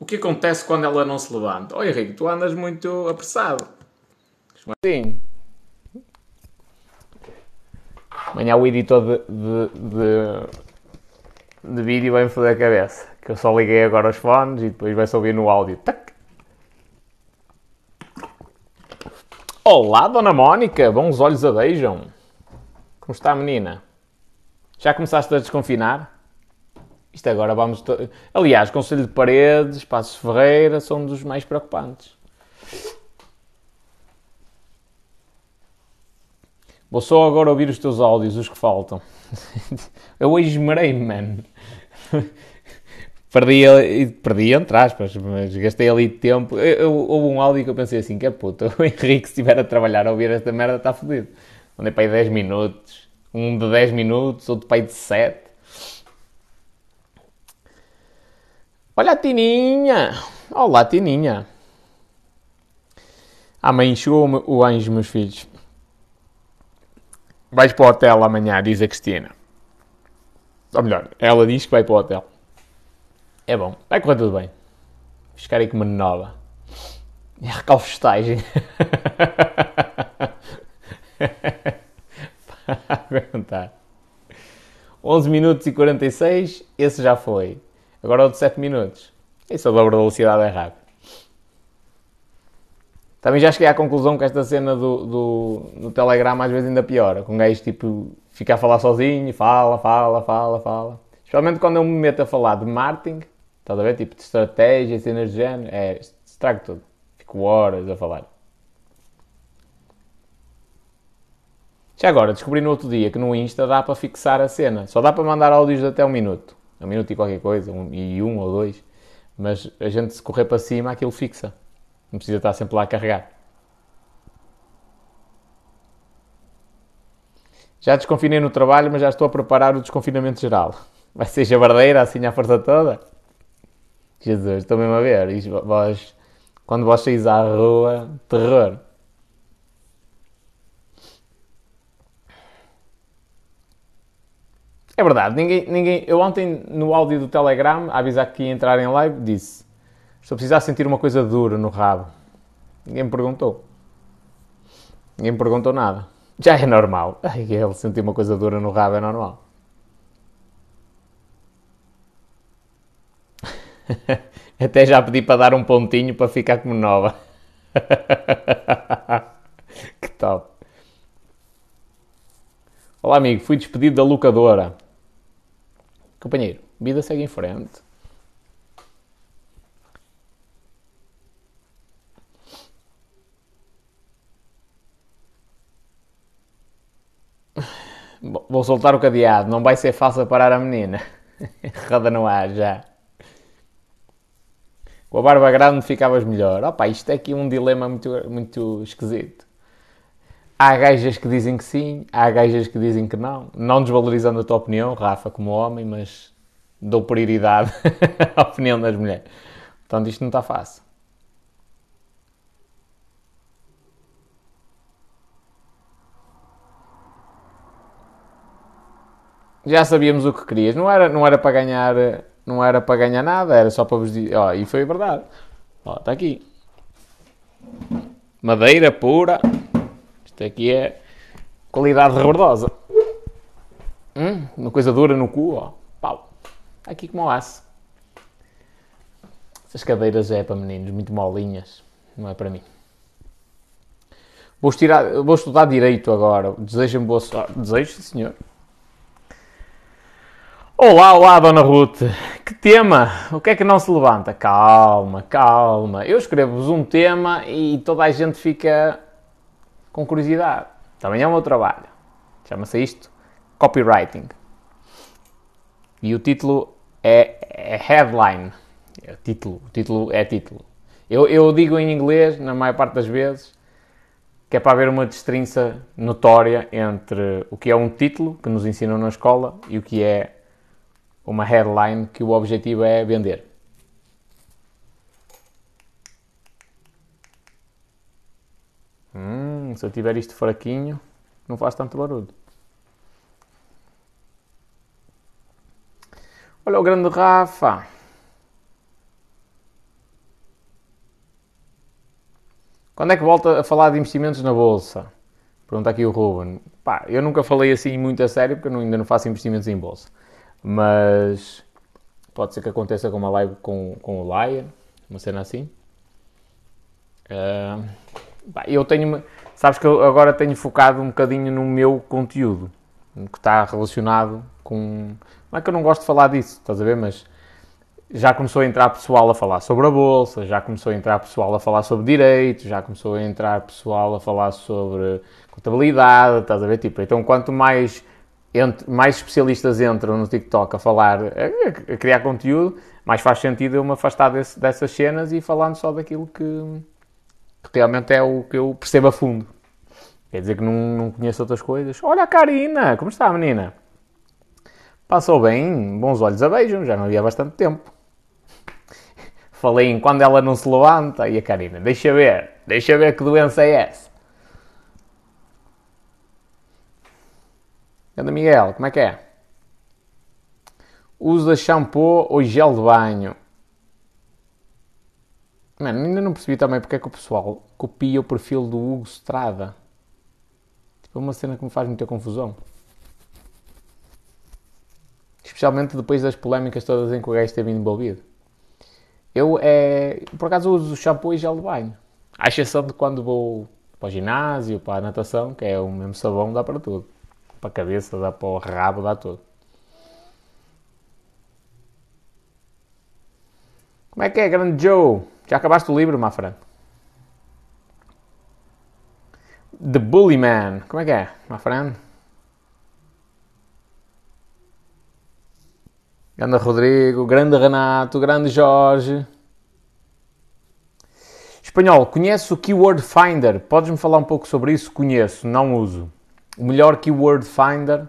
O que acontece quando ela não se levanta? Oi, Henrique, tu andas muito apressado. Sim. Amanhã o editor de, de, de, de vídeo vai-me foder a cabeça. Que eu só liguei agora os fones e depois vai-se ouvir no áudio. Tac. Olá, Dona Mónica. Bons olhos a beijam. Como está, menina? Já começaste a desconfinar? Isto agora vamos. To... Aliás, Conselho de Paredes, Passos Ferreira são dos mais preocupantes. Vou só agora ouvir os teus áudios, os que faltam. Eu hoje esmerei-me, mano. perdi, perdi entre aspas, mas gastei ali tempo. Eu, eu, houve um áudio que eu pensei assim: que é puta, o Henrique, se estiver a trabalhar a ouvir esta merda, está fodido. Andei para aí 10 minutos, um de 10 minutos, outro para aí de 7. Olha a Tininha! Olá, Tininha! A mãe chegou o anjo, meus filhos. Vais para o hotel amanhã, diz a Cristina. Ou melhor, ela diz que vai para o hotel. É bom, vai correr tudo bem. Ficar aí com uma nova. A recalfestagem. Para 11 minutos e 46, esse já foi. Agora o de 7 minutos. Isso a dobra da velocidade é rápido. Também já cheguei à conclusão que esta cena do, do, do Telegram às vezes ainda piora. Com um gajo tipo fica a falar sozinho, fala, fala, fala, fala. Especialmente quando eu me meto a falar de marketing, estás a ver? Tipo de estratégia, cenas de género, é, estrago tudo. Fico horas a falar. Já agora, descobri no outro dia que no Insta dá para fixar a cena. Só dá para mandar áudios de até um minuto um minuto e qualquer coisa, um, e um ou dois, mas a gente se correr para cima aquilo fixa. Não precisa estar sempre lá a carregar. Já desconfinei no trabalho, mas já estou a preparar o desconfinamento geral. Vai ser jabardeira assim à força toda? Jesus, estou mesmo a ver. Isto, vós, quando vós saís à rua, terror. É verdade, ninguém, ninguém. Eu ontem no áudio do Telegram, a avisar que ia entrar em live, disse: Estou a precisar sentir uma coisa dura no rabo. Ninguém me perguntou. Ninguém me perguntou nada. Já é normal. Ai, ele sentir uma coisa dura no rabo é normal. Até já pedi para dar um pontinho para ficar como nova. que top. Olá, amigo. Fui despedido da locadora. Companheiro, vida segue em frente. Vou soltar o cadeado, não vai ser fácil parar a menina. Roda no ar já. Com a barba grande ficavas melhor. Opa, isto é aqui um dilema muito, muito esquisito. Há gajas que dizem que sim, há gajas que dizem que não. Não desvalorizando a tua opinião, Rafa, como homem, mas dou prioridade à opinião das mulheres. Portanto, isto não está fácil. Já sabíamos o que querias. Não era, não era para ganhar, não era para ganhar nada, era só para vos dizer. Oh, e foi verdade. Ó, está aqui. Madeira pura. Isto aqui é qualidade rebordosa. Hum, uma coisa dura no cu, ó. Pau. Aqui como o aço. Essas cadeiras é para meninos, muito molinhas. Não é para mim. Vou, estirar, vou estudar Direito agora. Desejo-me boa sorte. Desejo, senhor. Olá, olá, Dona Ruth. Que tema? O que é que não se levanta? Calma, calma. Eu escrevo-vos um tema e toda a gente fica com curiosidade. Também é o meu trabalho. Chama-se isto copywriting. E o título é, é headline. É título. O título é título. Eu, eu digo em inglês, na maior parte das vezes, que é para haver uma distinção notória entre o que é um título, que nos ensinam na escola, e o que é uma headline, que o objetivo é vender. Hum, se eu tiver isto fraquinho, não faz tanto barulho. Olha o grande Rafa. Quando é que volta a falar de investimentos na bolsa? Pergunta aqui o Ruben. Pá, eu nunca falei assim muito a sério porque eu ainda não faço investimentos em bolsa. Mas pode ser que aconteça com uma live com, com o Lion, uma cena assim. Uh eu tenho... Sabes que eu agora tenho focado um bocadinho no meu conteúdo, que está relacionado com... Não é que eu não gosto de falar disso, estás a ver? Mas já começou a entrar pessoal a falar sobre a bolsa, já começou a entrar pessoal a falar sobre direito, já começou a entrar pessoal a falar sobre contabilidade, estás a ver? Tipo, então quanto mais, mais especialistas entram no TikTok a falar, a, a, criar conteúdo, mais faz sentido eu me afastar desse, dessas cenas e falando só daquilo que, que, realmente é o que eu percebo a fundo. Quer dizer que não, não conheço outras coisas. Olha a Karina, como está menina? Passou bem, bons olhos a beijo, já não havia bastante tempo. Falei em quando ela não se levanta e a Karina, deixa ver, deixa ver que doença é essa. Anda Miguel, como é que é? Usa shampoo ou gel de banho? Mano, ainda não percebi também porque é que o pessoal copia o perfil do Hugo Strada. Tipo, é uma cena que me faz muita confusão. Especialmente depois das polémicas todas em que o gajo esteve envolvido. Eu, é, por acaso, uso shampoo e gel de banho. À exceção de quando vou para o ginásio, para a natação, que é o mesmo sabão, dá para tudo. Para a cabeça, dá para o rabo, dá tudo. Como é que é, grande Joe? Já acabaste o livro, my friend? The Bully Man. Como é que é, my friend? Grande Rodrigo, grande Renato, grande Jorge. Espanhol, conhece o Keyword Finder? Podes-me falar um pouco sobre isso? Conheço, não uso. O melhor Keyword Finder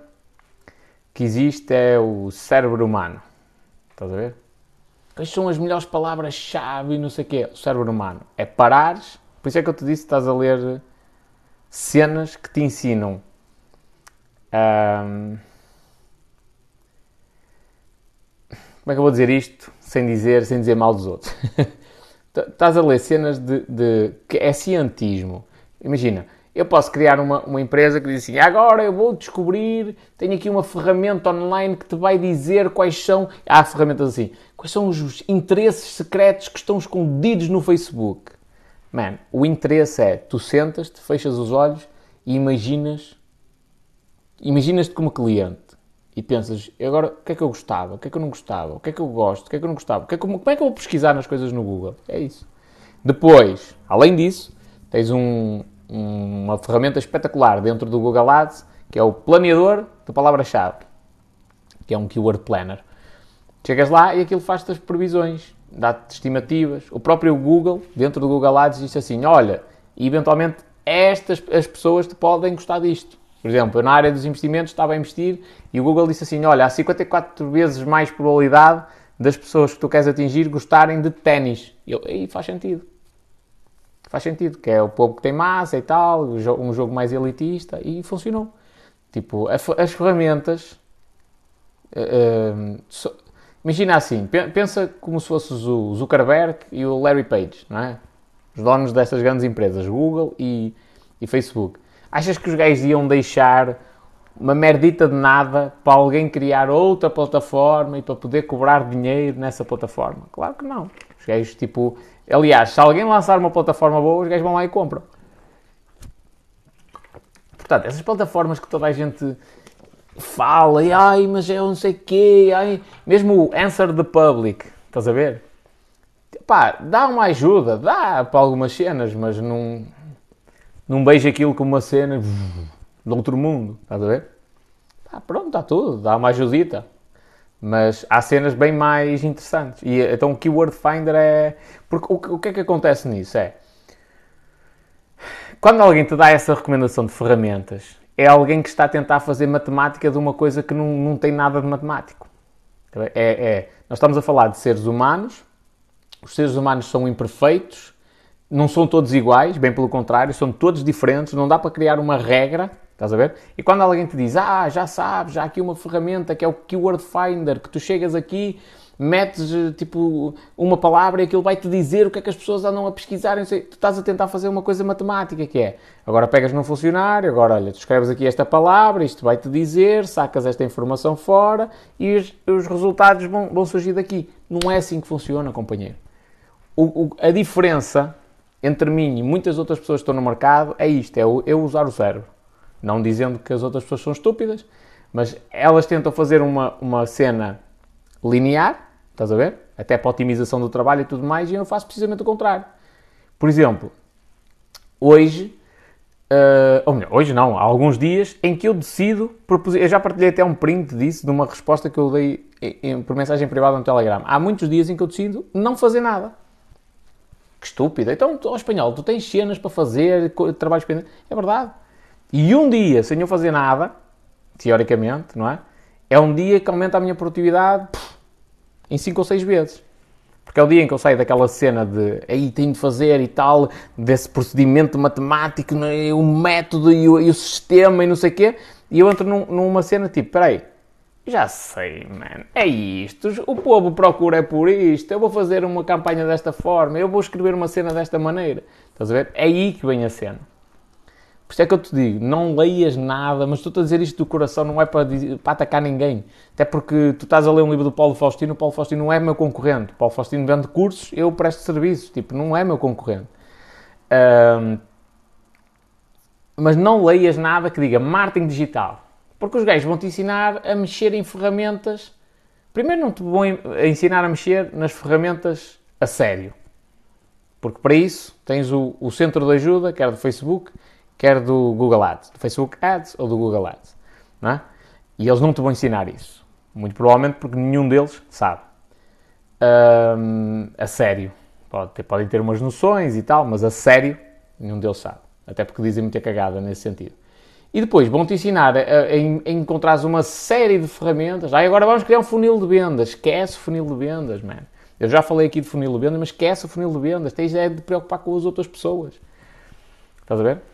que existe é o cérebro humano. Estás a ver? Quais são as melhores palavras-chave e não sei o quê? O cérebro humano. É parares. Por isso é que eu te disse que estás a ler cenas que te ensinam. Um, Como é que eu vou dizer isto sem dizer, sem dizer mal dos outros? Estás a ler cenas de, de, que é cientismo. Imagina, eu posso criar uma, uma empresa que diz assim: agora eu vou descobrir, tenho aqui uma ferramenta online que te vai dizer quais são. Há ferramentas assim: quais são os interesses secretos que estão escondidos no Facebook. Man, o interesse é: tu sentas-te, fechas os olhos e imaginas. Imaginas-te como cliente e pensas, agora o que é que eu gostava, o que é que eu não gostava, o que é que eu gosto, o que é que eu não gostava, que é que, como é que eu vou pesquisar nas coisas no Google? É isso. Depois, além disso, tens um, uma ferramenta espetacular dentro do Google Ads, que é o planeador de palavra-chave, que é um Keyword Planner. Chegas lá e aquilo faz-te as previsões, dá-te estimativas. O próprio Google, dentro do Google Ads, diz assim, olha, eventualmente estas as pessoas te podem gostar disto. Por exemplo, eu na área dos investimentos estava a investir e o Google disse assim: olha, há 54 vezes mais probabilidade das pessoas que tu queres atingir gostarem de ténis. E aí faz sentido. Faz sentido, que é o povo que tem massa e tal, um jogo mais elitista, e funcionou. Tipo, as ferramentas. Uh, so, imagina assim, pensa como se fosses o Zuckerberg e o Larry Page, não é? Os donos dessas grandes empresas, Google e, e Facebook. Achas que os gajos iam deixar uma merdita de nada para alguém criar outra plataforma e para poder cobrar dinheiro nessa plataforma? Claro que não. Os gajos, tipo... Aliás, se alguém lançar uma plataforma boa, os gajos vão lá e compram. Portanto, essas plataformas que toda a gente fala, e ai, mas é não sei quê, ai, mesmo o Answer the Public, estás a ver? Pá, dá uma ajuda, dá para algumas cenas, mas não, não vejo aquilo como uma cena de outro mundo, estás a ver? Ah, pronto, está tudo, dá uma ajudita. Mas há cenas bem mais interessantes. E então o Keyword Finder é. Porque o, o que é que acontece nisso? É. Quando alguém te dá essa recomendação de ferramentas, é alguém que está a tentar fazer matemática de uma coisa que não, não tem nada de matemático. É, é, nós estamos a falar de seres humanos, os seres humanos são imperfeitos, não são todos iguais, bem pelo contrário, são todos diferentes, não dá para criar uma regra, estás a ver? E quando alguém te diz, ah, já sabes, há aqui uma ferramenta que é o Keyword Finder, que tu chegas aqui, metes eh, tipo uma palavra e aquilo vai-te dizer o que é que as pessoas andam a pesquisar. Tu estás a tentar fazer uma coisa matemática que é agora pegas num funcionário, agora olha, tu escreves aqui esta palavra, isto vai-te dizer, sacas esta informação fora e os, os resultados vão, vão, surgir daqui. Não é assim que funciona, companheiro. O, o, a diferença entre mim e muitas outras pessoas que estão no mercado é isto: é eu usar o cérebro. Não dizendo que as outras pessoas são estúpidas, mas elas tentam fazer uma, uma cena linear, estás a ver? Até para a otimização do trabalho e tudo mais, e eu faço precisamente o contrário. Por exemplo, hoje, uh, ou melhor, hoje não, há alguns dias em que eu decido, eu já partilhei até um print disso, de uma resposta que eu dei em, por mensagem privada no Telegram. Há muitos dias em que eu decido não fazer nada. Que estúpido. Então, ao espanhol, tu tens cenas para fazer, trabalhos pendentes. É verdade. E um dia, sem eu fazer nada, teoricamente, não é? É um dia que aumenta a minha produtividade em 5 ou 6 vezes. Porque é o dia em que eu saio daquela cena de aí tenho de fazer e tal, desse procedimento matemático, né, o método e o, e o, sistema e não sei o quê, e eu entro num, numa cena tipo, peraí, já sei, mano, é isto, o povo procura é por isto, eu vou fazer uma campanha desta forma, eu vou escrever uma cena desta maneira, estás a ver? É aí que vem a cena. Por isso é que eu te digo, não leias nada, mas estou-te a dizer isto do coração, não é para, para, atacar ninguém. Até porque tu estás a ler um livro do Paulo Faustino, o Paulo Faustino não é meu concorrente. O Paulo Faustino vende cursos, eu presto serviço. Tipo, não é meu concorrente. Um, mas não leias nada que diga marketing digital. Porque os gajos vão te ensinar a mexer em ferramentas. Primeiro, não te vão ensinar a mexer nas ferramentas a sério. Porque para isso tens o, o centro de ajuda, que era do Facebook, quer do Google Ads, do Facebook Ads ou do Google Ads. É? E eles não te vão ensinar isso. Muito provavelmente porque nenhum deles sabe. Um, a sério. Pode ter, podem ter umas noções e tal, mas a sério, nenhum deles sabe. Até porque dizem muita cagada nesse sentido. E depois vão-te ensinar a, a, a encontrar uma série de ferramentas. Ah, agora vamos criar um funil de vendas. Esquece o funil de vendas, man. Eu já falei aqui de funil de vendas, mas esquece o funil de vendas. Tens é de preocupar com as outras pessoas. Estás a ver?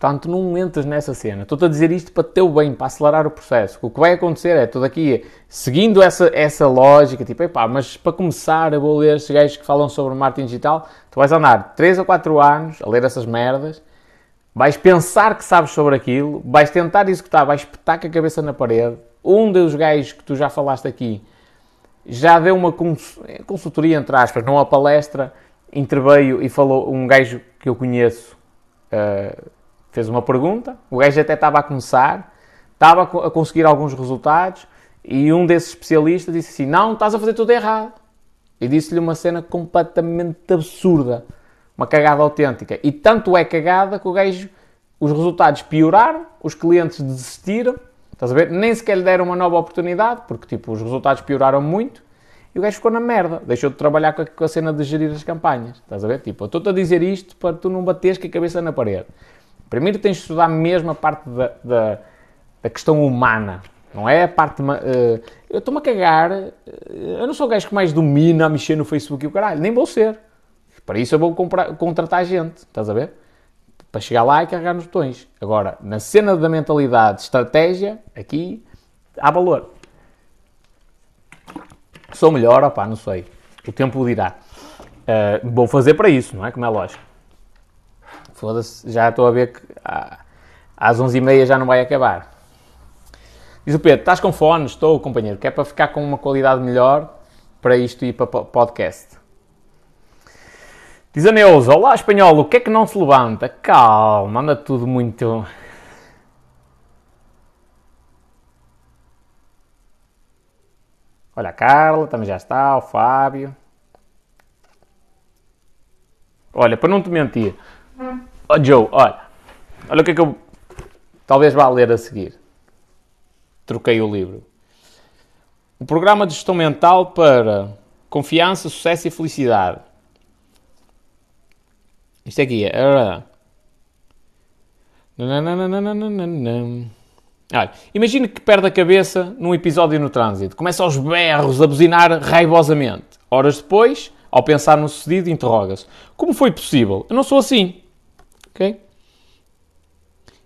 Portanto, não entres nessa cena. Estou-te a dizer isto para teu bem, para acelerar o processo. O que vai acontecer é, estou aqui seguindo essa, essa lógica, tipo, epá, mas para começar eu vou ler estes gajos que falam sobre marketing digital, tu vais andar 3 ou 4 anos a ler essas merdas, vais pensar que sabes sobre aquilo, vais tentar executar, vais espetar com a cabeça na parede. Um dos gajos que tu já falaste aqui já deu uma consultoria, entre aspas, não a palestra, interveio e falou um gajo que eu conheço, uh, fez uma pergunta, o gajo até estava a começar, estava a conseguir alguns resultados e um desses especialistas disse assim: Não, estás a fazer tudo errado. E disse-lhe uma cena completamente absurda, uma cagada autêntica. E tanto é cagada que o gajo, os resultados pioraram, os clientes desistiram, estás a ver? Nem sequer lhe deram uma nova oportunidade, porque tipo, os resultados pioraram muito e o gajo ficou na merda, deixou de trabalhar com a, cena de gerir as campanhas, estás a ver? Tipo, eu estou-te a dizer isto para tu não bateres com a cabeça na parede. Primeiro tens de estudar mesmo a parte da, da, da questão humana, não é a parte. Uh, eu estou-me a cagar, uh, eu não sou o gajo que mais domina a mexer no Facebook e o caralho, nem vou ser. Para isso eu vou comprar, contratar gente, estás a ver? Para chegar lá e carregar nos botões. Agora, na cena da mentalidade, estratégia, aqui há valor. Sou melhor, opá, não sei. O tempo dirá. Uh, vou fazer para isso, não é? Como é lógico. Foda-se, já estou a ver que às 11h30 já não vai acabar. Diz o Pedro, estás com fones? Estou, companheiro, que é para ficar com uma qualidade melhor para isto e para podcast. Diz a Neuza, olá espanhol, o que é que não se levanta? Calma, anda tudo muito... Olha a Carla, também já está, o Fábio. Olha, para não te mentir, Oh, Joe, olha. Olha o que é que eu talvez vá ler a seguir. Troquei o livro. O programa de gestão mental para confiança, sucesso e felicidade. Isto aqui é. Olha, imagina que perde a cabeça num episódio no trânsito. Começa aos berros a buzinar raivosamente. Horas depois, ao pensar no sucedido, interroga-se: Como foi possível? Eu não sou assim.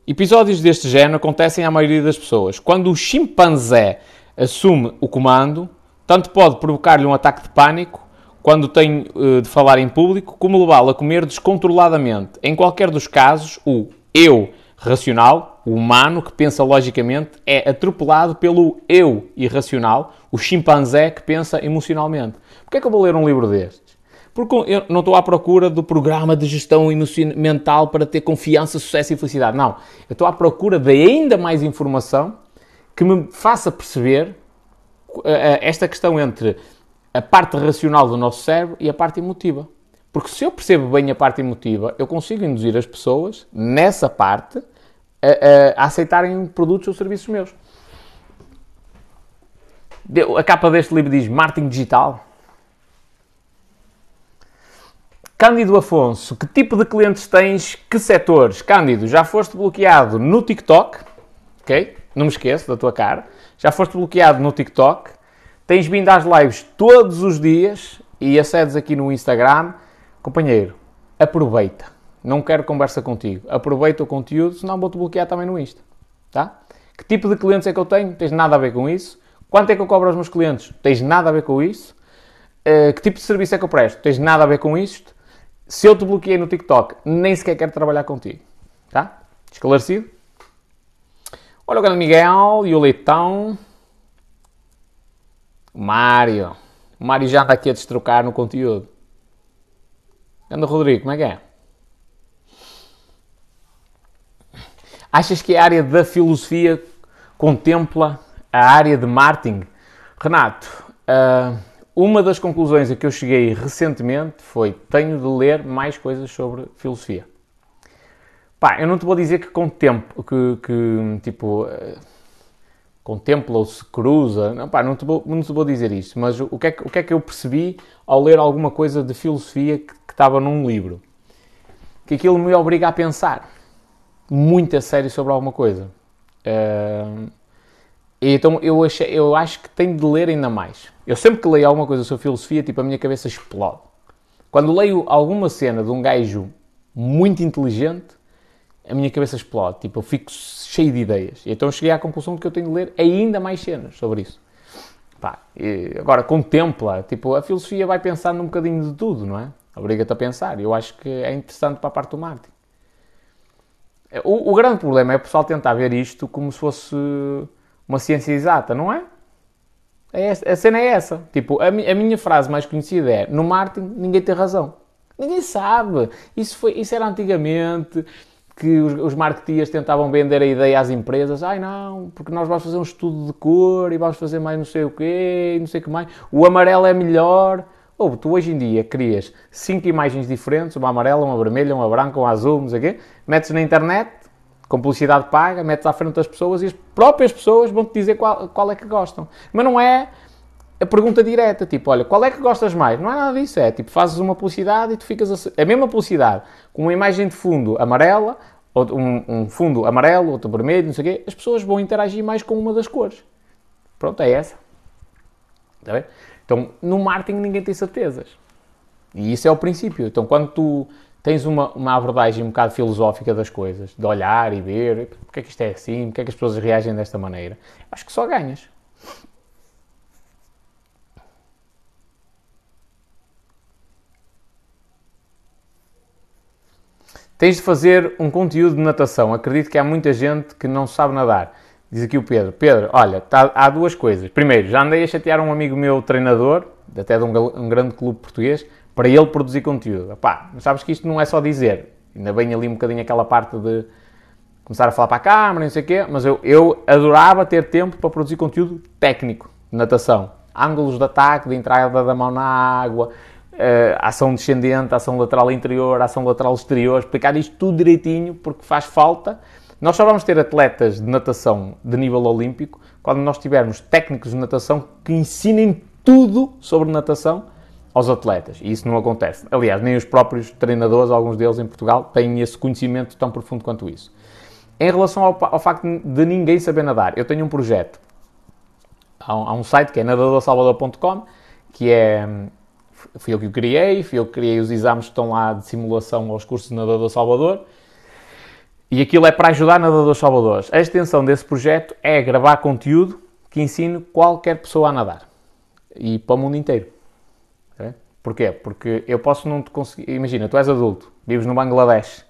Episódios deste género acontecem à maioria das pessoas. Quando o chimpanzé assume o comando, tanto pode provocar-lhe um ataque de pânico quando tem uh, de falar em público, como levá-lo a comer descontroladamente. Em qualquer dos casos, o eu racional, o humano que pensa logicamente, é atropelado pelo eu irracional, o chimpanzé que pensa emocionalmente. Porquê é que eu vou ler um livro destes? Porque eu não estou à procura do programa de gestão mental para ter confiança, sucesso e felicidade. Não. Eu estou à procura de ainda mais informação que me faça perceber eh, eh, esta questão entre a parte racional do nosso cérebro e a parte emotiva. Porque se eu percebo bem a parte emotiva, eu consigo induzir as pessoas, nessa parte, a, a, aceitarem produtos ou serviços meus. A capa deste livro diz Marketing Digital. Cândido Afonso, que tipo de clientes tens? Que setores? Cândido, já foste bloqueado no TikTok, ok? Não me esqueço da tua cara. Já foste bloqueado no TikTok. Tens vindo às lives todos os dias e acedes aqui no Instagram. Companheiro, aproveita. Não quero conversa contigo. Aproveita o conteúdo, senão vou-te bloquear também no Insta. Tá? Que tipo de clientes é que eu tenho? Tens nada a ver com isso. Quanto é que eu cobro aos meus clientes? Tens nada a ver com isso. Uh, que tipo de serviço é que eu presto? Tens nada a ver com isto. Se eu te bloqueei no TikTok, nem sequer quero trabalhar contigo. Tá? Esclarecido? Olha o grande Miguel e o Leitão. O Mário. O Mário já anda aqui a destrocar no conteúdo. Anda, Rodrigo, como é que é? Achas que a área da filosofia contempla a área de marketing? Renato, uh, uma das conclusões a que eu cheguei recentemente foi tenho de ler mais coisas sobre filosofia. Pá, eu não te vou dizer que contemplo, que, que tipo, uh, contempla ou se cruza, não, pá, não, te vou, não te vou dizer isso, mas o que, é que, o que é que eu percebi ao ler alguma coisa de filosofia que, que estava num livro? Que aquilo me obriga a pensar muito a sério sobre alguma coisa. Uh, então eu, achei, eu acho que tenho de ler ainda mais. Eu sempre que leio alguma coisa sobre filosofia, tipo, a minha cabeça explode. Quando leio alguma cena de um gajo muito inteligente, a minha cabeça explode. Tipo, eu fico cheio de ideias. E então cheguei à conclusão de que eu tenho de ler ainda mais cenas sobre isso. Pá, agora, contempla. Tipo, a filosofia vai pensar num bocadinho de tudo, não é? Obriga-te a pensar. Eu acho que é interessante para a parte do marketing. O, o, grande problema é o pessoal tentar ver isto como se fosse uma ciência exata, não é? É a cena é essa. Tipo, a, a minha frase mais conhecida é: no marketing ninguém tem razão. Ninguém sabe. Isso, foi, isso era antigamente que os, os marketeers tentavam vender a ideia às empresas. Ai não, porque nós vamos fazer um estudo de cor e vamos fazer mais não sei o quê, não sei o que mais. O amarelo é melhor. Ou tu hoje em dia crias cinco imagens diferentes, uma amarela, uma vermelha, uma branca, uma azul, não sei o quê, metes na internet, com publicidade paga, metes à frente das pessoas e as próprias pessoas vão-te dizer qual, qual é que gostam. Mas não é a pergunta direta, tipo, olha, qual é que gostas mais? Não é nada disso, é tipo, fazes uma publicidade e tu ficas a, a mesma publicidade, com uma imagem de fundo amarela, ou um, um, fundo amarelo, outro vermelho, não sei o quê, as pessoas vão interagir mais com uma das cores. Pronto, é essa. Está bem? Então, no marketing ninguém tem certezas. E isso é o princípio. Então, quando tu tens uma, uma abordagem um bocado filosófica das coisas, de olhar e ver, porque é que isto é assim, porque é que as pessoas reagem desta maneira, acho que só ganhas. Tens de fazer um conteúdo de natação. Acredito que há muita gente que não sabe nadar. Diz aqui o Pedro. Pedro, olha, tá, há duas coisas. Primeiro, já andei a chatear um amigo meu treinador, até de um, um grande clube português, para ele produzir conteúdo. Pá, mas sabes que isto não é só dizer. Ainda bem ali um bocadinho aquela parte de começar a falar para a câmara, não sei o quê, mas eu, eu adorava ter tempo para produzir conteúdo técnico de natação. Ângulos de ataque, de entrada da mão na água, uh, ação descendente, ação lateral interior, ação lateral exterior, explicar isto tudo direitinho, porque faz falta. Nós só vamos ter atletas de natação de nível olímpico quando nós tivermos técnicos de natação que ensinem tudo sobre natação aos atletas. E isso não acontece. Aliás, nem os próprios treinadores, alguns deles em Portugal, têm esse conhecimento tão profundo quanto isso. Em relação ao, ao facto de ninguém saber nadar, eu tenho um projeto. Há um, há um site que é nadadorsalvador.com, que é fui eu que o criei, fui eu que criei os exames que estão lá de simulação aos cursos de nadador Salvador. E aquilo é para ajudar nadadores salvadores. A extensão desse projeto é gravar conteúdo que ensino qualquer pessoa a nadar. E para o mundo inteiro. Porquê? Porque eu posso não te conseguir. Imagina, tu és adulto, vives no Bangladesh.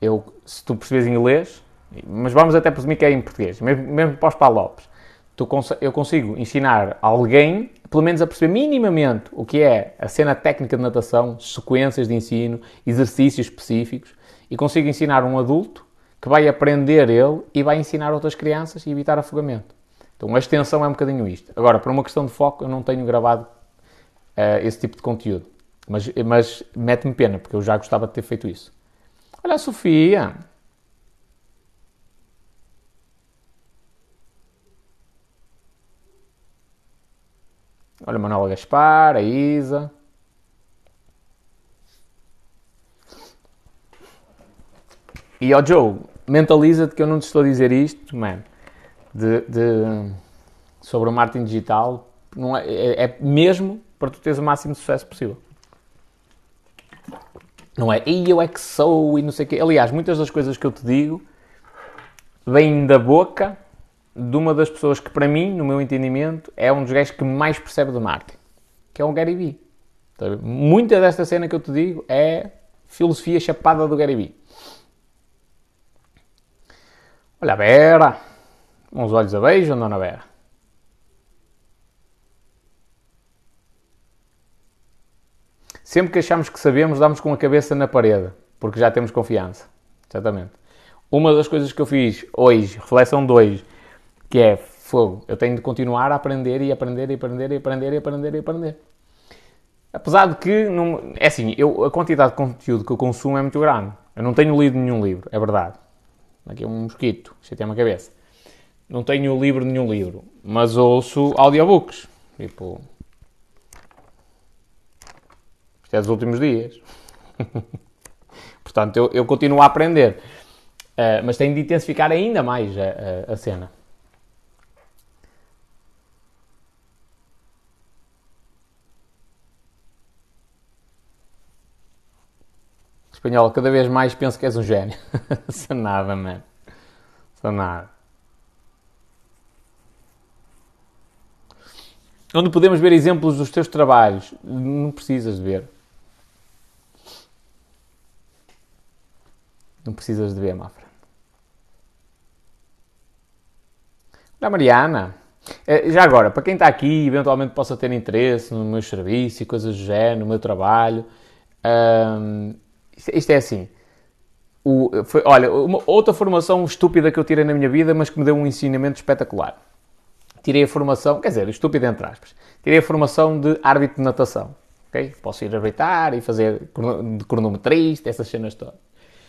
Eu, se tu percebes inglês, mas vamos até presumir que é em português, mesmo, mesmo para os palopes, tu, eu consigo ensinar alguém, pelo menos a perceber minimamente o que é a cena técnica de natação, sequências de ensino, exercícios específicos, e consigo ensinar um adulto que vai aprender ele e vai ensinar outras crianças e evitar afogamento. Então a extensão é um bocadinho isto. Agora, por uma questão de foco, eu não tenho gravado uh, esse tipo de conteúdo. Mas, mas mete-me pena, porque eu já gostava de ter feito isso. Olha a Sofia, Olha, Manuela Gaspar, a Isa. E ó Joe, mentaliza-te que eu não te estou a dizer isto, man, de, de sobre o marketing digital, não é, é, é, mesmo para tu teres o máximo de sucesso possível. Não é, e eu é que sou, e não sei o quê. Aliás, muitas das coisas que eu te digo vêm da boca de uma das pessoas que, para mim, no meu entendimento, é um dos gajos que mais percebe de marketing, que é o Gary Vee. Muita desta cena que eu te digo é filosofia chapada do Gary Vee. Olha a Vera, uns olhos a beijo, dona Vera. Sempre que achamos que sabemos, damos com a cabeça na parede, porque já temos confiança. Exatamente. Uma das coisas que eu fiz hoje, reflexão 2, que é fogo. Eu tenho de continuar a aprender e aprender e aprender e aprender e aprender e aprender. Apesar de que, não, é assim, eu, a quantidade de conteúdo que eu consumo é muito grande. Eu não tenho lido nenhum livro, é verdade. Aqui é um mosquito, chateia uma cabeça. Não tenho livro nenhum livro, mas ouço audiobooks. Tipo. É dos últimos dias. Portanto, eu, eu, continuo a aprender. Uh, mas tenho de intensificar ainda mais a, a, a cena. espanhol, cada vez mais penso que és um gênio. Sou nada, mano. Nada. Onde podemos ver exemplos dos teus trabalhos? Não precisas de ver. Não precisas de ver, Mafra. Olha, Mariana. Eh, já agora, para quem está aqui eventualmente possa ter interesse no meu serviço e coisas do género, no meu trabalho, isto é assim. O, foi, olha, uma, outra formação estúpida que eu tirei na minha vida, mas que me deu um ensinamento espetacular. Tirei a formação, quer dizer, estúpida entre aspas, tirei a formação de árbitro de natação. Okay? Posso ir arbitrar e fazer de cronometrista, essas cenas todas.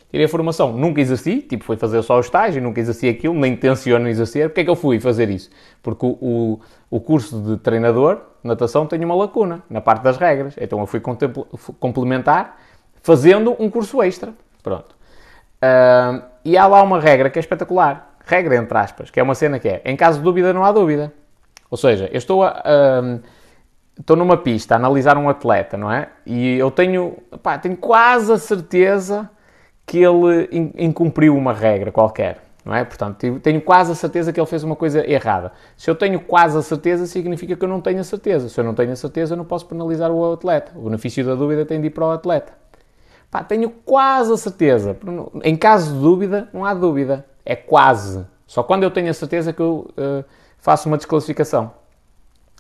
Tirei a formação, nunca exerci, tipo, fui fazer só o estágio, nunca exerci aquilo, nem tenciono exercer. Porquê é que eu fui fazer isso? Porque o, o, o curso de treinador natação tem uma lacuna na parte das regras. Então eu fui complementar fazendo um curso extra. Pronto. Uh, e há lá uma regra que é espetacular. Regra, entre aspas, que é uma cena que é, em caso de dúvida, não há dúvida. Ou seja, eu estou, a, uh, estou numa pista a analisar um atleta, não é? E eu tenho, pá, tenho quase a certeza que ele incumpriu uma regra qualquer. Não é? Portanto, tenho quase a certeza que ele fez uma coisa errada. Se eu tenho quase a certeza, significa que eu não tenho a certeza. Se eu não tenho a certeza, eu não posso penalizar o atleta. O benefício da dúvida tem de ir para o atleta. Pá, tenho quase a certeza. Em caso de dúvida, não há dúvida. É quase. Só quando eu tenho a certeza que eu uh, faço uma desclassificação.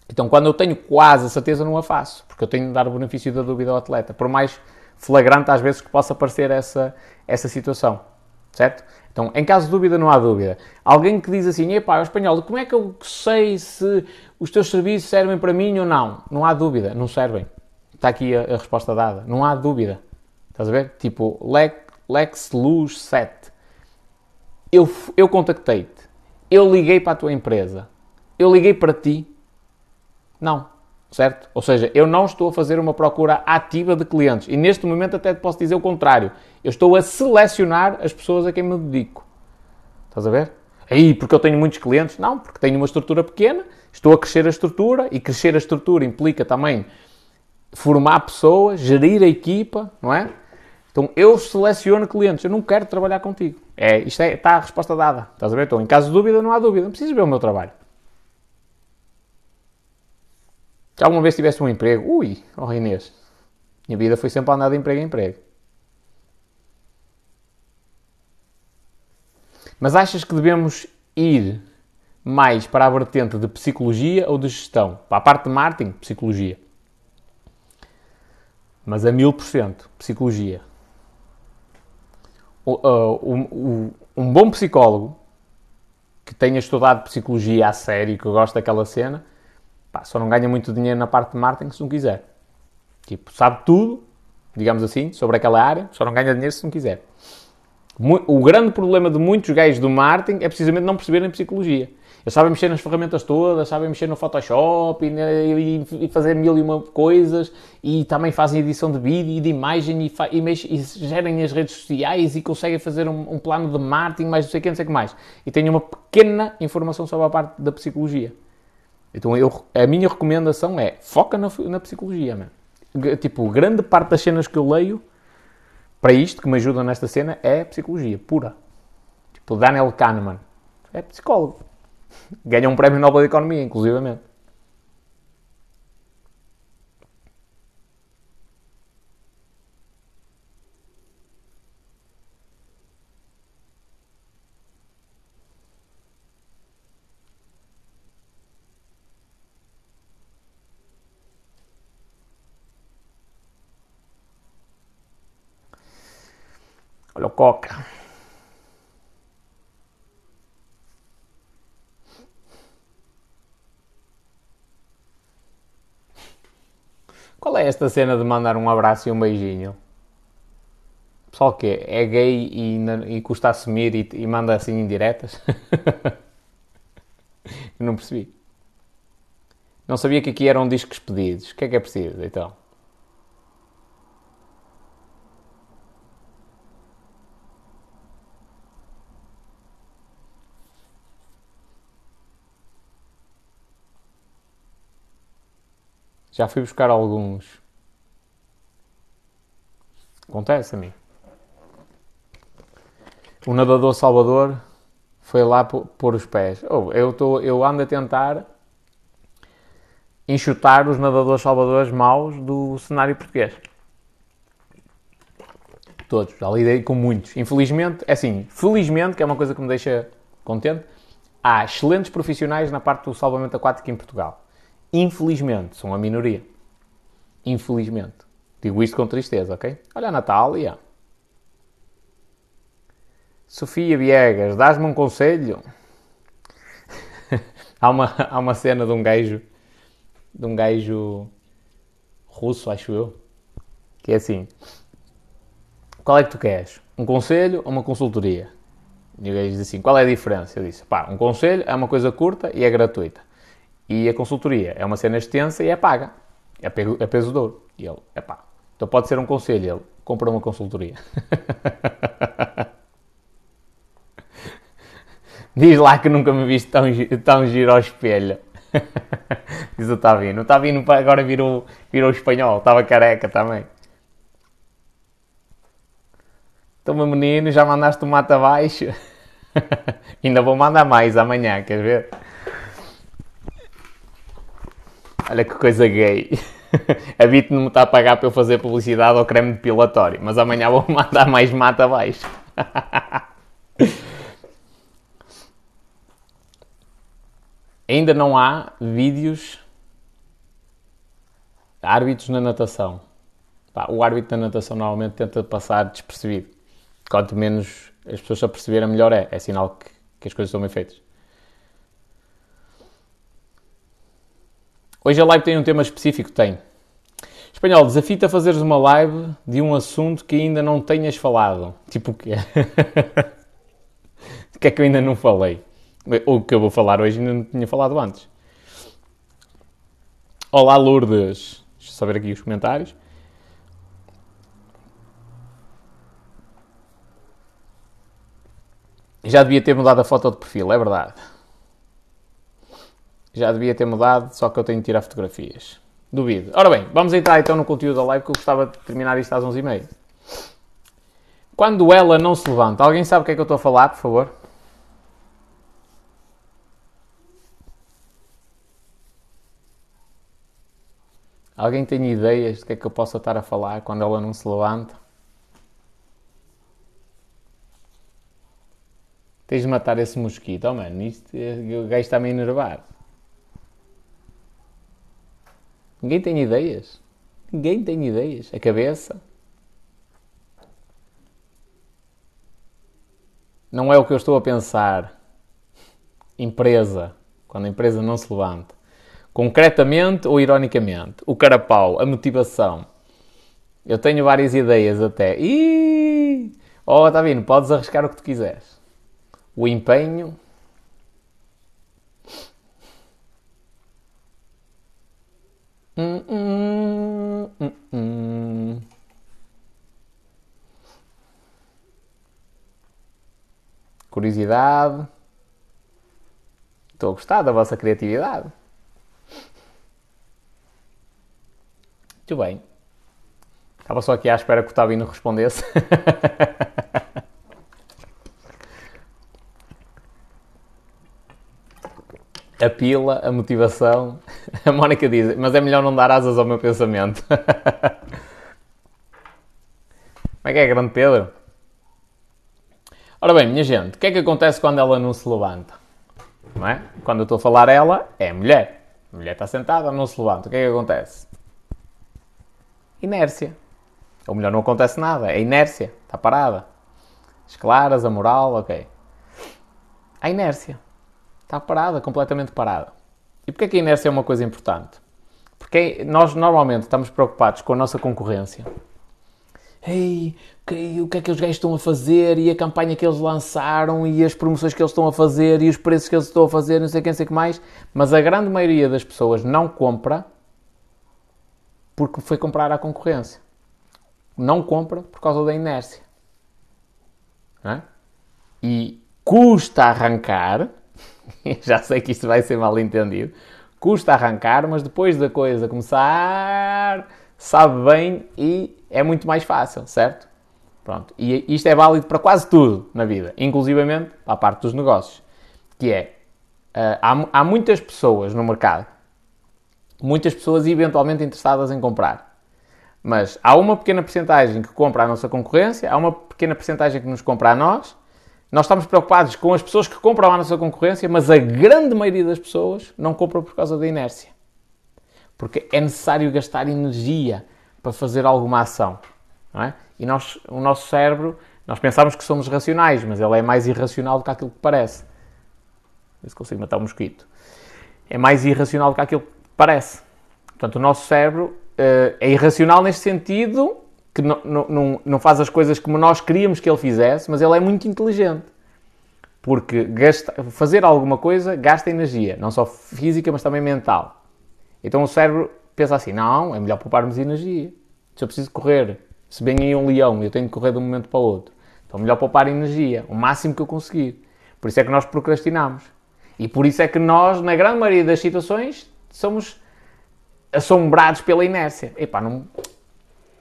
Então, quando eu tenho quase a certeza, não a faço. Porque eu tenho de dar o benefício da dúvida ao atleta. Por mais flagrante às vezes que possa parecer essa, essa situação. Certo? Então, em caso de dúvida, não há dúvida. Alguém que diz assim, epá, espanhol, como é que eu sei se os teus serviços servem para mim ou não? Não há dúvida, não servem. Está aqui a, a resposta dada. Não há dúvida. Estás a ver? Tipo, Lex, Lex Luz 7. Eu, eu contactei-te. Eu liguei para a tua empresa. Eu liguei para ti. Não. Certo? Ou seja, eu não estou a fazer uma procura ativa de clientes. E neste momento até posso dizer o contrário. Eu estou a selecionar as pessoas a quem me dedico. Estás a ver? Aí, porque eu tenho muitos clientes? Não, porque tenho uma estrutura pequena, estou a crescer a estrutura e crescer a estrutura implica também formar pessoas, gerir a equipa, não é? Então eu seleciono clientes, eu não quero trabalhar contigo. É, isto é, está a resposta dada. Estás a ver? Então, em caso de dúvida, não há dúvida. Não precisas ver o meu trabalho. Se alguma vez tivesse um emprego, ui, oh Inês, minha vida foi sempre andar de emprego em emprego. Mas achas que devemos ir mais para a vertente de psicologia ou de gestão? Para a parte de marketing, psicologia. Mas a mil por cento, psicologia. Uh, um bom psicólogo que tenha estudado psicologia a sério, que gosta daquela cena, pá, só não ganha muito dinheiro na parte de marketing se não quiser. Tipo, sabe tudo, digamos assim, sobre aquela área, só não ganha dinheiro se não quiser. O grande problema de muitos gajos do marketing é precisamente não perceberem psicologia. Eles sabem mexer nas ferramentas todas, sabem mexer no Photoshop e, e, e fazer mil e uma coisas e também fazem edição de vídeo e de imagem e, e, e gerem as redes sociais e conseguem fazer um, um, plano de marketing, mais não sei o que, não sei o que mais. E têm uma pequena informação sobre a parte da psicologia. Então eu, a minha recomendação é foca na, na psicologia, man. Tipo, grande parte das cenas que eu leio para isto, que me ajuda nesta cena, é psicologia pura. Tipo, Daniel Kahneman é psicólogo. Ganha um prémio Nobel de Economia, inclusivamente. Coca. Qual é esta cena de mandar um abraço e um beijinho? Pessoal que é gay e, e custa assumir e, e manda assim indiretas? não percebi. Não sabia que aqui eram discos pedidos. O que é que é preciso então? Já fui buscar alguns. Acontece a mim. O nadador Salvador foi lá pôr os pés. Oh, eu, tô, eu ando a tentar enxutar os nadadores salvadores maus do cenário português. Todos. Já lidei com muitos. Infelizmente, é assim, felizmente, que é uma coisa que me deixa contente, há excelentes profissionais na parte do salvamento aquático em Portugal. Infelizmente, são a minoria. Infelizmente. Digo isto com tristeza, ok? Olha a Natália. Sofia Viegas, dás-me um conselho? há, uma, há uma cena de um gajo, de um gajo russo, acho eu, que é assim: qual é que tu queres? Um conselho ou uma consultoria? E o gajo diz assim: qual é a diferença? Eu disse: pá, um conselho é uma coisa curta e é gratuita. E a consultoria é uma cena extensa e é paga. É, é peso de ouro. E ele, é pá. Então pode ser um conselho. Ele, compra uma consultoria. Diz lá que nunca me viste tão, tão giro ao espelho. Diz o Tavino. O Tavino agora virou, virou espanhol. Estava careca também. Então, meu menino, já mandaste o mato abaixo? Ainda vou mandar mais amanhã, queres ver? Olha que coisa gay. A Bit não me está a pagar para eu fazer publicidade ao creme depilatório, mas amanhã vou mandar mais mata abaixo. Ainda não há vídeos árbitros na natação. o árbitro na natação normalmente tenta passar despercebido. Quanto menos as pessoas a perceberem, melhor é. É sinal que, que as coisas estão bem feitas. Hoje a live tem um tema específico? Tem. Espanhol, desafio-te a fazeres uma live de um assunto que ainda não tenhas falado. Tipo o quê? o que é que eu ainda não falei? O que eu vou falar hoje ainda não tinha falado antes. Olá Lourdes. Deixa eu saber aqui os comentários. Já devia ter mudado a foto de perfil, é verdade. Já devia ter mudado, só que eu tenho de tirar fotografias. Duvido. Ora bem, vamos entrar então no conteúdo da live que eu gostava de terminar isto às 11h30. Quando ela não se levanta, alguém sabe o que é que eu estou a falar, por favor? Alguém tem ideias do que é que eu possa estar a falar quando ela não se levanta? Tens de matar esse mosquito. Oh, mano, isto, o gajo está-me a enervar. Ninguém tem ideias. Ninguém tem ideias. A cabeça. Não é o que eu estou a pensar. Empresa. Quando a empresa não se levanta. Concretamente ou ironicamente? O carapau, a motivação. Eu tenho várias ideias até. Ih! Oh, está vindo, podes arriscar o que tu quiseres. O empenho. Curiosidade. Estou a gostar da vossa criatividade. Muito bem. Estava só aqui à espera que o Tabino respondesse. a pila, a motivação. A Mónica diz, mas é melhor não dar asas ao meu pensamento. Como é que é, grande Pedro? Ora bem, minha gente, o que é que acontece quando ela não se levanta? Não é? Quando eu estou a falar ela, é a mulher. A mulher está sentada, não se levanta. O que é que acontece? Inércia. Ou melhor, não acontece nada, é inércia, está parada. As claras, a moral, ok. A inércia. Está parada, completamente parada. E porquê que a inércia é uma coisa importante? Porque nós normalmente estamos preocupados com a nossa concorrência. Ei, okay, o que é que os gajos estão a fazer e a campanha que eles lançaram e as promoções que eles estão a fazer e os preços que eles estão a fazer, não sei quem, sei que mais. Mas a grande maioria das pessoas não compra porque foi comprar à concorrência. Não compra por causa da inércia. É? E custa arrancar, já sei que isto vai ser mal entendido, custa arrancar, mas depois da coisa começar, sabe bem e é muito mais fácil, certo? Pronto. E isto é válido para quase tudo na vida, inclusivamente para a parte dos negócios, que é, uh, há, há muitas pessoas no mercado muitas pessoas eventualmente interessadas em comprar. Mas há uma pequena porcentagem que compra a nossa concorrência, há uma pequena porcentagem que nos compra a nós. Nós estamos preocupados com as pessoas que compram a nossa concorrência, mas a grande maioria das pessoas não compram por causa da inércia. Porque é necessário gastar energia para fazer alguma ação. É? E nós, o nosso cérebro, nós pensamos que somos racionais, mas ele é mais irracional do que aquilo que parece. Se consigo matar um mosquito. É mais irracional do que aquilo Parece. Portanto, o nosso cérebro uh, é irracional neste sentido que não, não, não faz as coisas como nós queríamos que ele fizesse, mas ele é muito inteligente. Porque gasta, fazer alguma coisa gasta energia, não só física, mas também mental. Então o cérebro pensa assim: não, é melhor pouparmos energia. Se eu preciso correr, se vem aí um leão e eu tenho que correr de um momento para o outro, então é melhor poupar energia, o máximo que eu conseguir. Por isso é que nós procrastinamos. E por isso é que nós, na grande maioria das situações, somos assombrados pela inércia. Epá, não,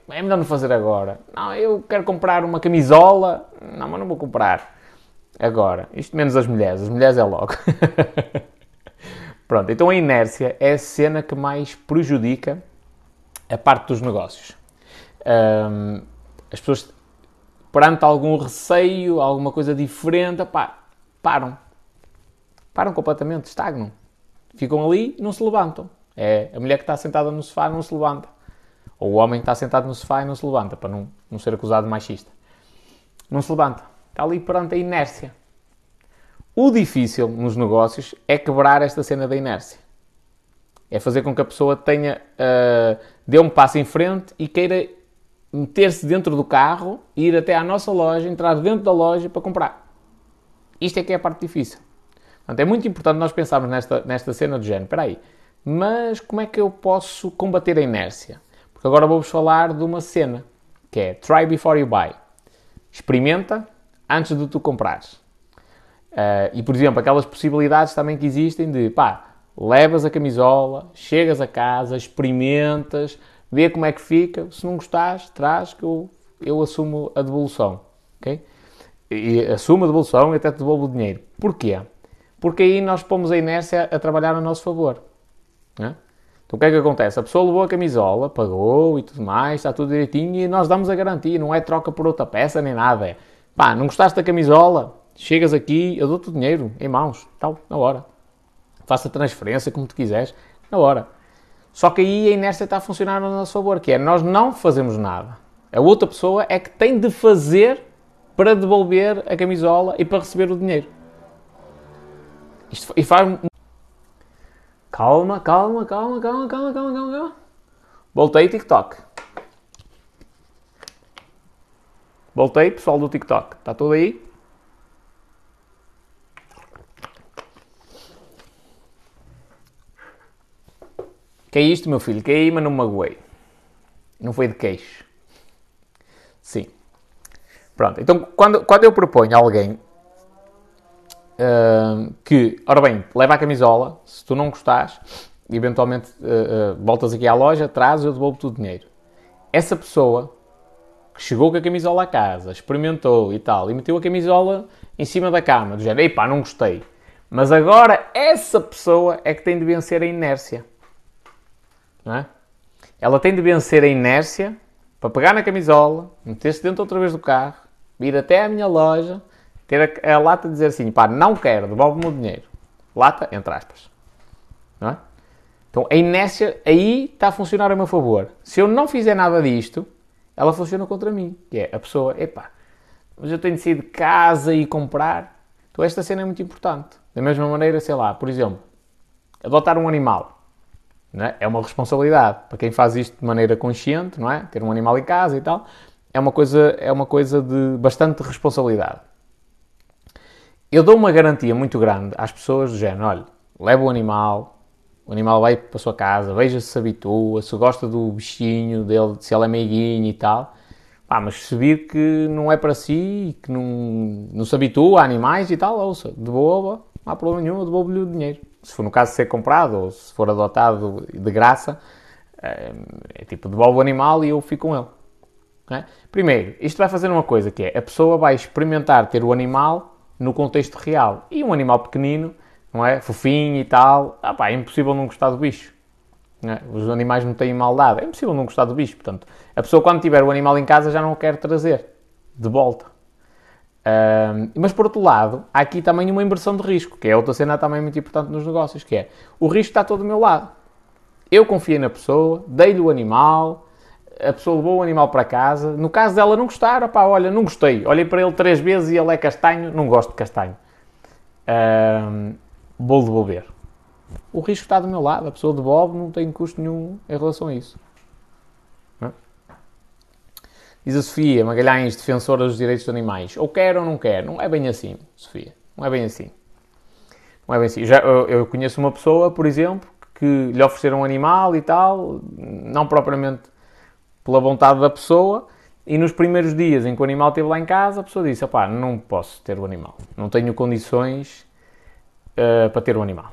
é melhor não fazer agora. Não, eu quero comprar uma camisola. Não, mas não vou comprar agora. Isto menos as mulheres. As mulheres é logo. Pronto, então a inércia é a cena que mais prejudica a parte dos negócios. Um, as pessoas, perante algum receio, alguma coisa diferente, pá, param. Param completamente, estagnam. Ficam ali e não se levantam. É a mulher que está sentada no sofá não se levanta. Ou o homem está sentado no sofá e não se levanta, para não, não ser acusado de machista. Não se levanta. Está ali perante a inércia. O difícil nos negócios é quebrar esta cena da inércia. É fazer com que a pessoa tenha, uh, dê um passo em frente e queira meter-se dentro do carro, ir até à nossa loja, entrar dentro da loja para comprar. Isto é que é a parte difícil. Portanto, é muito importante nós pensarmos nesta, nesta cena do género. Espera aí, mas como é que eu posso combater a inércia? Agora vou-vos falar de uma cena, que é Try Before You Buy. Experimenta antes de tu comprares. Uh, e, por exemplo, aquelas possibilidades também que existem de, pá, levas a camisola, chegas a casa, experimentas, vê como é que fica. Se não gostares, traz que eu, eu assumo a devolução. ok? E assumo a devolução e até te devolvo o dinheiro. Porquê? porque aí nós pomos a inércia a trabalhar a nosso favor. É? Então o que é que acontece? A pessoa levou a camisola, pagou e tudo mais, está tudo direitinho e nós damos a garantia, não é troca por outra peça nem nada. É, pá, não gostaste da camisola? Chegas aqui, eu dou-te o dinheiro em mãos, tal, na hora. Faça a transferência como tu quiseres, na hora. Só que aí a inércia está a funcionar a nosso favor, que é nós não fazemos nada. A outra pessoa é que tem de fazer para devolver a camisola e para receber o dinheiro. Isto, e faz Calma, calma, calma, calma, calma, calma, calma, calma. Voltei TikTok. Voltei, pessoal do TikTok. Está tudo aí? Que é isto, meu filho? Que é aí, mas não me magoei. Não foi de queixo. Sim. Pronto, então quando, quando eu proponho a alguém uh, que, ora bem, leva a camisola, se tu não gostares, eventualmente uh, uh, voltas aqui à loja, traz eu devolvo-te o dinheiro. Essa pessoa que chegou com a camisola à casa, experimentou e tal, e meteu a camisola em cima da cama, do género, ei pá, não gostei. Mas agora essa pessoa é que tem de vencer a inércia. Não é? Ela tem de vencer a inércia para pegar na camisola, meter-se dentro outra vez do carro, ir até à minha loja, ter a, a lata de dizer assim, pá, não quero, devolve-me o dinheiro. Lata, entre aspas. Não é? Então a inércia aí está a funcionar a meu favor. Se eu não fizer nada disto, ela funciona contra mim. Que é a pessoa, epá, mas eu tenho de sair de casa e comprar. Então esta cena é muito importante. Da mesma maneira, sei lá, por exemplo, adotar um animal. É? é? uma responsabilidade. Para quem faz isto de maneira consciente, não é? Ter um animal em casa e tal, é uma coisa, é uma coisa de bastante responsabilidade eu dou uma garantia muito grande às pessoas do género, olha, leva o animal, o animal vai para a sua casa, veja se se habitua, se gosta do bichinho dele, se ele é meiguinho e tal. Mas se vir que não é para si, que não, não se habitua a animais e tal, ouça, devolva, não há problema nenhum, devolvo-lhe o dinheiro. Se for no caso de ser comprado ou se for adotado de graça, é, é tipo, devolvo o animal e eu fico com ele. É? Primeiro, isto vai fazer uma coisa que é, a pessoa vai experimentar ter o animal no contexto real. E um animal pequenino, não é? Fofinho e tal, ah, pá, é impossível não gostar do bicho. É? Os animais não têm maldade, é impossível não gostar do bicho. Portanto, a pessoa quando tiver o animal em casa já não o quer trazer de volta. Um, mas por outro lado, há aqui também uma inversão de risco, que é outra cena também muito importante nos negócios, que é o risco está todo do meu lado. Eu confiei na pessoa, dei-lhe o animal, a pessoa levou o animal para casa. No caso dela não gostar, opá, olha, não gostei. Olhei para ele três vezes e ele é castanho, não gosto de castanho. Um, vou devolver. O risco está do meu lado, a pessoa devolve, não tem custo nenhum em relação a isso. Diz a Sofia Magalhães, defensora dos direitos dos animais. Ou quer ou não quer. Não é bem assim, Sofia. Não é bem assim. Não é bem assim. Já, eu, eu conheço uma pessoa, por exemplo, que lhe ofereceram um animal e tal, não propriamente pela vontade da pessoa. E nos primeiros dias em que o animal esteve lá em casa, a pessoa disse: opá, não posso ter o animal, não tenho condições uh, para ter o animal.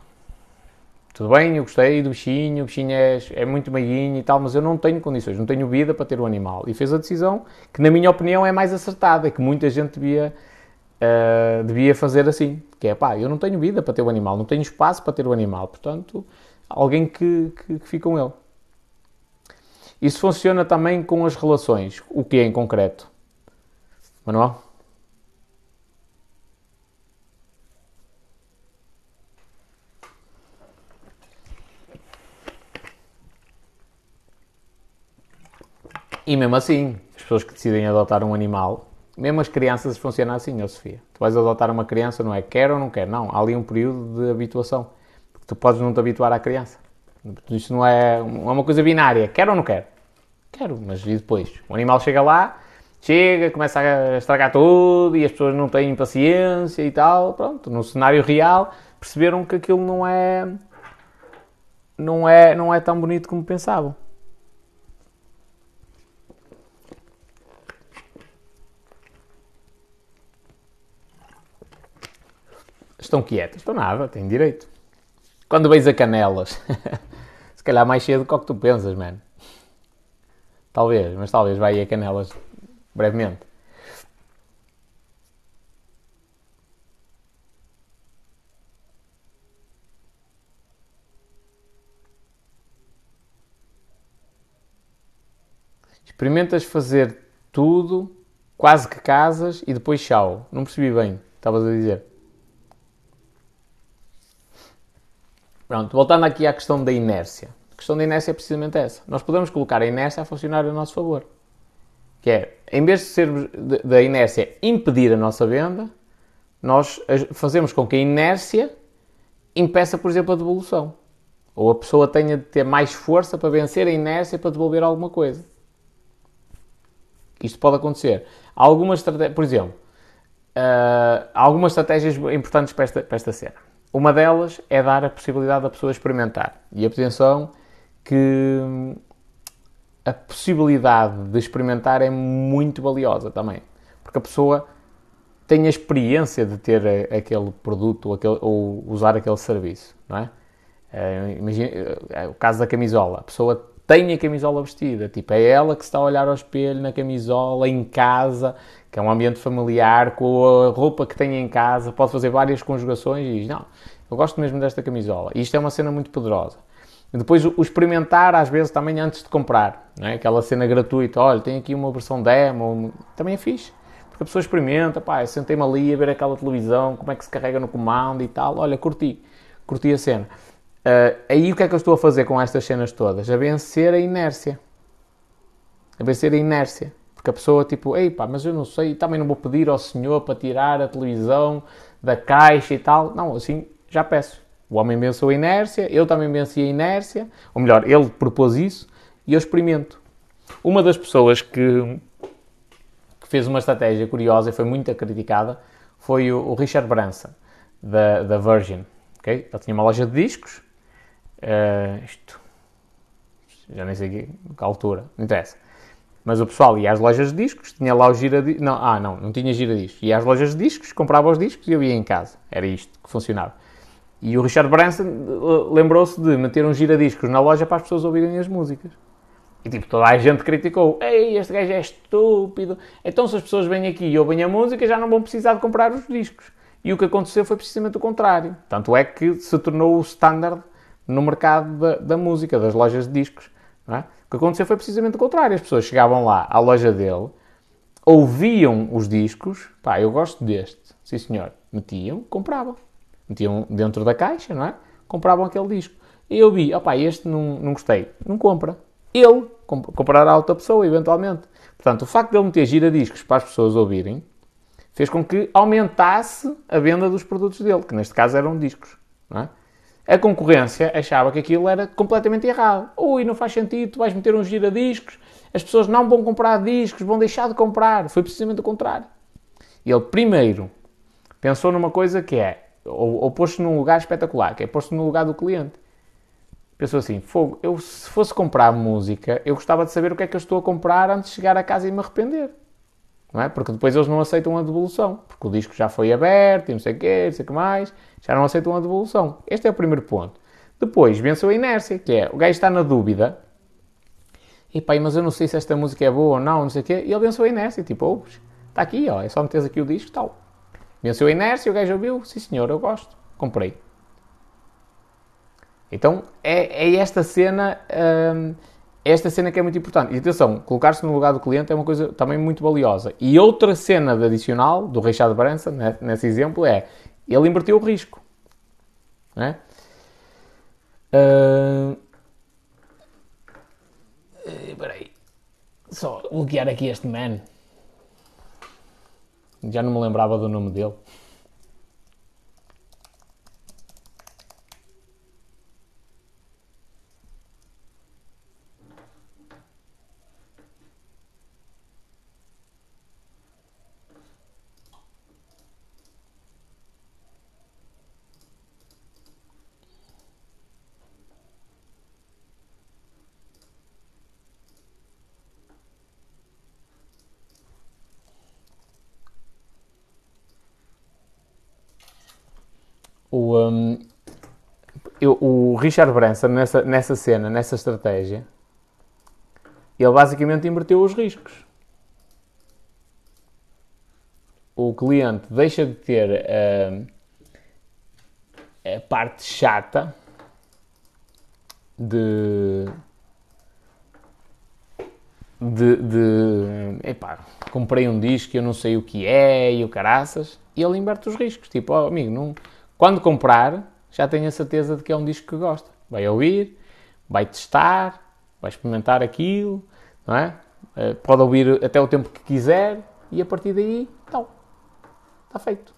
Tudo bem, eu gostei do bichinho, o bichinho é, é muito meiguinho e tal, mas eu não tenho condições, não tenho vida para ter o animal. E fez a decisão que, na minha opinião, é mais acertada, que muita gente devia, uh, devia fazer assim. Que é, pá, eu não tenho vida para ter o animal, não tenho espaço para ter o animal, portanto, alguém que, que, que fique com ele. Isso funciona também com as relações. O que é em concreto? Manuel? E mesmo assim, as pessoas que decidem adotar um animal, mesmo as crianças funcionam assim, Sofia. Tu vais adotar uma criança, não é quer ou não quer, não. Há ali um período de habituação. Tu podes não te habituar à criança. Isto não é, é uma coisa binária, quer ou não quer. Quero, mas e depois? O animal chega lá, chega, começa a estragar tudo e as pessoas não têm paciência e tal. Pronto, no cenário real perceberam que aquilo não é não é não é tão bonito como pensavam. Estão quietas, estão nada, têm direito. Quando veis a canelas, se calhar mais cedo do que que tu pensas, mano. Talvez, mas talvez vai a Canelas brevemente. Experimentas fazer tudo, quase que casas e depois tchau. Não percebi bem, estavas a dizer. Pronto, voltando aqui à questão da inércia. A questão da inércia é precisamente essa. Nós podemos colocar a inércia a funcionar a nosso favor. Que é, em vez de ser da inércia impedir a nossa venda, nós fazemos com que a inércia impeça, por exemplo, a devolução. Ou a pessoa tenha de ter mais força para vencer a inércia para devolver alguma coisa. Isto pode acontecer. Há algumas estratégias, por exemplo, há algumas estratégias importantes para esta, para esta cena. Uma delas é dar a possibilidade da pessoa experimentar. E atenção que a possibilidade de experimentar é muito valiosa também. Porque a pessoa tem a experiência de ter aquele produto ou, aquele, ou usar aquele serviço, não é? Uh, imagina, uh, o caso da camisola. A pessoa tem a camisola vestida, tipo, é ela que está a olhar ao espelho na camisola, em casa, que é um ambiente familiar, com a roupa que tem em casa, pode fazer várias conjugações e diz, não, eu gosto mesmo desta camisola. E isto é uma cena muito poderosa. E depois o experimentar, às vezes, também antes de comprar, não é? aquela cena gratuita, olha, tem aqui uma versão demo, também é fixe. Porque a pessoa experimenta, pá, sentei-me ali a ver aquela televisão, como é que se carrega no comando e tal, olha, curti, curti a cena. Uh, aí o que é que eu estou a fazer com estas cenas todas? A vencer a inércia. A vencer a inércia. Porque a pessoa, tipo, ei pá, mas eu não sei, também não vou pedir ao senhor para tirar a televisão da caixa e tal. Não, assim já peço. O homem venceu a inércia, eu também venci a inércia, ou melhor, ele propôs isso e eu experimento. Uma das pessoas que, que fez uma estratégia curiosa e foi muito criticada foi o, o Richard Branson, da, da Virgin. Okay? Ele tinha uma loja de discos Uh, isto. Já nem sei que, que altura, não interessa. Mas o pessoal ia às lojas de discos, tinha lá o giradiscos. Não, ah, não, não tinha giradiscos. Ia às lojas de discos, comprava os discos e eu ia em casa. Era isto que funcionava. E o Richard Branson eh, lembrou-se de meter um giradiscos na loja para as pessoas ouvirem as músicas. E tipo, toda a gente criticou: Ei, este gajo é estúpido. Então, se as pessoas vêm aqui e ouvem a música, já não vão precisar de comprar os discos. E o que aconteceu foi precisamente o contrário. Tanto é que se tornou o standard no mercado da, da música, das lojas de discos. É? O que aconteceu foi precisamente o contrário. As pessoas chegavam lá à loja dele, ouviam os discos, pá, eu gosto deste, sim senhor, metiam, compravam. Metiam dentro da caixa, não é? Compravam aquele disco. Eu vi, opá, este não, não gostei, não compra. Ele comp comprará outra pessoa, eventualmente. Portanto, o facto de ele meter giradiscos para as pessoas ouvirem fez com que aumentasse a venda dos produtos dele, que neste caso eram discos. É? A concorrência achava que aquilo era completamente errado. Ui, não faz sentido, tu vais meter um giradiscos, as pessoas não vão comprar discos, vão deixar de comprar. Foi precisamente o contrário. Ele primeiro pensou numa coisa que é, ou, ou pôs-se num lugar espetacular, que é pôs-se no lugar do cliente. Pensou assim, fogo, eu se fosse comprar música, eu gostava de saber o que é que eu estou a comprar antes de chegar a casa e me arrepender. Não é? Porque depois eles não aceitam a devolução, porque o disco já foi aberto e não sei o quê, não sei o que mais já não aceitam a devolução. Este é o primeiro ponto. Depois, venceu a inércia, que é, o gajo está na dúvida, e pá, mas eu não sei se esta música é boa ou não, não sei o quê, e ele venceu a inércia, tipo, oh, está aqui, ó, é só meteres aqui o disco e tal. Venceu a inércia, o gajo ouviu, sim senhor, eu gosto, comprei. Então, é, é esta cena... Hum, esta cena que é muito importante. E atenção, colocar-se no lugar do cliente é uma coisa também muito valiosa. E outra cena adicional, do Richard Branson, né, nesse exemplo, é ele inverteu o risco. Né? Uh... Espera aí. Só bloquear aqui este man. Já não me lembrava do nome dele. O, um, eu, o Richard Branson, nessa, nessa cena, nessa estratégia, ele basicamente inverteu os riscos. O cliente deixa de ter uh, a parte chata de de, de epá, comprei um disco e eu não sei o que é e o caraças, e ele inverte os riscos. Tipo, oh, amigo, não, quando comprar, já tenho a certeza de que é um disco que gosta. Vai ouvir, vai testar, vai experimentar aquilo, não é? Eh, pode ouvir até o tempo que quiser e a partir daí, então, está feito.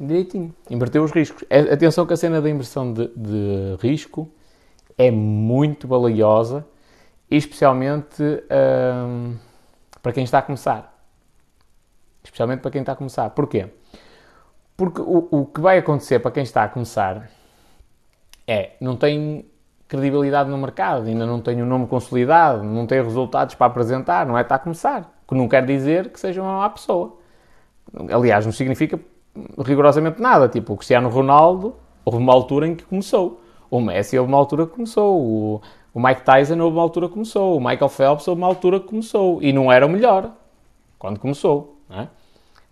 Direitinho. Inverteu os riscos. Atenção que a cena da inversão de, de risco é muito valiosa, especialmente hum, para quem está a começar. Especialmente para quem está a começar. Porquê? Porque o, o que vai acontecer para quem está a começar é, não tem credibilidade no mercado, ainda não tem um nome consolidado, não tem resultados para apresentar, não é? Está a começar. O que não quer dizer que seja uma má pessoa. Aliás, não significa rigorosamente nada. Tipo, o Cristiano Ronaldo houve uma altura em que começou. O Messi houve uma altura que começou. O, o Mike Tyson houve uma altura que começou. O Michael Phelps houve uma altura que começou. E não era o melhor quando começou. É?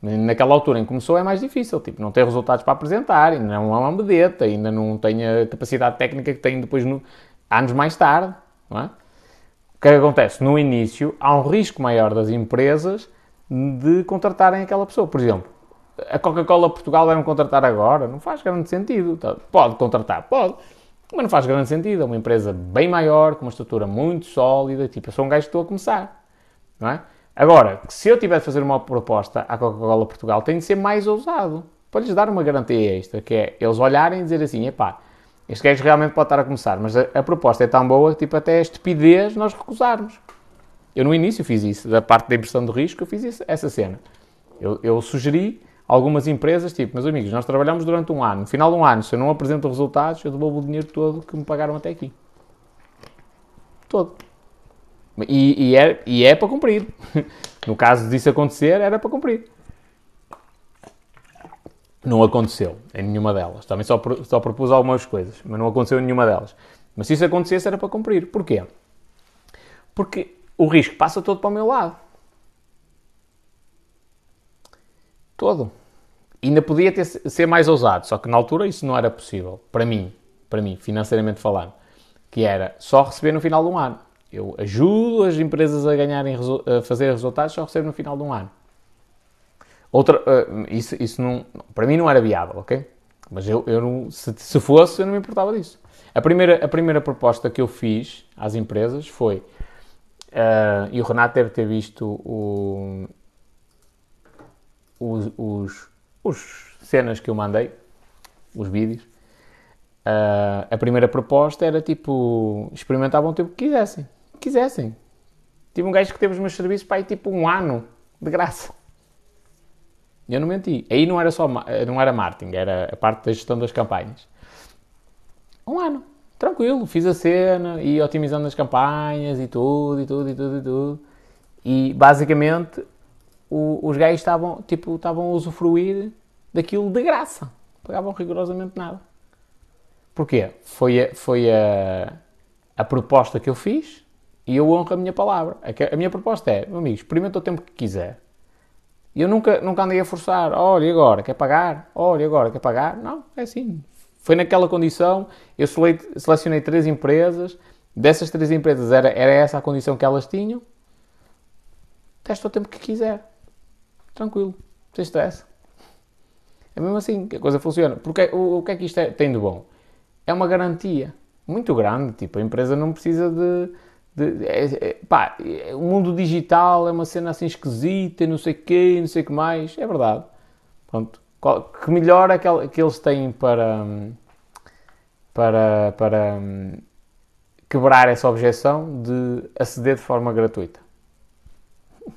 Naquela altura em que começou é mais difícil. Tipo, não tem resultados para apresentar, ainda não é uma medeta, ainda não tem a capacidade técnica que tem depois, no, anos mais tarde. É? O que é que acontece? No início, há um risco maior das empresas de contratarem aquela pessoa. Por exemplo, a Coca-Cola Portugal vai-me contratar agora? Não faz grande sentido. Tá, pode contratar, pode, mas não faz grande sentido. É uma empresa bem maior, com uma estrutura muito sólida. Tipo, eu sou um gajo que estou a começar. Não é? Agora, se eu tiver de fazer uma proposta à Coca-Cola Portugal, tem de ser mais ousado. Para lhes dar uma garantia extra, que é eles olharem e dizer assim: epá, este gajo realmente pode estar a começar, mas a, a proposta é tão boa tipo, até é estupidez nós recusarmos. Eu no início fiz isso, da parte da impressão de risco, eu fiz isso, essa cena. Eu, eu sugeri algumas empresas, tipo, meus amigos, nós trabalhamos durante um ano, no final de um ano, se eu não apresento resultados, eu devolvo o dinheiro todo que me pagaram até aqui. Todo. E, e, é, e é para cumprir. No caso disso acontecer, era para cumprir. Não aconteceu em nenhuma delas. Também só, só propus algumas coisas, mas não aconteceu em nenhuma delas. Mas se isso acontecesse, era para cumprir. Porquê? Porque o risco passa todo para o meu lado. Todo. Ainda podia ter, ser mais ousado, só que na altura isso não era possível. Para mim, para mim, financeiramente falando. Que era só receber no final de um ano. Eu ajudo as empresas a ganharem, a fazer resultados, só recebo no final de um ano. Outra, uh, isso, isso não, para mim não era viável, ok? Mas eu, eu não, se, se, fosse, eu não me importava disso. A primeira, a primeira proposta que eu fiz às empresas foi, uh, e o Renato deve ter visto o, os, os, os cenas que eu mandei, os vídeos, uh, a primeira proposta era tipo, experimentavam o tempo que quisessem. Quisessem. Tive um gajo que teve os meus serviços para aí tipo um ano, de graça. Eu não menti. Aí não era só, não era marketing, era a parte da gestão das campanhas. Um ano. Tranquilo, fiz a cena, e otimizando as campanhas e tudo, e tudo, e tudo, e tudo. E basicamente o, os gajos estavam, tipo, estavam a usufruir daquilo de graça. Pagavam rigorosamente nada. Porquê? Foi a, foi a, a proposta que eu fiz e eu honro a minha palavra. A, a minha proposta é, meu amigo, experimenta o tempo que quiser. E eu nunca, nunca andei a forçar, olha agora, quer pagar? Olha agora, quer pagar? Não, é assim. Foi naquela condição, eu selecionei três empresas, dessas três empresas era, era essa a condição que elas tinham, testa o tempo que quiser tranquilo, sem stress. É mesmo assim que a coisa funciona. Porque o, o que é que isto é, tem de bom? É uma garantia muito grande. Tipo, a empresa não precisa de. De é, é, pá, o mundo digital é uma cena assim esquisita, não sei o quê, não sei o que mais. É verdade. Pronto. Qual, que melhor é que, que eles têm para. para. para quebrar essa objeção de aceder de forma gratuita?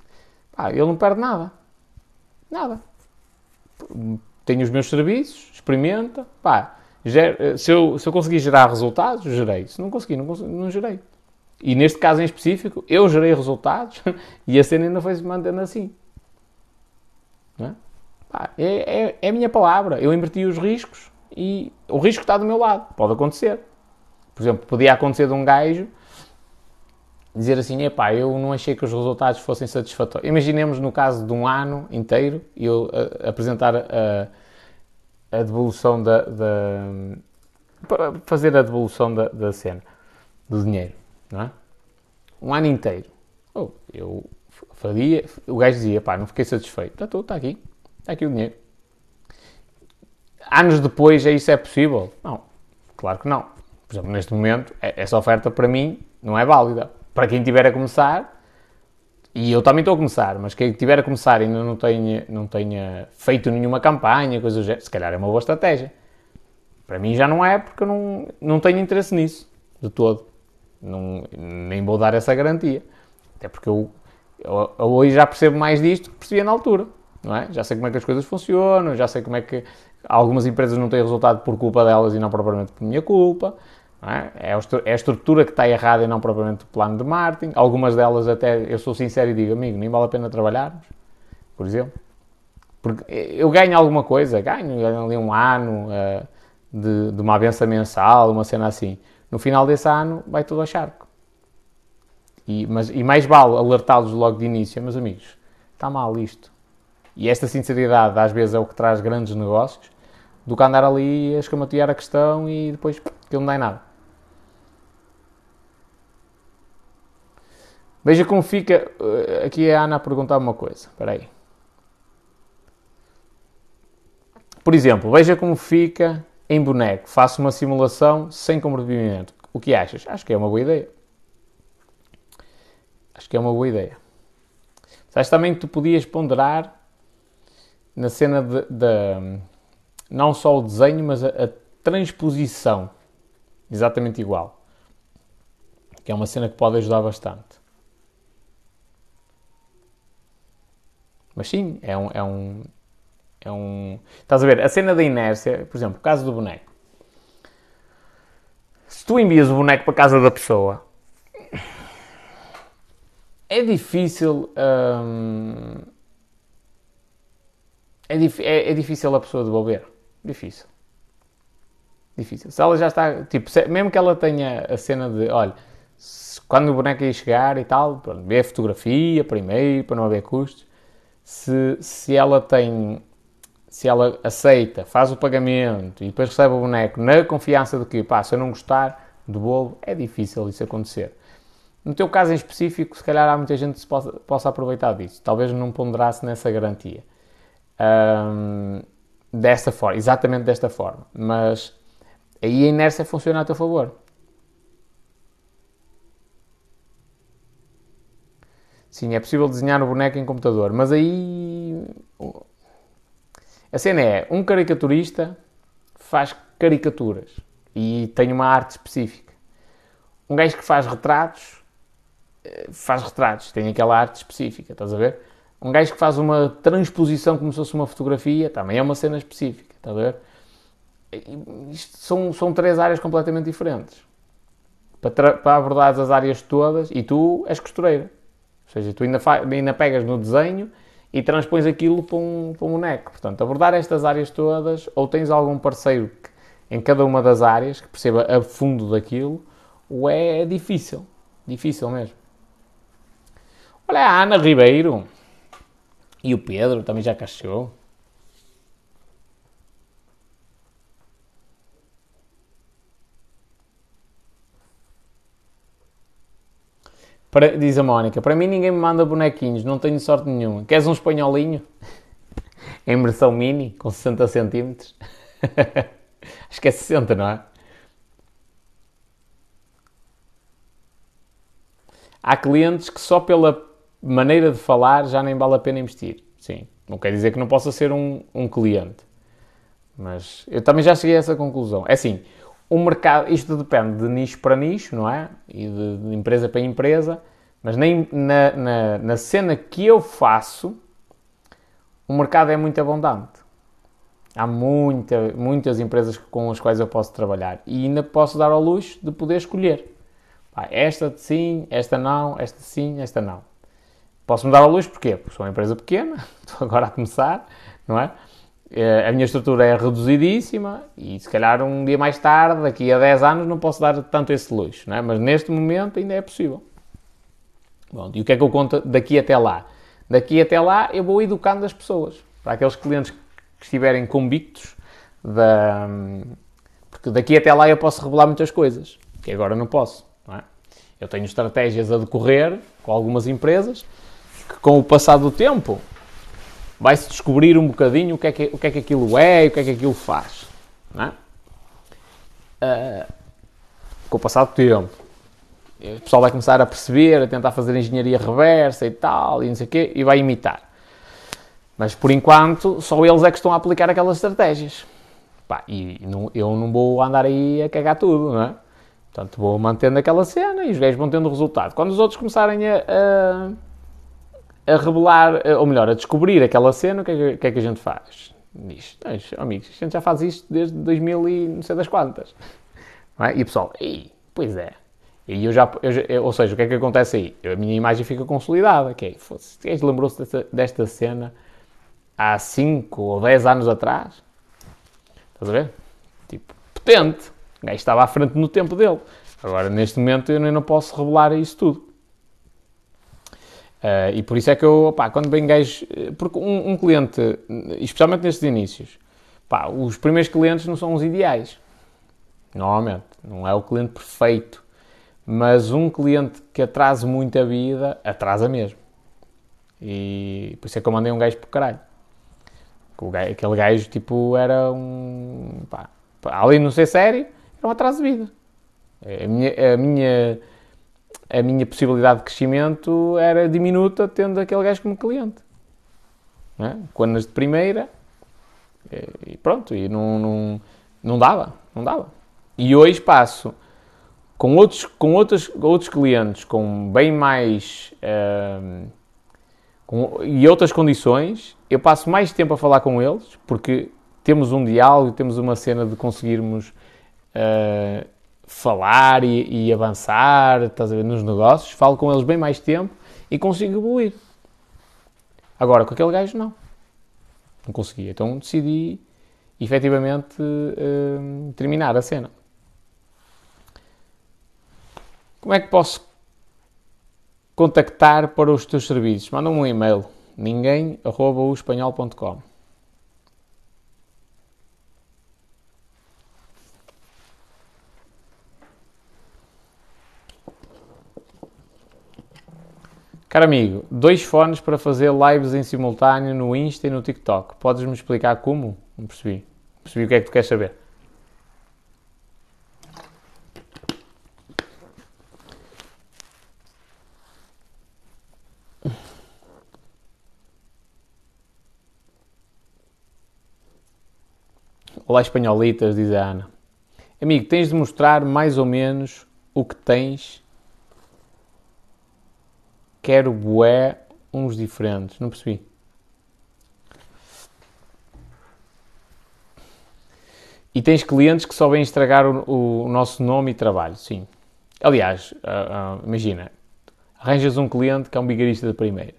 Pá, ele não perde nada. Nada. Tenho os meus serviços, experimenta, pá, se, eu, se eu conseguir gerar resultados, gerei. Se não conseguir, não, consegui, não gerei. E neste caso em específico, eu gerei resultados e a cena ainda foi se mantendo assim. É? É, é, é, a minha palavra. Eu inverti os riscos e o risco está do meu lado. Pode acontecer. Por exemplo, podia acontecer de um gajo dizer assim, epá, eu não achei que os resultados fossem satisfatórios. Imaginemos no caso de um ano inteiro, eu a, apresentar a, a devolução da, da, para fazer a devolução da, da cena. do dinheiro, é? Um ano inteiro. Oh, eu faria, o gajo dizia, pá, não fiquei satisfeito. Está está aqui, está aqui o dinheiro. Anos depois, é isso é possível? Não, claro que não. Por exemplo, neste momento, é, essa oferta para mim não é válida. Para quem tiver a começar, e eu também estou a começar, mas quem tiver a começar e ainda não tenha, não tenha feito nenhuma campanha, coisas do género, se calhar é uma boa estratégia. Para mim já não é, porque eu não, não tenho interesse nisso, de todo. Não, nem vou dar essa garantia. Até porque eu, eu, eu, hoje já percebo mais disto que percebia na altura. Não é? Já sei como é que as coisas funcionam, já sei como é que algumas empresas não têm resultado por culpa delas e não propriamente por minha culpa. É? é? a estrutura que está errada e não propriamente o plano de marketing. Algumas delas até, eu sou sincero e digo, amigo, nem vale a pena trabalharmos, por exemplo. Porque eu ganho alguma coisa, ganho, ganho ali um ano uh, de, de, uma avença mensal, uma cena assim. No final desse ano vai tudo ao charco. E, mas, e mais vale alertá-los logo de início, meus amigos, está mal isto. E esta sinceridade às vezes é o que traz grandes negócios, do que andar ali a escamatear a questão e depois aquilo não dá em nada. Veja como fica. Eh, aqui a Ana a perguntar uma coisa. Espera aí. Por exemplo, veja como fica em boneco. Faço uma simulação sem comprometimento. O que achas? Acho que é uma boa ideia. Acho que é uma boa ideia. Sabes também que tu podias ponderar na cena de não só o desenho, mas a, a transposição. Exatamente igual. Que é uma cena que pode ajudar bastante. Mas sim, é um, é um. É um. Estás a ver? A cena da inércia, por exemplo, o caso do boneco. Se tu envias o boneco para a casa da pessoa, é difícil. Hum, é, dif é, é, difícil a pessoa devolver. Difícil. Difícil. Se ela já está. Tipo, se, mesmo que ela tenha a cena de. Olha, se, quando o boneco ia chegar e tal, pronto, vê a fotografia primeiro, para não haver custos se, se ela tem, se ela aceita, faz o pagamento e depois recebe o boneco na confiança de que, pá, se eu não gostar, devolvo, é difícil isso acontecer. No teu caso em específico, se calhar há muita gente que se possa, possa aproveitar disso. Talvez não ponderasse nessa garantia. Um, desta forma, exatamente desta forma. Mas aí a inércia funciona a teu favor. Sim, é possível desenhar o boneco em computador, mas aí. A cena é: um caricaturista faz caricaturas e tem uma arte específica. Um gajo que faz retratos eh, faz retratos, tem aquela arte específica, estás a ver? Um gajo que faz uma transposição como se fosse uma fotografia também é uma cena específica, estás a ver? Isto são, são três áreas completamente diferentes. Para, para as áreas todas, e tu és costureira. Ou seja, tu ainda, ainda pegas no desenho e transpões aquilo para um, para um boneco. Portanto, abordar estas áreas todas, ou tens algum parceiro que, em cada uma das áreas que perceba a fundo daquilo, ou é difícil. Difícil mesmo. Olha a Ana Ribeiro e o Pedro também já cachou. Para, diz a Mónica, para mim ninguém me manda bonequinhos, não tenho sorte nenhuma. Queres um espanholinho? em versão mini, com 60 centímetros? Acho que é 60, não é? Há clientes que só pela maneira de falar já nem vale a pena investir. Sim, não quer dizer que não possa ser um, um cliente. Mas eu também já cheguei a essa conclusão. É assim, o mercado, isto depende de nicho para nicho, não é? E de, de empresa para empresa, mas nem na, na, na, cena que eu faço, o mercado é muito abundante. Há muita, muitas empresas com as quais eu posso trabalhar e ainda posso dar ao luxo de poder escolher. esta sim, esta não, esta sim, esta não. Posso-me dar ao luxo porquê? Porque sou uma empresa pequena, estou agora a começar, não é? Eh, a minha estrutura é reduzidíssima e se calhar um dia mais tarde, daqui a 10 anos, não posso dar tanto esse luxo, é? mas neste momento ainda é possível. Bom, e o que é que eu conto daqui até lá? Daqui até lá eu vou educando as pessoas, para aqueles clientes que estiverem convictos, da... porque daqui até lá eu posso revelar muitas coisas, que agora não posso. Não é? Eu tenho estratégias a decorrer com algumas empresas que, com o passar do tempo, vai-se descobrir um bocadinho o que, é que, o que é que aquilo é e o que é que aquilo faz. Não é? Uh, com o passar do tempo. O pessoal vai começar a perceber, a tentar fazer engenharia reversa e tal, e não sei o quê, e vai imitar. Mas por enquanto, só eles é que estão a aplicar aquelas estratégias. Pá, e não, eu não vou andar aí a cagar tudo, não é? Portanto, vou mantendo aquela cena e os gajos vão tendo resultado. Quando os outros começarem a, a, a revelar, ou melhor, a descobrir aquela cena, o que é que, que, é que a gente faz? Diz, amigos, a gente já faz isto desde 2000 e não sei das quantas. É? E o pessoal, pois é. E eu já, eu já, ou seja, o que é que acontece aí? A minha imagem fica consolidada. Que é, se lembrou-se desta, desta cena há 5 ou 10 anos atrás, estás a ver? Tipo, potente. O gajo estava à frente no tempo dele. Agora, neste momento, eu não posso revelar isso tudo. Uh, e por isso é que eu, pá, quando bem gajo. Porque um, um, cliente, especialmente nestes inícios, pá, os primeiros clientes não são os ideais. Normalmente. Não é o cliente perfeito. Mas um cliente que atrasa muito a vida, atrasa mesmo. E por isso é que eu mandei um gajo para o caralho. Aquele gajo, tipo, era um. Pá, de não ser sério, era um atraso de vida. A minha, a minha, a minha possibilidade de crescimento era diminuta tendo aquele gajo como cliente. É? Quando de primeira, e pronto, e não, não, não dava, não dava. E hoje passo com outros, com outros, outros clientes com bem mais. Uh, com, e outras condições, eu passo mais tempo a falar com eles, porque temos um diálogo, temos uma cena de conseguirmos uh, falar e, e, avançar, estás a ver, nos negócios, falo com eles bem mais tempo e consigo evoluir. Agora, com aquele gajo, não. Não conseguia. Então decidi, efetivamente, uh, terminar a cena. Como é que posso contactar para os teus serviços? Manda-me um e-mail ninguém.espanhol.com Caro amigo, dois fones para fazer lives em simultâneo no Insta e no TikTok. Podes-me explicar como? Não percebi. Percebi o que é que tu queres saber. Olá, espanholitas, diz a Ana. Amigo, tens de mostrar mais ou menos o que tens. Quero bué uns diferentes. Não percebi. E tens clientes que só vêm estragar o, o nosso nome e trabalho, sim. Aliás, uh, uh, imagina, arranjas um cliente que é um bigarista de primeira.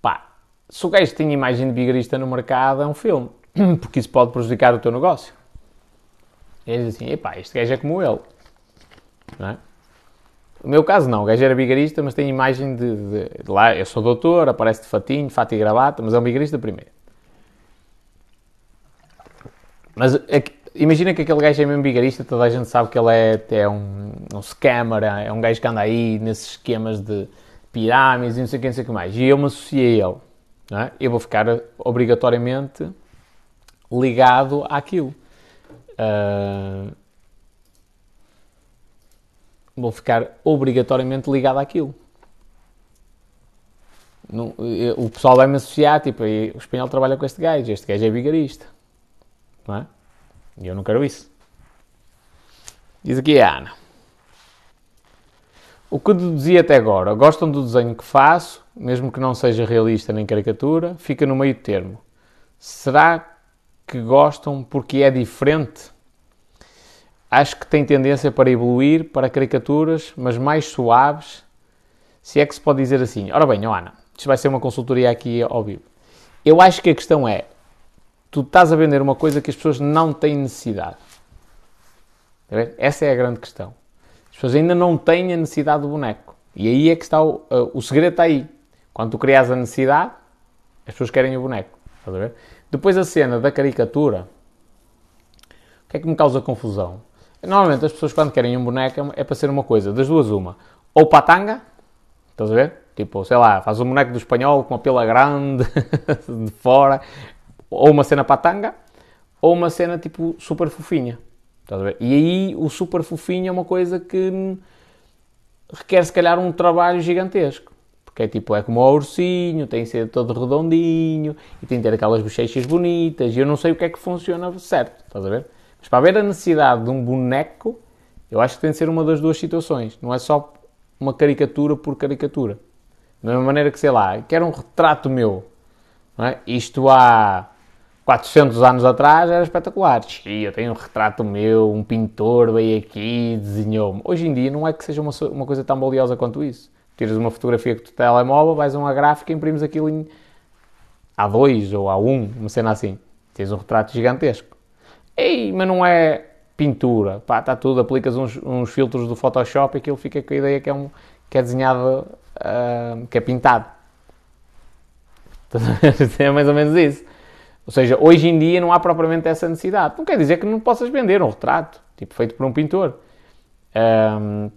Pá, se o gajo tem imagem de bigarista no mercado, é um filme. porque isso pode prejudicar o teu negócio. E eles assim, epá, este gajo é como ele. Não é? No meu caso não, o gajo era bigarista, mas tem imagem de, de, de, lá, eu sou doutor, aparece de fatinho, fato e gravata, mas é um bigarista primeiro. Mas é, imagina que aquele gajo é mesmo bigarista, toda a gente sabe que ele é, é um, um scammer, é um gajo que anda aí nesses esquemas de pirâmides e não sei o que, não sei o que mais. E eu me associei a ele. É? Eu vou ficar obrigatoriamente ligado àquilo. Uh, vou ficar obrigatoriamente ligado àquilo. Não, o pessoal vai me associar, tipo, o espanhol trabalha com este gajo, este gajo é vigarista. Não é? E eu não quero isso. Diz aqui a Ana. O que deduzi até agora? Gostam do desenho que faço, mesmo que não seja realista nem caricatura, fica no meio termo. Será que gostam porque é diferente. Acho que tem tendência para evoluir para caricaturas, mas mais suaves, se é que se pode dizer assim. Ora bem, Ana, isto vai ser uma consultoria aqui ao vivo. Eu acho que a questão é, tu estás a vender uma coisa que as pessoas não têm necessidade. Essa é a grande questão. As pessoas ainda não têm a necessidade do boneco. E aí é que está o, uh, o segredo está aí. Quando tu crias a necessidade, as pessoas querem o boneco. Depois a cena da caricatura, o que é que me causa confusão? Normalmente as pessoas quando querem um boneco é para ser uma coisa, das duas uma. Ou patanga, estás a ver? Tipo, sei lá, faz um boneco do espanhol com a pila grande de fora, ou uma cena patanga, ou uma cena tipo super fofinha. Estás a ver? E aí o super fofinho é uma coisa que requer se calhar um trabalho gigantesco. Porque é tipo, é como o ursinho, tem que ser todo redondinho e tem que ter aquelas bochechas bonitas. E eu não sei o que é que funciona certo, estás a ver? Mas para haver a necessidade de um boneco, eu acho que tem de ser uma das duas situações. Não é só uma caricatura por caricatura. Da mesma maneira que, sei lá, quero um retrato meu. É? Isto há 400 anos atrás era espetacular. Eu tenho um retrato meu, um pintor veio aqui, desenhou-me. Hoje em dia não é que seja uma, uma coisa tão valiosa quanto isso. Tiras uma fotografia com o telemóvel, vais a uma gráfica e imprimes aquilo em A2 ou A1, uma cena assim. Tens um retrato gigantesco. Ei, mas não é pintura. Pá, está tudo, aplicas uns, uns, filtros do Photoshop e aquilo fica com a ideia que é, um, que é desenhado, uh, que é pintado. é mais ou menos isso. Ou seja, hoje em dia não há propriamente essa necessidade. Não quer dizer que não possas vender um retrato, tipo feito por um pintor. Um,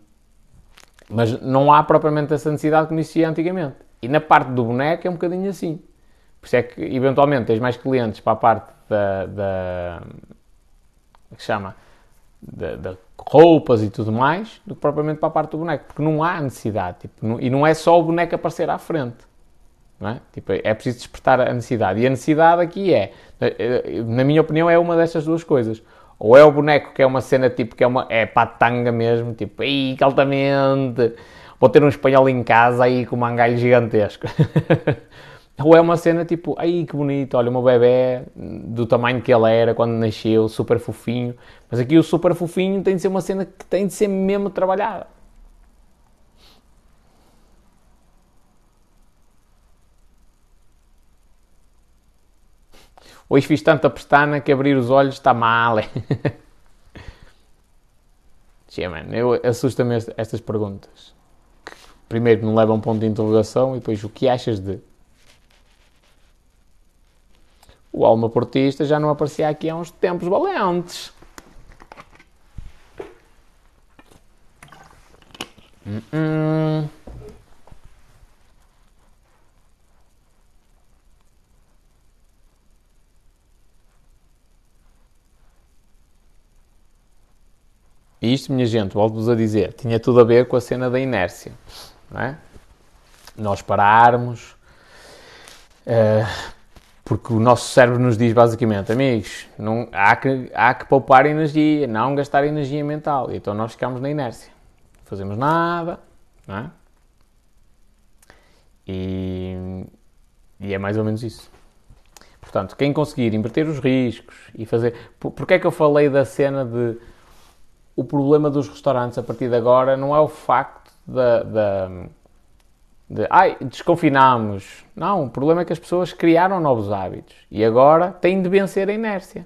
mas não há propriamente essa necessidade como existia antigamente. E na parte do boneco é um bocadinho assim. Por isso é que, eventualmente, tens mais clientes para a parte da. da que se chama? Da, roupas e tudo mais, do que propriamente para a parte do boneco. Porque não há necessidade. Tipo, não, e não é só o boneco aparecer à frente. É? Tipo, é preciso despertar a necessidade. E a necessidade aqui é, na minha opinião, é uma destas duas coisas. Ou é o boneco que é uma cena tipo que é uma é patanga mesmo, tipo, ei, altamente, vou ter um espanhol em casa aí com um mangalho gigantesco. Ou é uma cena tipo, ai que bonito, olha, o meu bebê do tamanho que ele era quando nasceu, super fofinho. Mas aqui o super fofinho tem de ser uma cena que tem de ser mesmo trabalhada. Hoje fiz tanta pestana que abrir os olhos está mal. Tia, mano, eu assusta-me estas perguntas. Primeiro não levam um ponto de interrogação e depois o que achas de? O alma portista já não aparecia aqui há uns tempos valentes. Hum, hum. E isto, minha gente, volto-vos a dizer, tinha tudo a ver com a cena da inércia. Não é? Nós pararmos, uh, porque o nosso cérebro nos diz basicamente, amigos, não, há, que, há que poupar energia, não gastar energia mental. Então nós ficamos na inércia. Não fazemos nada, não é? E, e é mais ou menos isso. Portanto, quem conseguir inverter os riscos e fazer. Por, porque é que eu falei da cena de o problema dos restaurantes a partir de agora não é o facto da, da de, ai, desconfinamos. Não, o problema é que as pessoas criaram novos hábitos e agora têm de vencer a inércia.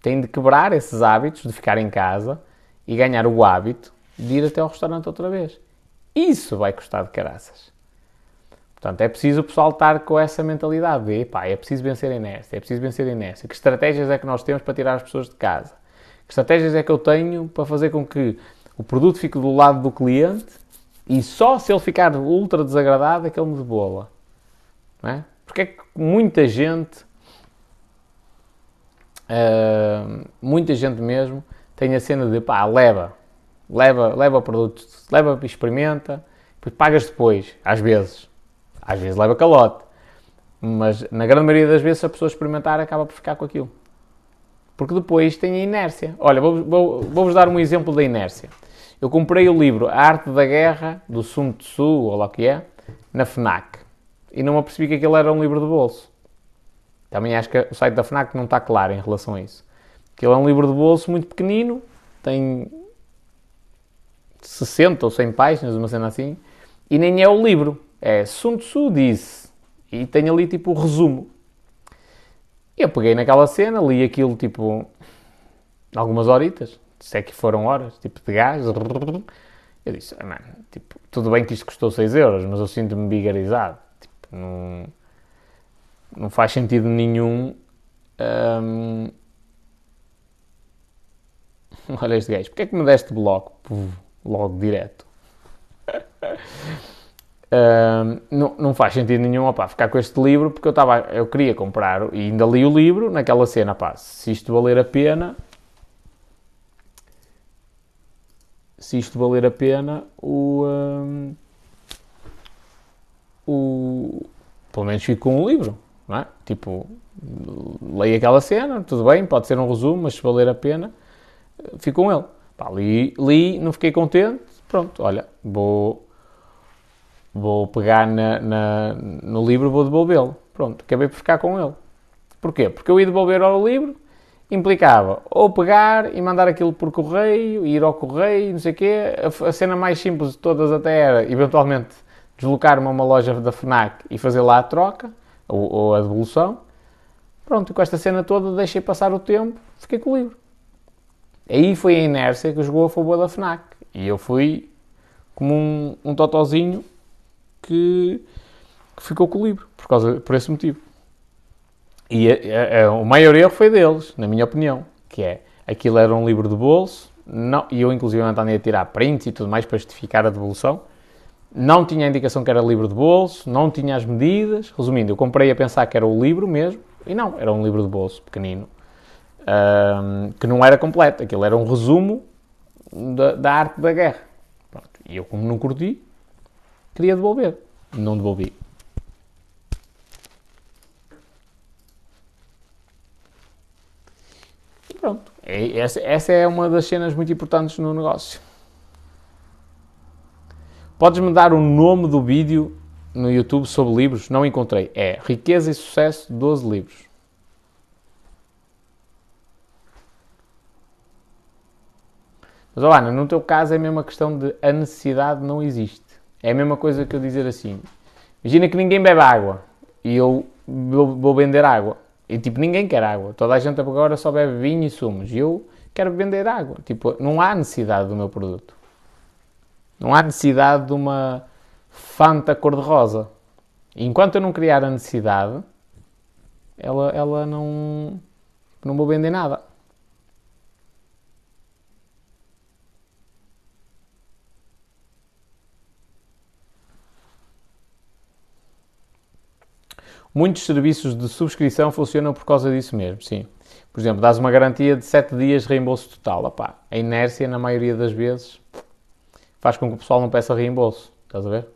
Têm de quebrar esses hábitos de ficar em casa e ganhar o hábito de ir até ao restaurante outra vez. Isso vai custar de caraças. Portanto, é preciso o pessoal estar com essa mentalidade de, pá, é preciso vencer a inércia, é preciso vencer a inércia. Que estratégias é que nós temos para tirar as pessoas de casa? Que estratégias é que eu tenho para fazer com que o produto fique do lado do cliente e só se ele ficar ultra desagradado é que ele me debola? Não é? Porque é que muita gente, uh, muita gente mesmo, tem a cena de pá, leva, leva, leva produto, leva, experimenta, depois pagas depois, às vezes. Às vezes leva calote. Mas na grande maioria das vezes, se a pessoa experimentar, acaba por ficar com aquilo. Porque depois tem a inércia. Olha, vou-vos vou, vou dar um exemplo da inércia. Eu comprei o livro A Arte da Guerra, do Sun Tzu, ou lá que é, na FNAC. E não me apercebi que aquilo era um livro de bolso. Também acho que o site da FNAC não está claro em relação a isso. Aquilo é um livro de bolso muito pequenino, tem 60 ou 100 páginas, uma cena assim, e nem é o livro. É Sun Tzu disse. E tem ali tipo o resumo. Eu peguei naquela cena, li aquilo tipo algumas horitas, se é que foram horas, tipo de gás. Eu disse, ah, mano, tipo, tudo bem que isto custou 6 euros, mas eu sinto-me bigarizado. Tipo, não, não faz sentido nenhum. Hum, Olha este gajo, porquê é que me deste bloco? Puf, logo direto. Uh, não, não, faz sentido nenhum opa, ficar com este livro porque eu, tava, eu queria comprar e ainda li o livro naquela cena. Opa, se isto valer a pena, se isto valer a pena, o, um, o pelo menos fico com o livro, não é? Tipo, leio aquela cena, tudo bem, pode ser um resumo, mas se valer a pena, fico com ele. Pá, li, li, não fiquei contente, pronto, olha, vou, vou pegar na, na no livro vou devolvê-lo. Pronto, acabei por ficar com ele. Porquê? Porque eu ia devolver ao livro, implicava ou pegar e mandar aquilo por correio, ir ao correio, não sei o quê. A, cena mais simples de todas até era, eventualmente, deslocar-me a uma loja da FNAC e fazer lá a troca, ou, ou a devolução. Pronto, e com esta cena toda deixei passar o tempo, fiquei com o livro. Aí foi a inércia que jogou a favor da FNAC. E eu fui como um, um totozinho que, que, ficou com o livro, por, causa, por esse motivo. E a, a, a, o maior erro foi deles, na minha opinião, que é, aquilo era um livro de bolso, não, e eu inclusive andei a tirar prints e tudo mais para justificar a devolução, não tinha a indicação que era livro de bolso, não tinha as medidas. Resumindo, eu comprei a pensar que era o livro mesmo, e não, era um livro de bolso pequenino, um, que não era completo. Aquilo era um resumo da, da arte da guerra. Pronto. E eu, como não curti, queria devolver. Não devolvi. Pronto. Essa, essa é uma das cenas muito importantes no negócio. Podes-me dar o nome do vídeo no YouTube sobre livros? Não encontrei. É Riqueza e Sucesso, 12 livros. Mas, Ana, no teu caso é a mesma questão de a necessidade não existe. É a mesma coisa que eu dizer assim. Imagina que ninguém bebe água e eu vou vender água. E tipo, ninguém quer água. Toda a gente agora só bebe vinho e sumos. E eu quero vender água. Tipo, não há necessidade do meu produto. Não há necessidade de uma Fanta cor-de-rosa. Enquanto eu não criar a necessidade, ela, ela não, não vou vender nada. Muitos serviços de subscrição funcionam por causa disso mesmo, sim. Por exemplo, dás uma garantia de 7 dias de reembolso total. A inércia, na maioria das vezes, faz com que o pessoal não peça reembolso. Estás a ver?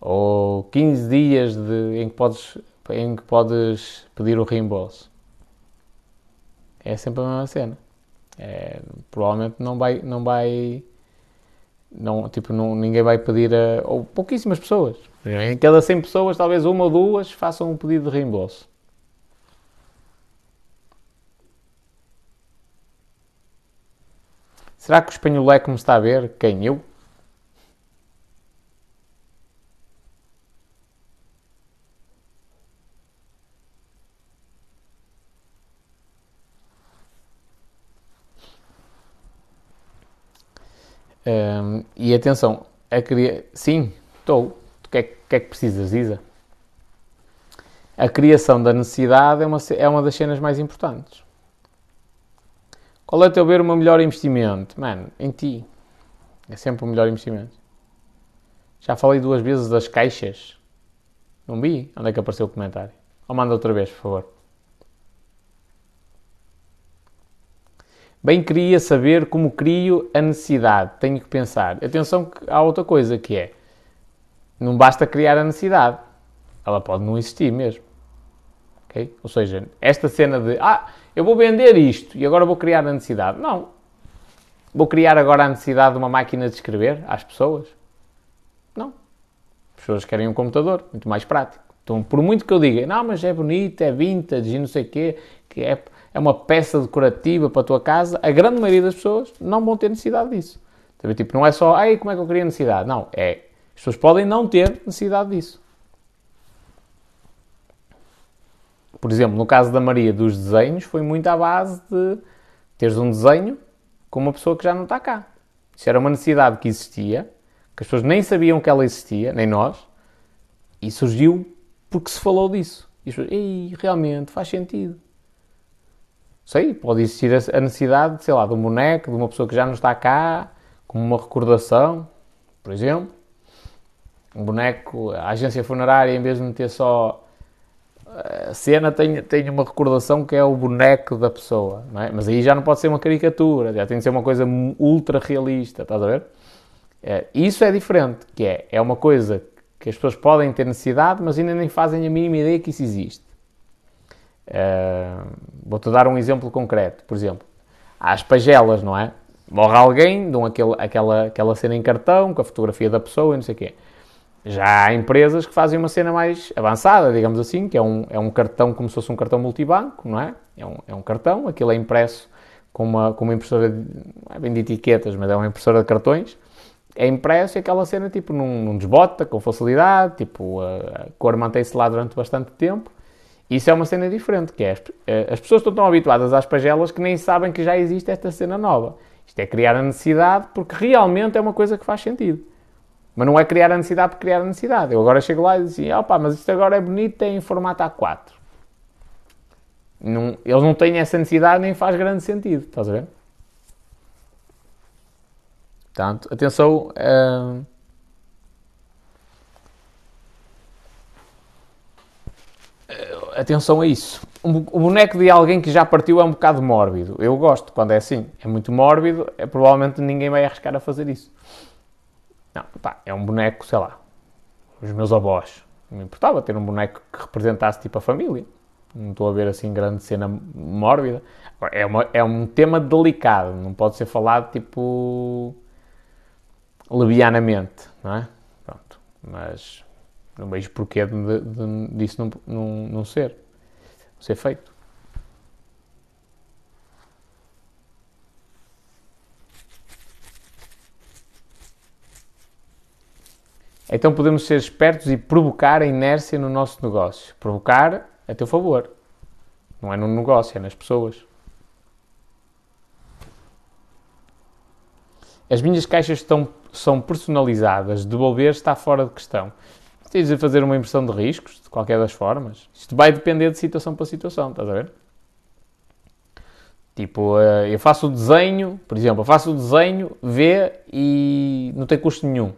Ou 15 dias de, em, que podes, em que podes pedir o reembolso. É sempre a mesma cena. É, provavelmente não vai, não vai, não, tipo, não, ninguém vai pedir a, ou pouquíssimas pessoas. Em cada 100 pessoas, talvez uma ou duas façam um pedido de reembolso. Será que o espanholeco me está a ver? Quem? Eu? Um, e atenção, a cria... sim, estou. Que, é, que precisas, Isa? A criação da necessidade é uma, é uma das cenas mais importantes. Qual é, teu ver, o meu melhor investimento? Mano, em ti. É sempre o melhor investimento. Já falei duas vezes das caixas. Não vi? Onde é que apareceu o comentário? Ou manda outra vez, por favor. Bem queria saber como crio a necessidade. Tenho que pensar. Atenção que há outra coisa que é. Não basta criar a necessidade. Ela pode não existir mesmo. Okay? Ou seja, esta cena de ah, eu vou vender isto e agora vou criar a necessidade. Não. Vou criar agora a necessidade de uma máquina de escrever às pessoas? Não. As pessoas querem um computador, muito mais prático. Então, por muito que eu diga, não, mas é bonito, é vintage e não sei o quê, que é, é uma peça decorativa para a tua casa, a grande maioria das pessoas não vão ter necessidade disso. Então, tipo, não é só, ai, como é que eu queria necessidade? Não, é, as pessoas podem não ter necessidade disso. Por exemplo, no caso da Maria dos desenhos, foi muito à base de teres um desenho com uma pessoa que já não está cá. Isso era uma necessidade que existia, que as pessoas nem sabiam que ela existia, nem nós, e surgiu porque se falou disso. E as pessoas, ei, realmente faz sentido. sei, pode existir a necessidade, sei lá, de um boneco, de uma pessoa que já não está cá, como uma recordação, por exemplo. Um boneco, a agência funerária, em vez de meter só a cena, tem, tem uma recordação que é o boneco da pessoa, é? mas aí já não pode ser uma caricatura, já tem de ser uma coisa ultra realista, estás a ver? É, isso é diferente, que é, é uma coisa que as pessoas podem ter necessidade, mas ainda nem fazem a mínima ideia que isso existe. Uh, Vou-te dar um exemplo concreto. Por exemplo, as pagelas, não é? Morre alguém, dão aquele, aquela, aquela cena em cartão, com a fotografia da pessoa e não sei o quê. Já há empresas que fazem uma cena mais avançada, digamos assim, que é um, é um cartão como se fosse um cartão multibanco, não é? É um, é um cartão, aquilo é impresso com uma, com uma impressora, de, não é bem de etiquetas, mas é uma impressora de cartões. É impresso e aquela cena tipo não, desbota com facilidade, tipo a, a cor mantém-se lá durante bastante tempo isso é uma cena diferente, que é as, eh, as pessoas estão tão habituadas às pagelas que nem sabem que já existe esta cena nova. Isto é criar a necessidade porque realmente é uma coisa que faz sentido. Mas não é criar a necessidade por criar a necessidade. Eu agora chego lá e digo assim, opa, mas isto agora é bonito, em formato A4. Não, eles não têm essa necessidade nem faz grande sentido, estás a ver? Portanto, atenção... Uh, atenção a isso. O boneco de alguém que já partiu é um bocado mórbido. Eu gosto quando é assim. É muito mórbido, é, provavelmente ninguém vai arriscar a fazer isso. Não, pá, é um boneco, sei lá, os meus avós. Não me importava ter um boneco que representasse tipo a família. Não estou a ver assim grande cena mórbida. É, uma, é um tema delicado, não pode ser falado tipo levianamente, não é? Pronto, mas não vejo porquê de, de, disso não, não, não ser, não ser feito. Então podemos ser espertos e provocar a inércia no nosso negócio. Provocar a teu favor. Não é no negócio, é nas pessoas. As minhas caixas estão, são personalizadas. Devolver está fora de questão tens de fazer uma impressão de riscos, de qualquer das formas. Isto vai depender de situação para situação, estás a ver? Tipo, eh, eu faço o desenho, por exemplo, eu faço o desenho, vê e não tem custo nenhum.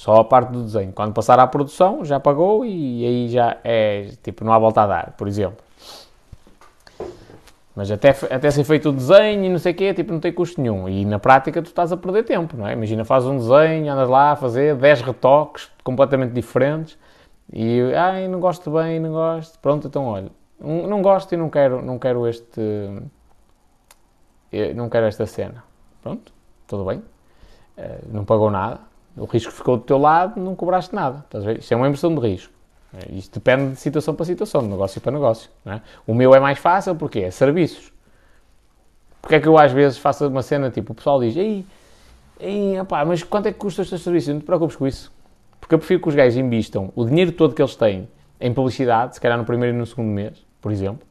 Só a parte do desenho. Quando passar à produção, já pagou e aí já é, tipo, não há volta a dar, por exemplo. Mas até, até ser feito o desenho e não sei o quê, tipo, não tem custo nenhum. E na prática tu estás a perder tempo, não é? Imagina, fazes um desenho, andas lá a fazer 10 retoques completamente diferentes e, ai, não gosto bem, não gosto. Pronto, então olha, não gosto e não quero, não quero este... Eh, não quero esta cena. Pronto, tudo bem. Eh, não pagou nada. O risco ficou do teu lado, não cobraste nada. Estás? Isto é uma inversão de risco. Isto depende de situação para situação, de negócio para negócio. É? O meu é mais fácil porque é serviços. Porque é que eu às vezes faço uma cena tipo, o pessoal diz, ei, ei opá, mas quanto é que custa os teus serviços? Não te preocupes com isso. Porque eu prefiro que os gajos investam o dinheiro todo que eles têm em publicidade, se calhar no primeiro e no segundo mês, por exemplo.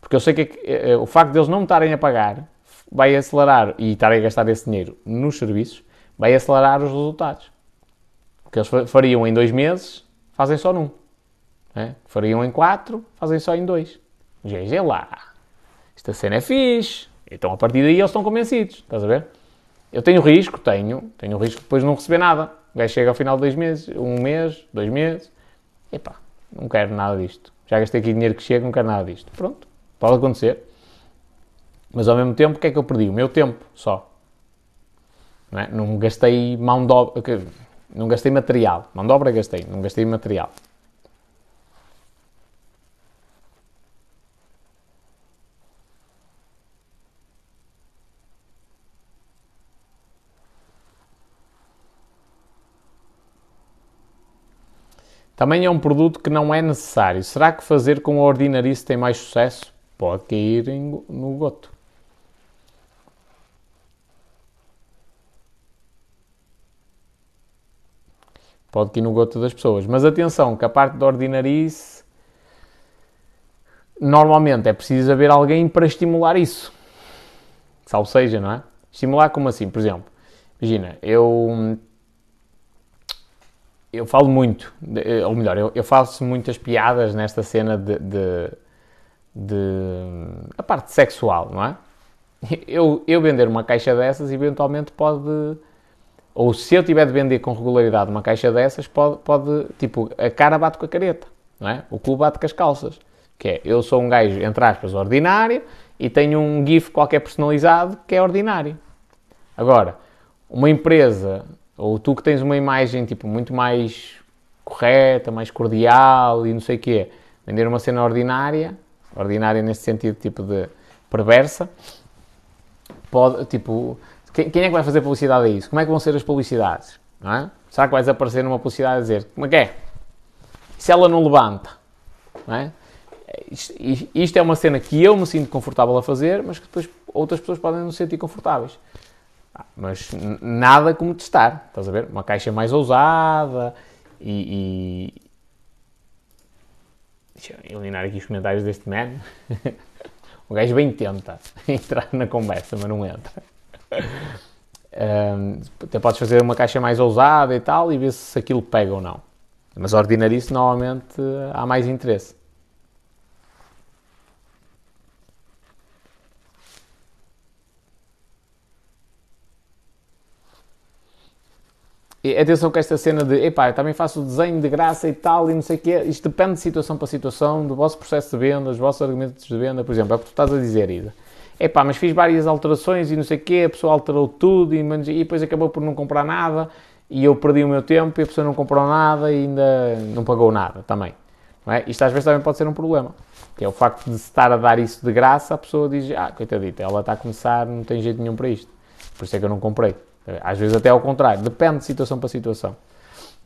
Porque eu sei que é, é, o facto de eles não me estarem a pagar vai acelerar e estarem a gastar esse dinheiro nos serviços, vai acelerar os resultados. O que eles fariam em dois meses, fazem só num. Né? Fariam em 4, fazem só em 2. GG lá. Esta cena é fixe. Então a partir daí eles estão convencidos. Estás a ver? Eu tenho risco, tenho. Tenho risco de depois não receber nada. O gajo chega ao final de dois meses, um mês, dois meses. Epá, não quero nada disto. Já gastei aqui dinheiro que chega, não quero nada disto. Pronto, pode acontecer. Mas ao mesmo tempo, o que é que eu perdi? O meu tempo só. Não, é? não gastei mão de obra, não gastei material. Mão de obra gastei, não gastei material. Também é um produto que não é necessário. Será que fazer com a ordinarice tem mais sucesso? Pode cair no goto. Pode cair no goto das pessoas. Mas atenção, que a parte da ordinarice normalmente é preciso haver alguém para estimular isso. Salve seja, não é? Estimular como assim? Por exemplo, imagina, eu eu falo muito, ou melhor, eu, eu faço muitas piadas nesta cena de, de, de a parte sexual, não é? Eu, eu vender uma caixa dessas, eventualmente pode, ou se eu tiver de vender com regularidade uma caixa dessas, pode, pode tipo, a cara bate com a careta, não é? O cu bate com as calças. Que é, eu sou um gajo, entre aspas, ordinário e tenho um GIF qualquer personalizado que é ordinário. Agora, uma empresa, ou tu que tens uma imagem tipo muito mais correta, mais cordial e não sei o quê, vender uma cena ordinária, ordinária nesse sentido tipo de perversa, pode, tipo, quem, quem, é que vai fazer publicidade a isso? Como é que vão ser as publicidades? Não é? Será que vais aparecer numa publicidade a dizer, como é que é? Se ela não levanta, não é? Isto, isto é uma cena que eu me sinto confortável a fazer, mas que depois outras pessoas podem não se sentir confortáveis. Ah, mas nada como testar, estás a ver? Uma caixa mais ousada e, e... Deixa eu eliminar aqui os comentários deste man. O gajo bem tenta entrar na conversa, mas não entra. Um, até podes fazer uma caixa mais ousada e tal e ver se aquilo pega ou não. Mas ordinarice normalmente há mais interesse. E atenção com esta cena de, epá, eu também faço desenho de graça e tal, e não sei o quê. Isto depende de situação para situação, do vosso processo de venda, dos vossos argumentos de venda. Por exemplo, é o que tu estás a dizer, Isa. Epá, mas fiz várias alterações e não sei o quê, a pessoa alterou tudo e, e depois acabou por não comprar nada e eu perdi o meu tempo e a pessoa não comprou nada e ainda não pagou nada também. Não é? Isto às vezes também pode ser um problema. Que é o facto de se estar a dar isso de graça, a pessoa diz, ah, coitadita, ela está a começar, não tem jeito nenhum para isto. Por isso é que eu não comprei. Às vezes até ao contrário, depende de situação para situação.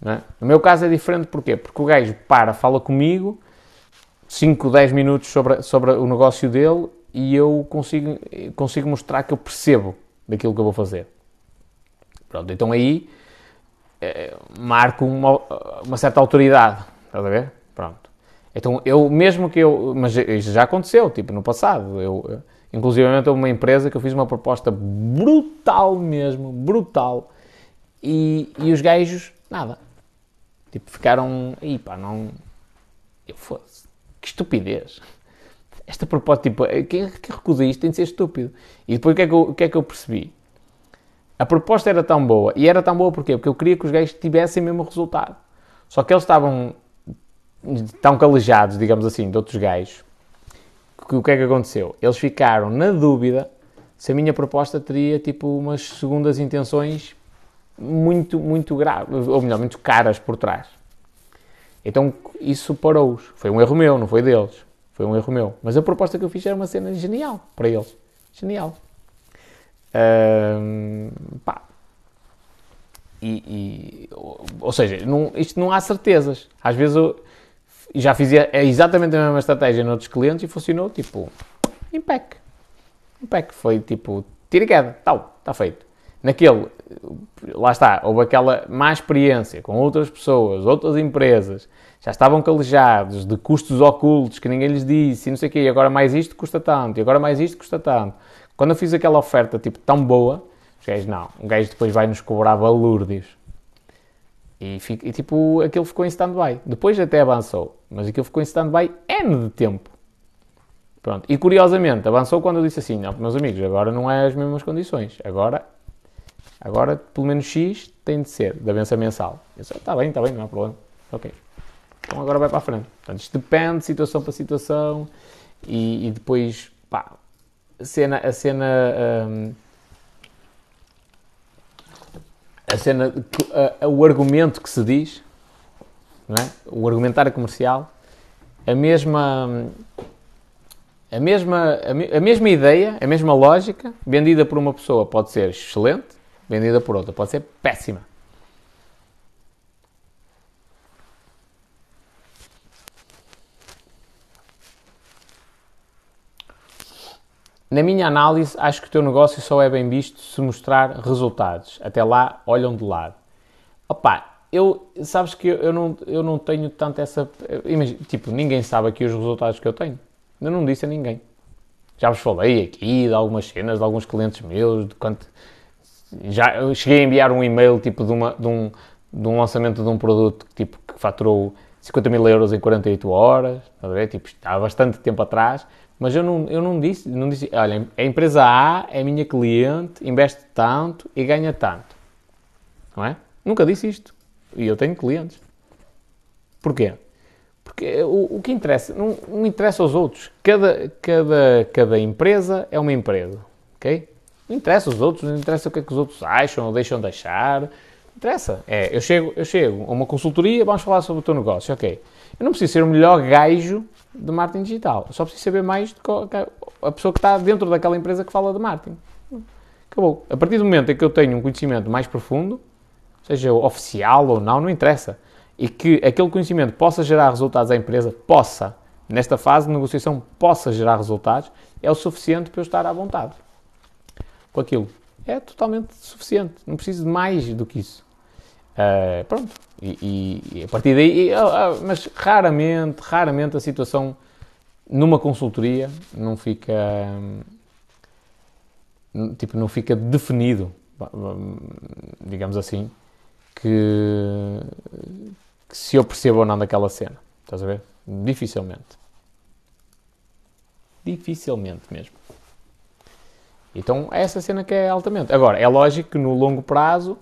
É? No meu caso é diferente, porquê? Porque o gajo para, fala comigo, 5, 10 minutos sobre, sobre o negócio dele e eu consigo, consigo mostrar que eu percebo daquilo que eu vou fazer. Pronto, então aí é, marco uma, uma, certa autoridade, estás a ver? Pronto. Então eu, mesmo que eu, mas isso já aconteceu, tipo no passado, eu Inclusive, houve uma empresa que eu fiz uma proposta brutal mesmo, brutal. E, e os gajos, nada. Tipo, ficaram. Ih, pá, não. Eu fosse. Que estupidez. Esta proposta, tipo, quem, quem recusa isto tem de ser estúpido. E depois o que, é que eu, o que é que eu percebi? A proposta era tão boa. E era tão boa porquê? Porque eu queria que os gajos tivessem o mesmo resultado. Só que eles estavam tão calejados, digamos assim, de outros gajos, que, o que é que aconteceu? Eles ficaram na dúvida se a minha proposta teria tipo umas segundas intenções muito, muito graves, ou melhor, muito caras por trás. Então isso parou-os. Foi um erro meu, não foi deles. Foi um erro meu. Mas a proposta que eu fiz era uma cena genial para eles. Genial. pá. E, e, ou seja, não, isto não há certezas. Às vezes eu, já fiz exatamente a mesma estratégia noutros clientes e funcionou tipo impec. Impec. Foi tipo tira e queda, tal, está feito. Naquele, lá está, houve aquela má experiência com outras pessoas, outras empresas, já estavam calejados de custos ocultos que ninguém lhes disse e não sei o quê, e agora mais isto custa tanto, e agora mais isto custa tanto. Quando eu fiz aquela oferta tipo tão boa, os gajos, não, um gajo depois vai nos cobrar balúrdios e, e tipo, aquilo ficou em stand-by. Depois até avançou, mas aquilo ficou em stand-by N de tempo. Pronto. E curiosamente, avançou quando eu disse assim: não, meus amigos, agora não é as mesmas condições. Agora, agora pelo menos X tem de ser, da avança mensal. Eu disse: está bem, está bem, não há problema. Ok. Então agora vai para a frente. Portanto, isto depende de situação para situação e, e depois, pá, a cena. A cena hum, a cena, a, a, o argumento que se diz, é? o argumentário comercial, a mesma, a mesma, a, mesma ideia, a mesma lógica, vendida por uma pessoa pode ser excelente, vendida por outra pode ser péssima. Na minha análise, acho que o teu negócio só é bem visto se mostrar resultados. Até lá, olham de lado. Opa, eu, sabes que eu não, eu não tenho tanto essa. Imagina, tipo, ninguém sabe aqui os resultados que eu tenho. Eu não disse a ninguém. Já vos falei aqui de algumas cenas, de alguns clientes meus, de quanto. Já cheguei a enviar um e-mail tipo de, uma, de, um, de um lançamento de um produto tipo, que faturou 50 mil euros em 48 horas, ver? Tipo, há bastante tempo atrás, mas eu não, eu não disse, não disse, olha, a empresa A é minha cliente, investe tanto e ganha tanto. Não é? Nunca disse isto. E eu tenho clientes. Porquê? Porque o, o que interessa, não, não, interessa aos outros. Cada, cada, cada empresa é uma empresa, ok? Não interessa aos outros, não interessa o que é que os outros acham ou deixam de achar. Não interessa. É, eu chego, eu chego a uma consultoria, vamos falar sobre o teu negócio, ok? Eu não preciso ser o melhor gajo de marketing digital. Só preciso saber mais a pessoa que está dentro daquela empresa que fala de marketing. Acabou. A partir do momento em que eu tenho um conhecimento mais profundo, seja oficial ou não, não interessa. E que aquele conhecimento possa gerar resultados à empresa, possa, nesta fase de negociação, possa gerar resultados, é o suficiente para eu estar à vontade com aquilo. É totalmente suficiente. Não preciso de mais do que isso. Uh, pronto. E, e, a partir daí, e, uh, uh, mas raramente, raramente a situação numa consultoria não fica, um, tipo, não fica definido, digamos assim, que, que se eu percebo ou não daquela cena. Estás a ver? Dificilmente. Dificilmente mesmo. Então é essa cena que é altamente. Agora, é lógico que no longo prazo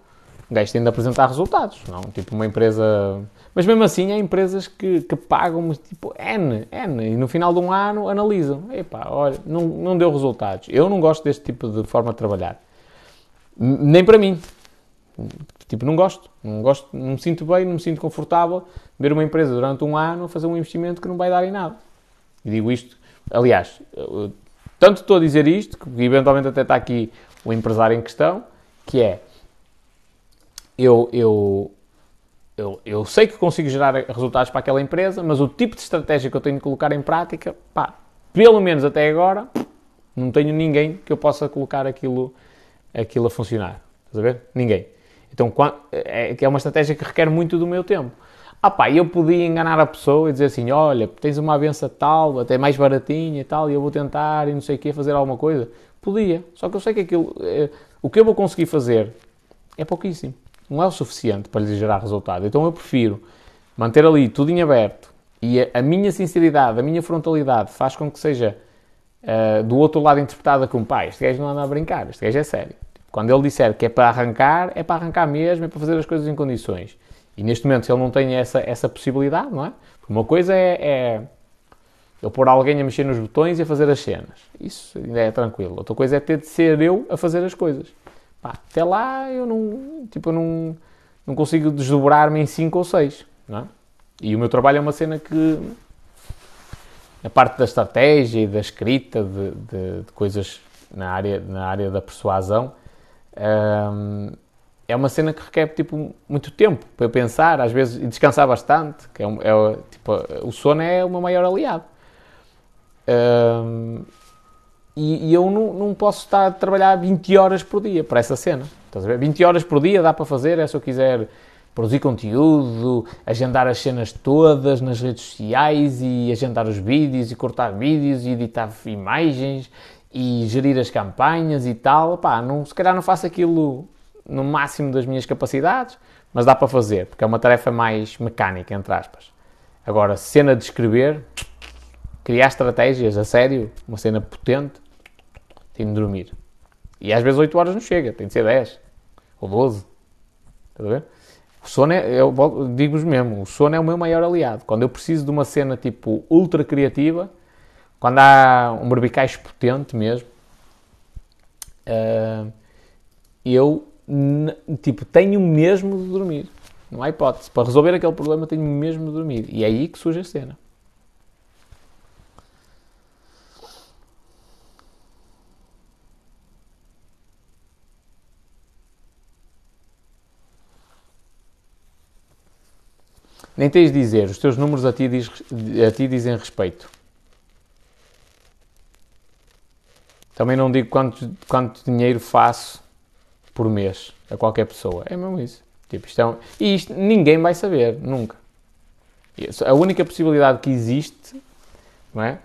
o gajo tem de apresentar resultados, não? Tipo uma empresa. Mas mesmo assim há empresas que, que pagam tipo N, N, e no final de um ano analisam. Epá, olha, não, não deu resultados. Eu não gosto deste tipo de forma de trabalhar. Nem para mim. Tipo, não gosto. Não gosto, não me sinto bem, não me sinto confortável ver uma empresa durante um ano fazer um investimento que não vai dar em nada. E digo isto, aliás, tanto estou a dizer isto, que eventualmente até está aqui o empresário em questão, que é, eu, eu, eu, eu sei que consigo gerar resultados para aquela empresa, mas o tipo de estratégia que eu tenho de colocar em prática, pá, pelo menos até agora, não tenho ninguém que eu possa colocar aquilo, aquilo a funcionar. Estás a ver? Ninguém. Então, é, é uma estratégia que requer muito do meu tempo. Ah pá, eu podia enganar a pessoa e dizer assim, olha, tens uma avença tal, até mais baratinha e tal, e eu vou tentar e não sei o quê, fazer alguma coisa. Podia, só que eu sei que aquilo, é, o que eu vou conseguir fazer é pouquíssimo. Não é o suficiente para lhe gerar resultado. Então eu prefiro manter ali tudo em aberto e a, a minha sinceridade, a minha frontalidade faz com que seja uh, do outro lado interpretada como, pá, este gajo não anda a brincar, este gajo é sério. Quando ele disser que é para arrancar, é para arrancar mesmo, é para fazer as coisas em condições. E neste momento, se ele não tem essa, essa possibilidade, não é? Porque uma coisa é, é eu pôr alguém a mexer nos botões e a fazer as cenas. Isso ainda é tranquilo. Outra coisa é ter de ser eu a fazer as coisas. Pá, até lá eu não, tipo, não, não consigo desdobrar-me em 5 ou 6, não é? E o meu trabalho é uma cena que a parte da estratégia e da escrita de, de, de coisas na área, na área da persuasão um, é uma cena que requer tipo, muito tempo para eu pensar, às vezes, e descansar bastante. Que é, é tipo, o sono é o meu maior aliado. Um, e, e, eu não, não posso estar a trabalhar 20 horas por dia para essa cena. Estás a ver? 20 horas por dia dá para fazer, é se eu quiser produzir conteúdo, agendar as cenas todas nas redes sociais e agendar os vídeos e cortar vídeos e editar imagens e gerir as campanhas e tal, pá, não, se calhar não faço aquilo no máximo das minhas capacidades, mas dá para fazer, porque é uma tarefa mais mecânica, entre aspas. Agora, cena de escrever, criar estratégias a sério, uma cena potente, tenho de dormir. E às vezes 8 horas não chega, tem de ser 10 ou 12. Estás a ver? O sono é, eu digo-vos mesmo, o sono é o meu maior aliado. Quando eu preciso de uma cena tipo ultra criativa, quando há um berbicais potente mesmo, uh, eu tipo, tenho mesmo de dormir. Não há hipótese. Para resolver aquele problema tenho mesmo de dormir. E é aí que surge a cena. Nem tens de dizer, os teus números a ti, diz, a ti dizem respeito. Também não digo quanto, quanto dinheiro faço por mês a qualquer pessoa. É mesmo isso. Tipo, isto é um... E isto ninguém vai saber, nunca. A única possibilidade que existe, não é?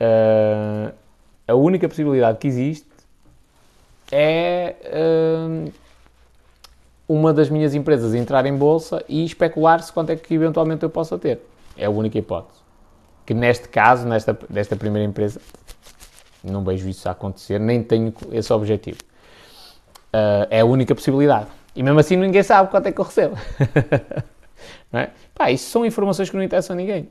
Uh, a única possibilidade que existe é uh, uma das minhas empresas entrar em bolsa e especular-se quanto é que eventualmente eu possa ter. É a única hipótese. Que neste caso, nesta, nesta primeira empresa, não vejo isso a acontecer, nem tenho esse objetivo. Uh, é a única possibilidade. E mesmo assim ninguém sabe quanto é que eu recebo. não é? Pá, isso são informações que não interessam a ninguém.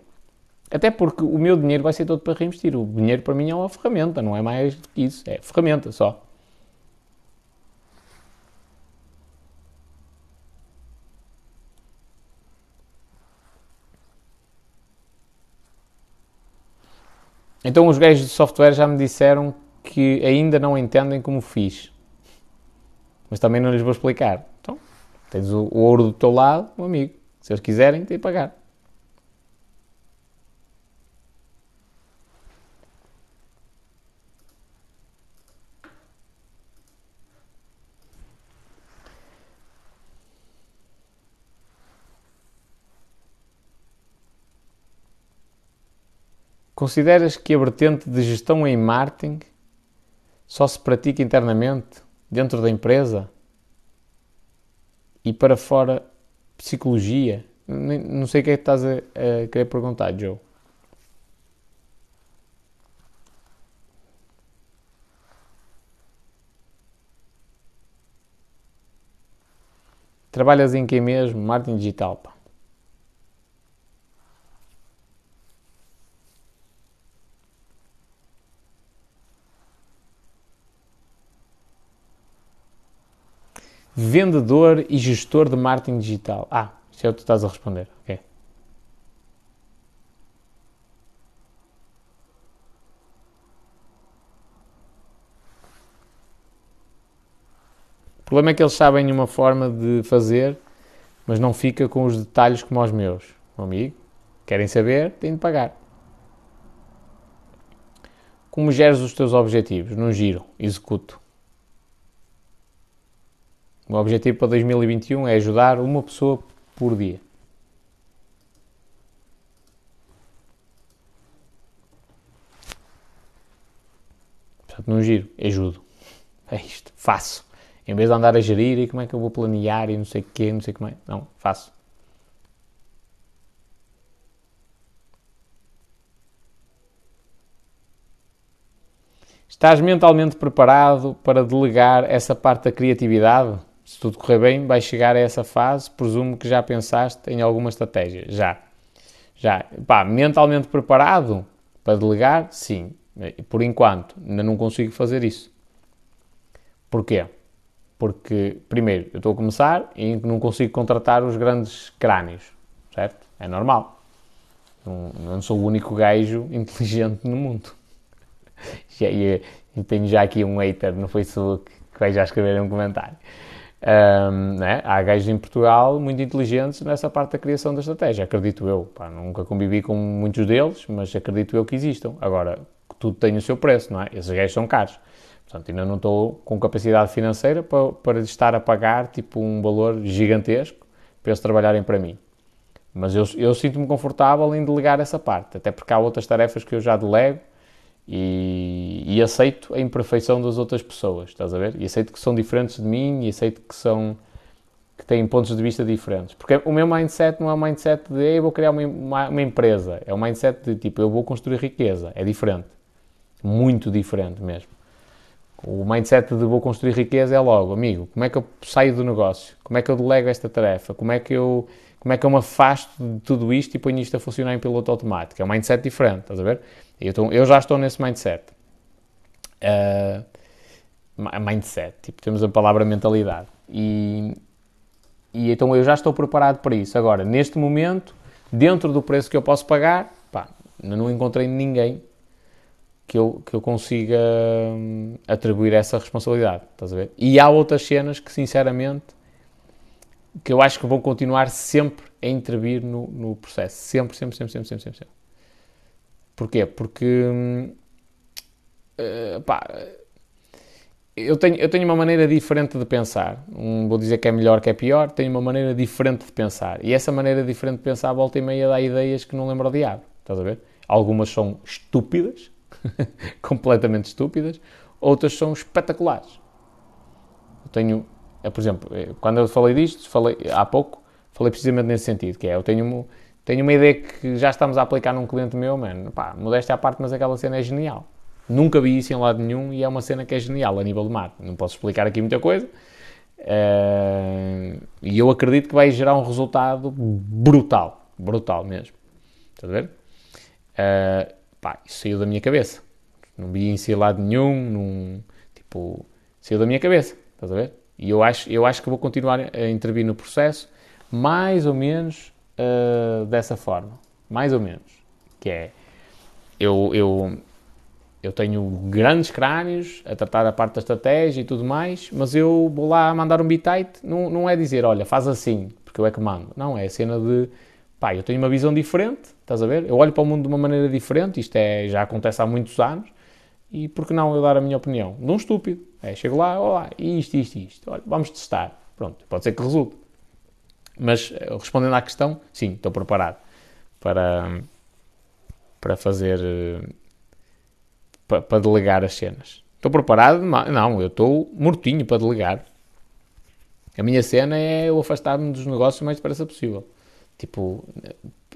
Até porque o meu dinheiro vai ser todo para reinvestir. O dinheiro para mim é uma ferramenta, não é mais que isso. É ferramenta só. Então os gajos de software já me disseram que ainda não entendem como fiz. Mas também não lhes vou explicar. Então, tens o, ouro do teu lado, um amigo. Se eles quiserem, têm de pagar. Consideras que a vertente de gestão em marketing só se pratica internamente, dentro da empresa? E para fora, psicologia? Não sei o que é que estás a, a querer perguntar, Joe. Trabalhas em que mesmo? Marketing digital, pá. Vendedor e gestor de marketing digital. Ah, isso é o que tu estás a responder. Ok. O problema é que eles sabem uma forma de fazer, mas não fica com os detalhes como os meus. Meu amigo, querem saber, têm de pagar. Como geres os teus objetivos? Não giro, executo. O objetivo para 2021 é ajudar uma pessoa por dia. Portanto, não giro, ajudo. É isto, faço. Em vez de andar a gerir e como é que eu vou planear e não sei o quê, não sei como é. Não, faço. Estás mentalmente preparado para delegar essa parte da criatividade? Se tudo correr bem, vais chegar a essa fase. Presumo que já pensaste em alguma estratégia. Já. Já. Pá, mentalmente preparado para delegar? Sim. Por enquanto, ainda não consigo fazer isso. Porquê? Porque, primeiro, eu estou a começar e não consigo contratar os grandes crânios, certo? É normal. Não, não sou o único gajo inteligente no mundo. E, e tenho já aqui um hater no Facebook que vai já escrever um comentário. Um, né? Há gajos em Portugal muito inteligentes nessa parte da criação da estratégia, acredito eu. Pá, nunca convivi com muitos deles, mas acredito eu que existam. Agora, tudo tem o seu preço, não é? Esses gajos são caros. Portanto, ainda não estou com capacidade financeira para, para estar a pagar tipo um valor gigantesco para eles trabalharem para mim. Mas eu, eu sinto-me confortável em delegar essa parte, até porque há outras tarefas que eu já delego e, e, aceito a imperfeição das outras pessoas, estás a ver? E aceito que são diferentes de mim e aceito que são que têm pontos de vista diferentes. Porque o meu mindset não é um mindset de eu vou criar uma, uma, uma empresa, é um mindset de tipo eu vou construir riqueza, é diferente. Muito diferente mesmo. O mindset de vou construir riqueza é logo, amigo, como é que eu saio do negócio? Como é que eu delego esta tarefa? Como é que eu, como é que eu me afasto de tudo isto e ponho isto a funcionar em piloto automático? É um mindset diferente, estás a ver? Eu, eu já estou nesse mindset. Uh, mindset, tipo, temos a palavra mentalidade. E, e então eu já estou preparado para isso. Agora, neste momento, dentro do preço que eu posso pagar, pá, não encontrei ninguém que eu, que eu consiga hum, atribuir essa responsabilidade, estás a ver? E há outras cenas que, sinceramente, que eu acho que vão continuar sempre a intervir no, no processo. Sempre, sempre, sempre, sempre, sempre, sempre. Porquê? Porque, uh, pá, eu tenho, eu tenho uma maneira diferente de pensar. Um, vou dizer que é melhor que é pior, tenho uma maneira diferente de pensar. E essa maneira diferente de pensar, volta e meia, dá ideias que não lembro o diabo. Estás a ver? Algumas são estúpidas, completamente estúpidas, outras são espetaculares. Eu tenho é, por exemplo, eh, quando eu falei disto, falei há pouco, falei precisamente nesse sentido, que é, eu tenho, tenho uma ideia que já estamos a aplicar num cliente meu, mano, pá, modéstia à parte, mas aquela cena é genial. Nunca vi isso em lado nenhum e é uma cena que é genial a nível de marketing. Não posso explicar aqui muita coisa. Uh, e eu acredito que vai gerar um resultado brutal. Brutal mesmo. Estás a ver? Uh, pá, isso saiu da minha cabeça. Não vi em si lado nenhum. Num, tipo, saiu da minha cabeça. Estás a ver? E eu acho, eu acho que vou continuar a intervir no processo mais ou menos uh, dessa forma. Mais ou menos. Que é, eu, eu, eu tenho grandes crânios a tratar da parte da estratégia e tudo mais, mas eu vou lá mandar um bitite, não, não é dizer, olha, faz assim, porque eu é que mando. Não, é a cena de, pá, eu tenho uma visão diferente, estás a ver? Eu olho para o mundo de uma maneira diferente, isto é, já acontece há muitos anos, e por que não eu dar a minha opinião? Um estúpido. É, chego lá, olá, isto, isto, isto, olha, vamos testar. Pronto, pode ser que resulte. Mas eh, respondendo à questão, sim, estou preparado para, para fazer eh, para, delegar as cenas. Estou preparado? Não, eu estou mortinho para delegar. A minha cena é eu afastar-me dos negócios o mais depressa possível. Tipo,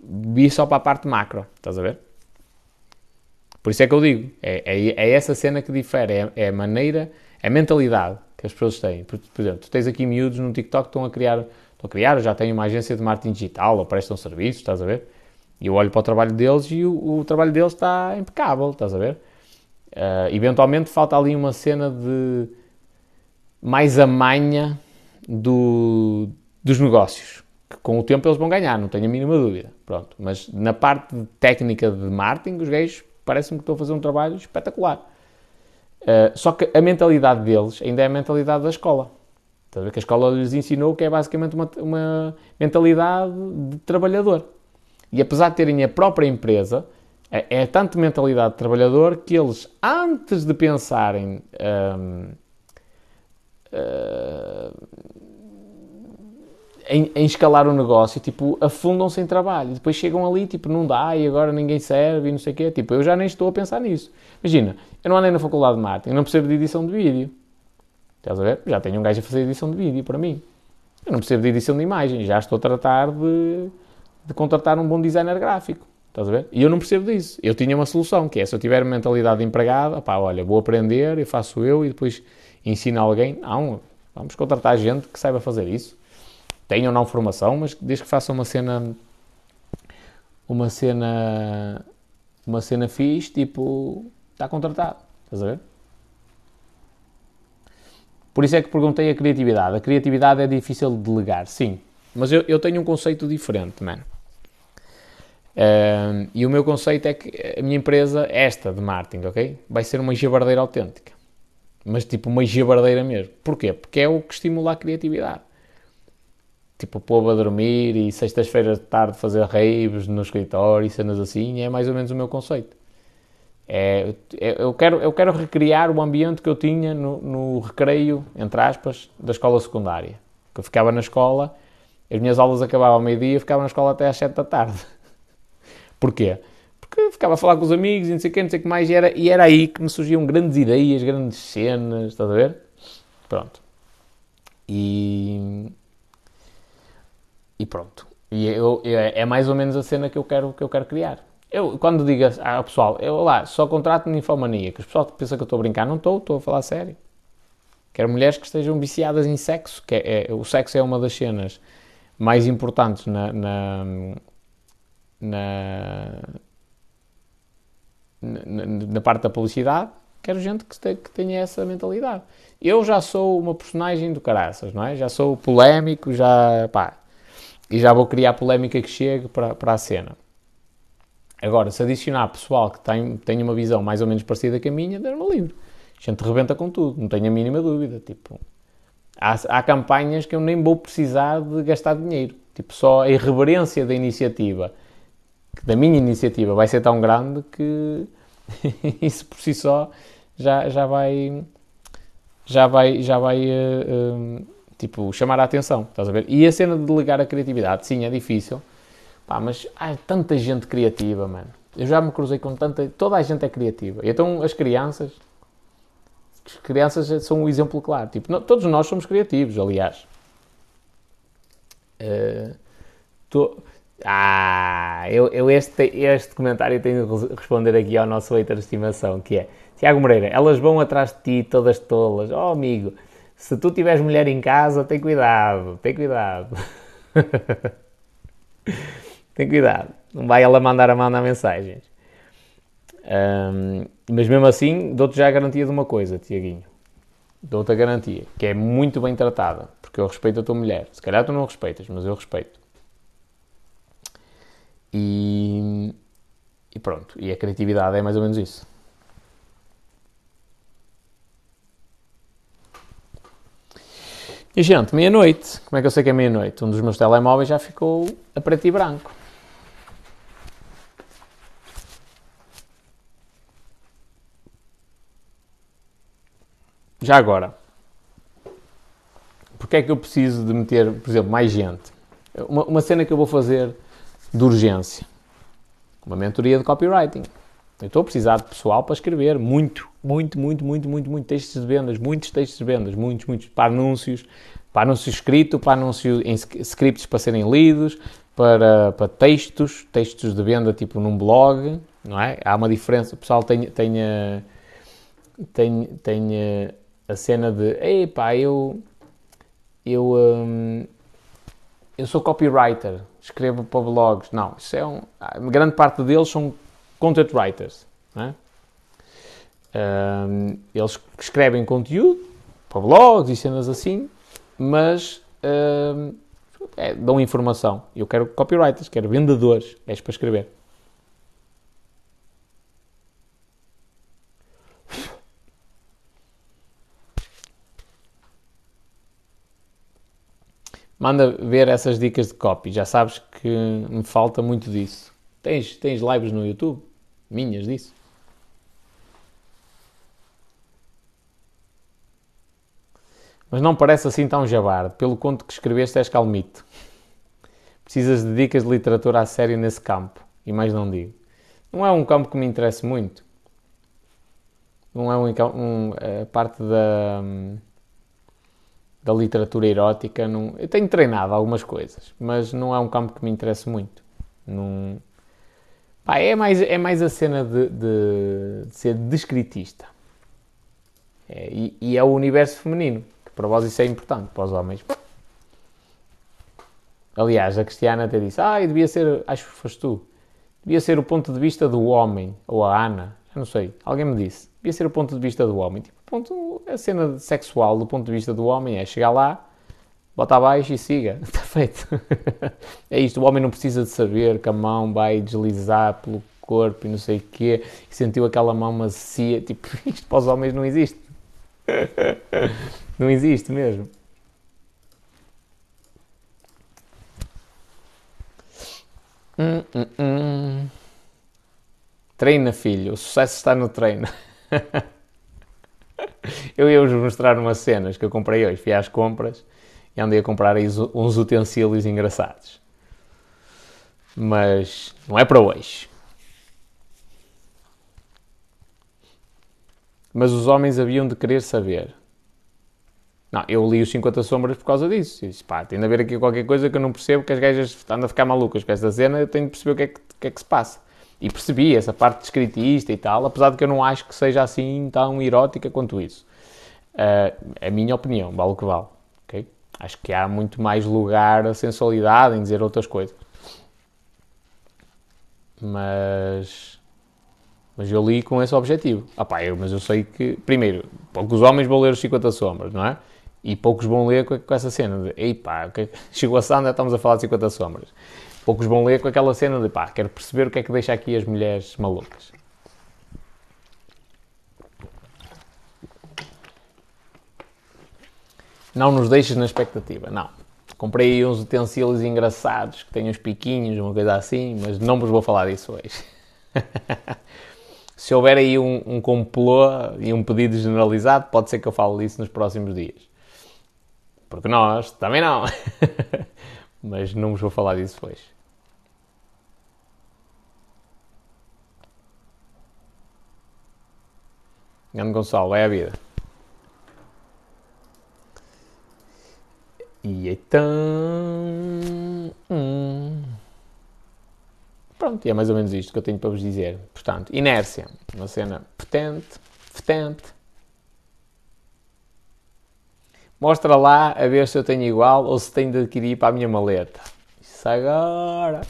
vi só para a parte macro, estás a ver? Por isso é que eu digo, é, é, é essa cena que difere, é, é, a maneira, é a mentalidade que as pessoas têm. Por, por, exemplo, tu tens aqui miúdos no TikTok que estão a criar, estão a criar, já têm uma agência de marketing digital ou prestam serviços, estás a ver? E eu olho para o trabalho deles e o, o trabalho deles está impecável, estás a ver? Uh, eventualmente falta ali uma cena de mais a manha do, dos negócios, que com o tempo eles vão ganhar, não tenho a mínima dúvida. Pronto. Mas na parte técnica de marketing, os gays parece-me que estão a fazer um trabalho espetacular. Uh, só que a mentalidade deles ainda é a mentalidade da escola. Estás a ver que a escola lhes ensinou que é basicamente uma, uma mentalidade de trabalhador. E apesar de terem a própria empresa, é, é tanto mentalidade de trabalhador que eles, antes de pensarem um, uh, hum, em, em, escalar o negócio, tipo, afundam-se em trabalho. Depois chegam ali, tipo, não dá e agora ninguém serve e não sei o quê. Tipo, eu já nem estou a pensar nisso. Imagina, eu não andei na faculdade de marketing, não percebo de edição de vídeo. Estás a ver? Já tenho um gajo a fazer edição de vídeo para mim. Eu não percebo de edição de imagem, já estou a tratar de, de contratar um bom designer gráfico. Estás a ver? E eu não percebo disso. Eu tinha uma solução, que é, se eu tiver mentalidade de empregado, pá, olha, vou aprender, eu faço eu e depois ensino alguém. Não, vamos contratar gente que saiba fazer isso. Tenham não formação, mas desde que façam uma cena... Uma cena... Uma cena fixe, tipo... Está contratado. Estás a ver? Por isso é que perguntei a criatividade. A criatividade é difícil de delegar, sim. Mas eu, eu tenho um conceito diferente, mano. E o meu conceito é que a minha empresa, esta de marketing, ok? Vai ser uma jabardeira autêntica. Mas tipo uma jabardeira mesmo. Porquê? Porque é o que estimula a criatividade. Tipo, povo a dormir e sextas-feiras de tarde fazer raves no escritório e cenas assim, é mais ou menos o meu conceito. É, é, eu, quero, eu quero recriar o ambiente que eu tinha no, no recreio, entre aspas, da escola secundária. Que eu ficava na escola, as minhas aulas acabavam ao meio-dia, ficava na escola até às sete da tarde. Porquê? Porque ficava a falar com os amigos e não sei o que, não sei o que mais, e era, e era aí que me surgiam grandes ideias, grandes cenas, estás a ver? Pronto. E. E pronto. E eu, eu, é mais ou menos a cena que eu quero, que eu quero criar. Eu, quando digo ao pessoal, eu lá, só contrato ninfomania, que os pessoal pensa que eu estou a brincar, não estou, estou a falar sério. Quero mulheres que estejam viciadas em sexo, que é, é, o sexo é uma das cenas mais importantes na, na na, na, na parte da publicidade, quero gente que, te, que, tenha essa mentalidade. Eu já sou uma personagem do caraças, não é? Já sou polémico, já, pá, e já vou criar polémica que chegue para, para a cena. Agora, se adicionar pessoal que tem, tem uma visão mais ou menos parecida com a minha, Deus-me livre. A gente rebenta com tudo, não tenho a mínima dúvida. Tipo, há, há campanhas que eu nem vou precisar de gastar dinheiro. Tipo, só a irreverência da iniciativa da minha iniciativa vai ser tão grande que isso por si só já, já vai já vai já vai uh, uh, tipo chamar a atenção estás a ver e a cena de delegar a criatividade sim é difícil pá, mas há tanta gente criativa mano eu já me cruzei com tanta toda a gente é criativa então as crianças as crianças são um exemplo claro. Tipo, não, todos nós somos criativos, aliás. Uh, tô... Ah, eu, eu este, este comentário tenho de responder aqui ao nosso leitor de estimação, que é Tiago Moreira, elas vão atrás de ti todas tolas. Oh amigo, se tu tiveres mulher em casa, tem cuidado, tem cuidado. tem cuidado. Não vai ela mandar a mandar mensagens. Um, mas mesmo assim, dou-te já a garantia de uma coisa, Tiaguinho. Dou-te a garantia, que é muito bem tratada, porque eu respeito a tua mulher. Se calhar tu não respeitas, mas eu respeito. E, e pronto, e a criatividade é mais ou menos isso. E gente, meia-noite. Como é que eu sei que é meia-noite? Um dos meus telemóveis já ficou a preto e branco. Já agora, porque é que eu preciso de meter, por exemplo, mais gente? Uma, uma cena que eu vou fazer de urgência. Uma mentoria de copywriting. Eu estou a precisar de pessoal para escrever muito, muito, muito, muito, muito, muito textos de vendas, muitos textos de vendas, muitos, muitos, para anúncios, para anúncio escrito, para anúncio em scripts para serem lidos, para, para textos, textos de venda tipo num blog, não é? Há uma diferença, o pessoal tem, tem, tem, tem a cena de, ei pá, eu, eu, hum, eu sou copywriter, escrevo para blogs. Não, isso é um, grande parte deles são content writers, é? um, eles escrevem conteúdo para blogs e cenas assim, mas um, é, dão informação. Eu quero copywriters, quero vendedores, és para escrever. Manda ver essas dicas de copy. Já sabes que me falta muito disso. Tens, tens lives no YouTube? Minhas disso? Mas não parece assim tão jabar. Pelo conto que escreveste és calmito. Precisas de dicas de literatura a sério nesse campo. E mais não digo. Não é um campo que me interesse muito. Não é um, um é parte da... Hum, da literatura erótica. Não, eu tenho treinado algumas coisas, mas não é um campo que me interessa muito. Não, pá, é, mais, é mais a cena de, de, de ser descritista. É, e, e, é o universo feminino, que para vós isso é importante, para os homens. Aliás, a Cristiana até disse: Ah, devia ser, acho que foste tu, devia ser o ponto de vista do homem, ou a Ana, eu não sei, alguém me disse, devia ser o ponto de vista do homem. Tipo, ponto, a cena sexual do ponto de vista do homem é chegar lá, bota abaixo e siga. Está feito. é isto. O homem não precisa de saber que a mão vai deslizar pelo corpo e não sei o quê, e sentiu aquela mão macia. Tipo, isto para os homens não existe. não existe mesmo. Hum, hum, hum. Treina, filho. O sucesso está no treino. eu ia-vos mostrar umas cenas que eu comprei hoje. Fui às compras e andei a comprar uns utensílios engraçados. Mas não é para hoje. Mas os homens haviam de querer saber. Não, eu li os 50 sombras por causa disso. E disse, pá, tem de haver aqui qualquer coisa que eu não percebo, que as gajas andam a ficar malucas com esta cena, eu tenho de perceber o que é que, que, é que se passa. E percebi essa parte descritista e tal, apesar de que eu não acho que seja assim tão erótica quanto isso. Uh, a minha opinião, vale o que vale. Okay? Acho que há muito mais lugar a sensualidade em dizer outras coisas. Mas. Mas eu li com esse objetivo. Ah, pá, eu, mas eu sei que, primeiro, poucos homens vão ler os 50 Sombras, não é? E poucos vão ler com, com essa cena de, ei pá, chegou a Sandra, estamos a falar de 50 Sombras. Poucos vão ler com aquela cena de pá, quero perceber o que é que deixa aqui as mulheres malucas. Não nos deixes na expectativa, não. Comprei uns utensílios engraçados que têm uns piquinhos, uma coisa assim, mas não vos vou falar disso hoje. Se houver aí um, um complô e um pedido generalizado, pode ser que eu fale disso nos próximos dias. Porque nós também não. mas não vos vou falar disso hoje. Grande Gonçalo, é a vida. E então. Hum. Pronto, e é mais ou menos isto que eu tenho para vos dizer. Portanto, inércia. Uma cena potente, potente. Mostra lá a ver se eu tenho igual ou se tenho de adquirir para a minha maleta. Isso agora.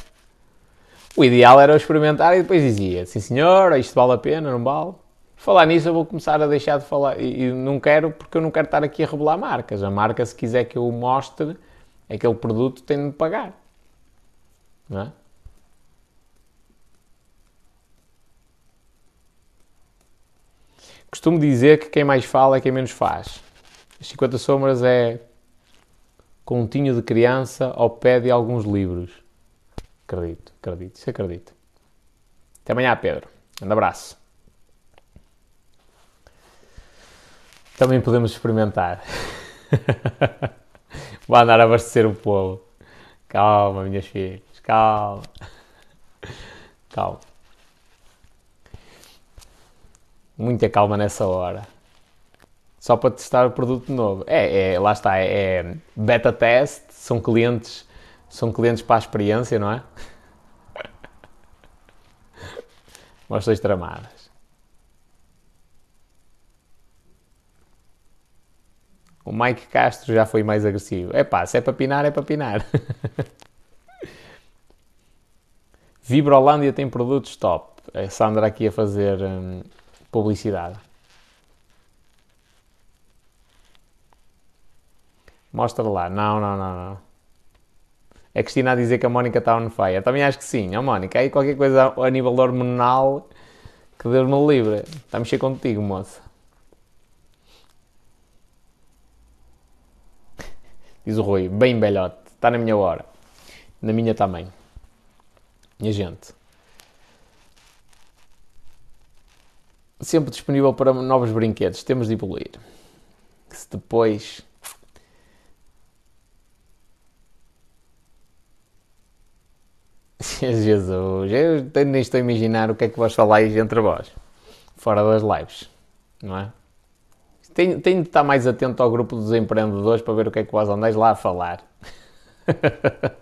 O ideal era eu experimentar e depois dizia: sim senhor, isto vale a pena, não vale? Falar nisso, eu vou começar a deixar de falar. E não quero, porque eu não quero estar aqui a revelar marcas. A marca, se quiser que eu mostre aquele produto, tem de me pagar. Não é? Costumo dizer que quem mais fala é quem menos faz. As 50 Sombras é continho de criança ao pé de alguns livros. Acredito, acredito, isso acredito. Até amanhã, Pedro. Um abraço. Também podemos experimentar. Vou andar a abastecer o povo. Calma, minhas filhas, calma. Calma muita calma nessa hora. Só para testar o produto novo. É, é lá está, é, é, beta test, são clientes, são clientes para a experiência, não é? Mostras tramadas. O Mike Castro já foi mais agressivo. É pá, se é para pinar, é para pinar. Vibrolândia tem produtos top. A Sandra aqui a fazer hum, publicidade. Mostra lá. Não, não, não, não. É Cristina a dizer que a Mónica está on fire. Também acho que sim. A Mónica, aí qualquer coisa a nível hormonal que Deus me livre. Está a mexer contigo, moça. Diz o Rui, bem belhote. Está na minha hora. Na minha também. Minha gente. sempre disponível para novos brinquedos. Temos de evoluir. Se depois. Jesus, eu nem estou a imaginar o que é que vós falais entre vós, fora das lives, não é? Tenho, tenho de estar mais atento ao grupo dos empreendedores para ver o que é que vós andais lá a falar.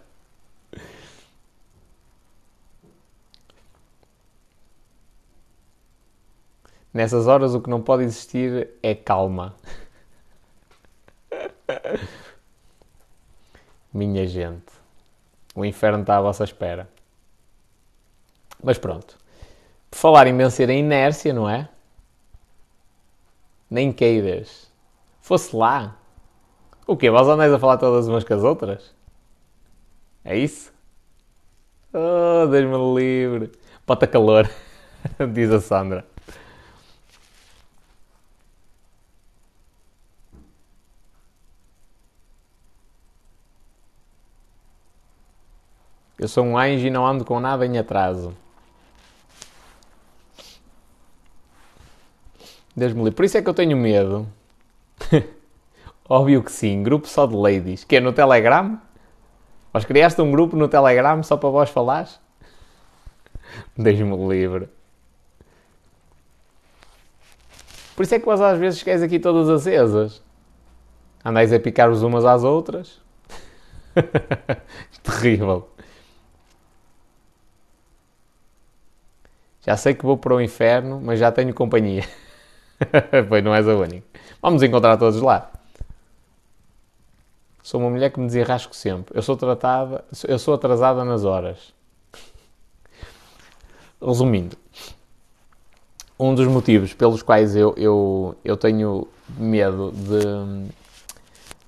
Nessas horas o que não pode existir é calma. Minha gente, o inferno está à vossa espera. Mas pronto. Por falar em vencer a inércia, não é? Nem queiras. Fosse lá. O quê? Vós andais a falar todas umas com as outras? É isso? Oh, Deus-me livre. Bota calor, diz a Sandra. Eu sou um anjo e não ando com nada em atraso. Deus me livre. Por isso é que eu tenho medo. Óbvio que sim. Grupo só de ladies. Que é no Telegram? Vós criaste um grupo no Telegram só para vós falares? Deus-me livre. Por isso é que vós às vezes queres aqui todas acesas. Andais a picar-vos umas às outras. Terrível. Já sei que vou para o inferno, mas já tenho companhia. pois não és a única. Vamos encontrar todos lá. Sou uma mulher que me desenrasco sempre. Eu sou tratada, eu sou atrasada nas horas. Resumindo, um dos motivos pelos quais eu, eu, eu tenho medo de,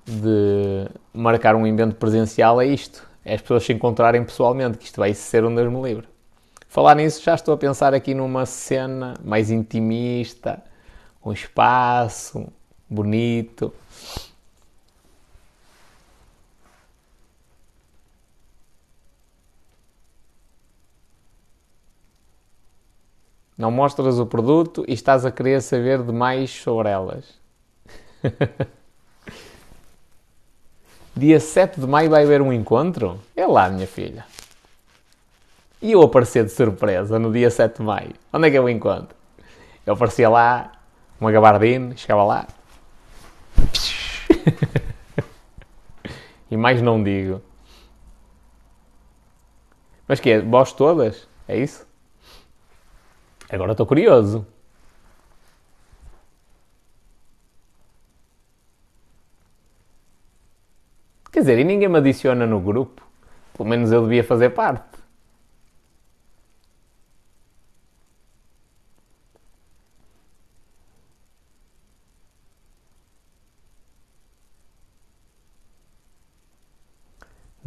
de marcar um evento presencial é isto: é as pessoas se encontrarem pessoalmente, que isto vai ser um Deus me livre. Falar nisso, já estou a pensar aqui numa cena mais intimista, um espaço bonito. Não mostras o produto e estás a querer saber demais sobre elas. Dia 7 de maio vai haver um encontro? É lá, minha filha. E eu aparecer de surpresa no dia 7 de maio. Onde é que eu encontro? Eu aparecia lá, uma gabardine, chegava lá. E mais não digo. Mas que é? Vós todas? É isso? Agora estou curioso. Quer dizer, e ninguém me adiciona no grupo? Pelo menos eu devia fazer parte.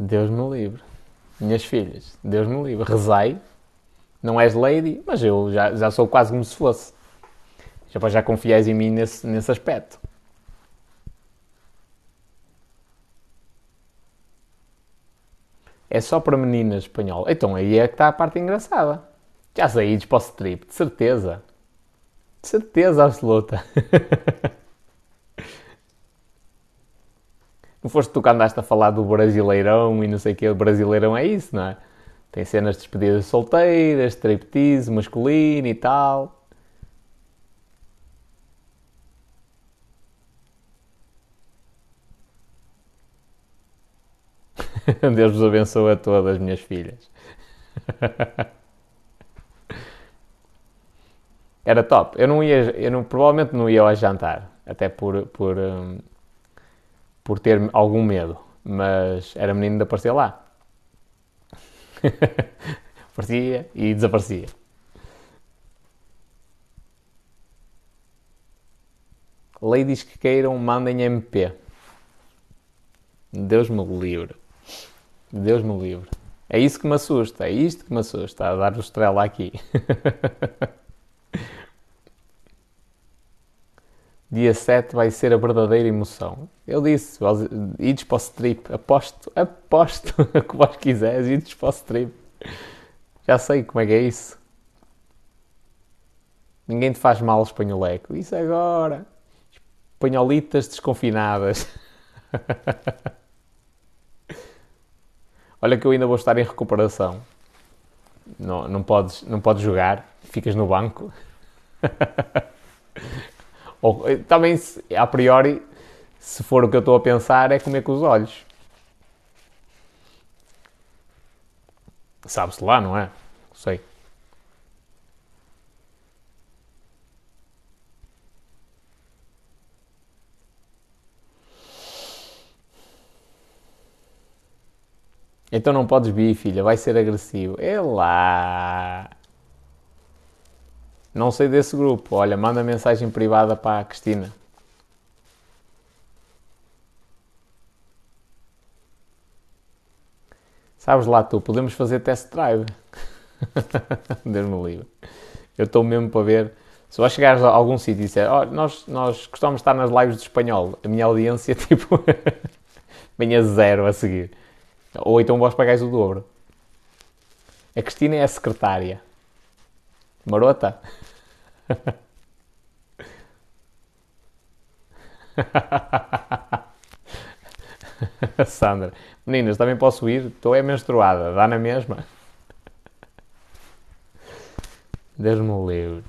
Deus me livre. Minhas filhas, Deus me livre. Rezai. Não és lady, mas eu já, já sou quase como se fosse. Já, já confiais em mim nesse, nesse aspecto. É só para meninas espanhol. Então aí é que está a parte engraçada. Já saídes para o strip, de certeza. De certeza absoluta. Não foste tu que andaste a falar do Brasileirão e não sei o que, o Brasileirão é isso, não é? Tem cenas de despedidas solteiras, striptease masculino e tal. Deus vos abençoe a todas, minhas filhas. Era top. Eu não ia, eu não, provavelmente não ia ao jantar, até por, por, um, por ter algum medo, mas era menino de aparecer lá. Aparecia e desaparecia. Ladies que queiram, mandem MP. Deus me livre. Deus me livre. É isso que me assusta, é isto que me assusta, a dar o estrela aqui. Dia 7 vai ser a verdadeira emoção. Eu disse, ides para o strip, aposto, aposto que vós quiseres, ides para o strip. Já sei como é que é isso. Ninguém te faz mal espanholeco. Isso agora. Espanholitas desconfinadas. Olha que eu ainda vou estar em recuperação. Não, não, podes, não podes jogar, ficas no banco. Ou, também, a priori, se for o que eu estou a pensar, é comer com os olhos. Sabe-se lá, não é? Sei. Então não podes vir, filha, vai ser agressivo. É lá. Não sei desse grupo. Olha, manda mensagem privada para a Cristina. Sabes lá tu, podemos fazer test drive. Deus me livre. Eu estou mesmo para ver. Se vais chegar a algum sítio e disser, oh, nós, nós de estar nas lives de espanhol, a minha audiência, tipo, venha zero a seguir. Ou então vós pagais o dobro. A Cristina é a secretária. Marota? Sandra. Meninas, também posso ir? Estou é menstruada. Dá na mesma? Deus-me livre.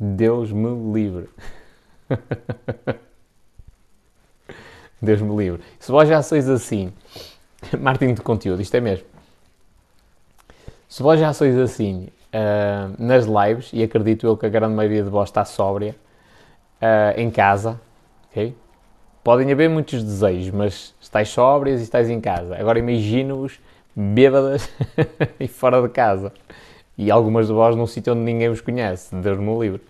Deus me livre. Deus me livre. Se vós já sois assim, Martin de conteúdo, isto é mesmo. Se vós já sois assim uh, nas lives, e acredito eu que a grande maioria de vós está sóbria, uh, em casa, ok? Podem haver muitos desejos, mas estáis sóbrias e estáis em casa. Agora imagino-vos bêbadas e fora de casa. E algumas de vós num sítio onde ninguém vos conhece. Deus me livre.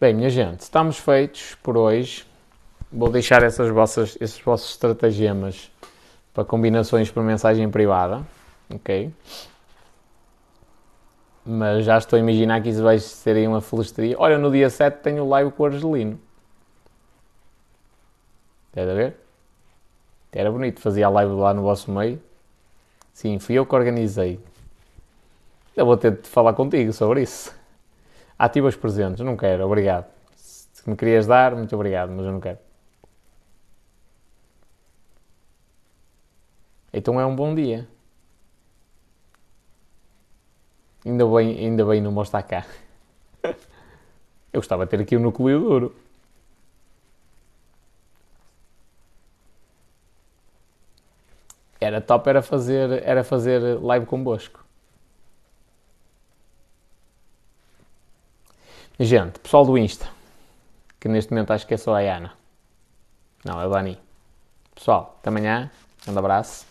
Bem, minha gente, estamos feitos por hoje. Vou deixar essas vossas, esses vossos estratagemas para combinações por mensagem privada, ok? Mas já estou a imaginar que isso vai ser aí uma felicidade. Olha, no dia 7 tenho live com o Argelino. Estás a ver? Era bonito, fazia a live lá no vosso meio. Sim, fui eu que organizei. Eu vou ter de falar contigo sobre isso. Ativa os presentes. Não quero, obrigado. Se me querias dar, muito obrigado, mas eu não quero. Então é um bom dia. Ainda bem, ainda bem não mostrar cá. Eu gostava de ter aqui o um núcleo duro. Era top, era fazer, era fazer live convosco. Gente, pessoal do Insta, que neste momento acho que é só a Ana. Não, é o Dani. Pessoal, até amanhã. Um abraço.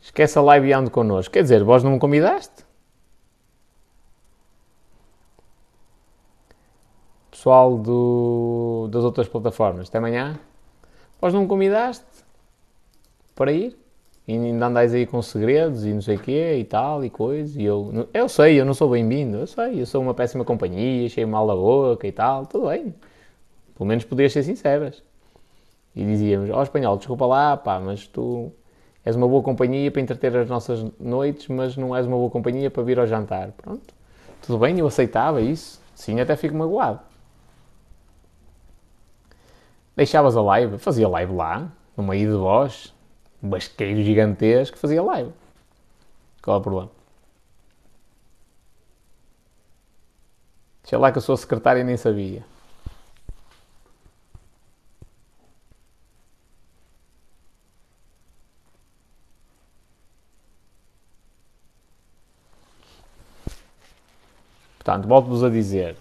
Esquece a live e ando connosco. Quer dizer, vós não me convidaste? Pessoal do, das outras plataformas, até amanhã. Vós não me convidaste para ir? E ainda andais aí com segredos e não sei o quê e tal e coisa. E eu, eu sei, eu não sou bem-vindo. Eu sei, eu sou uma péssima companhia, cheio mal da boca e tal. Tudo bem. Pelo menos podias ser sinceras. E dizíamos, ó oh, espanhol, desculpa lá, pá, mas tu És uma boa companhia para entreter as nossas noites, mas não és uma boa companhia para vir ao jantar. Pronto. Tudo bem, eu aceitava isso. Sim, até fico magoado. Deixavas a live, fazia live lá, no meio de vós, basqueiro gigantesco, fazia live. Qual é o problema? Sei lá que a sua secretária nem sabia. Portanto, volto-vos a dizer,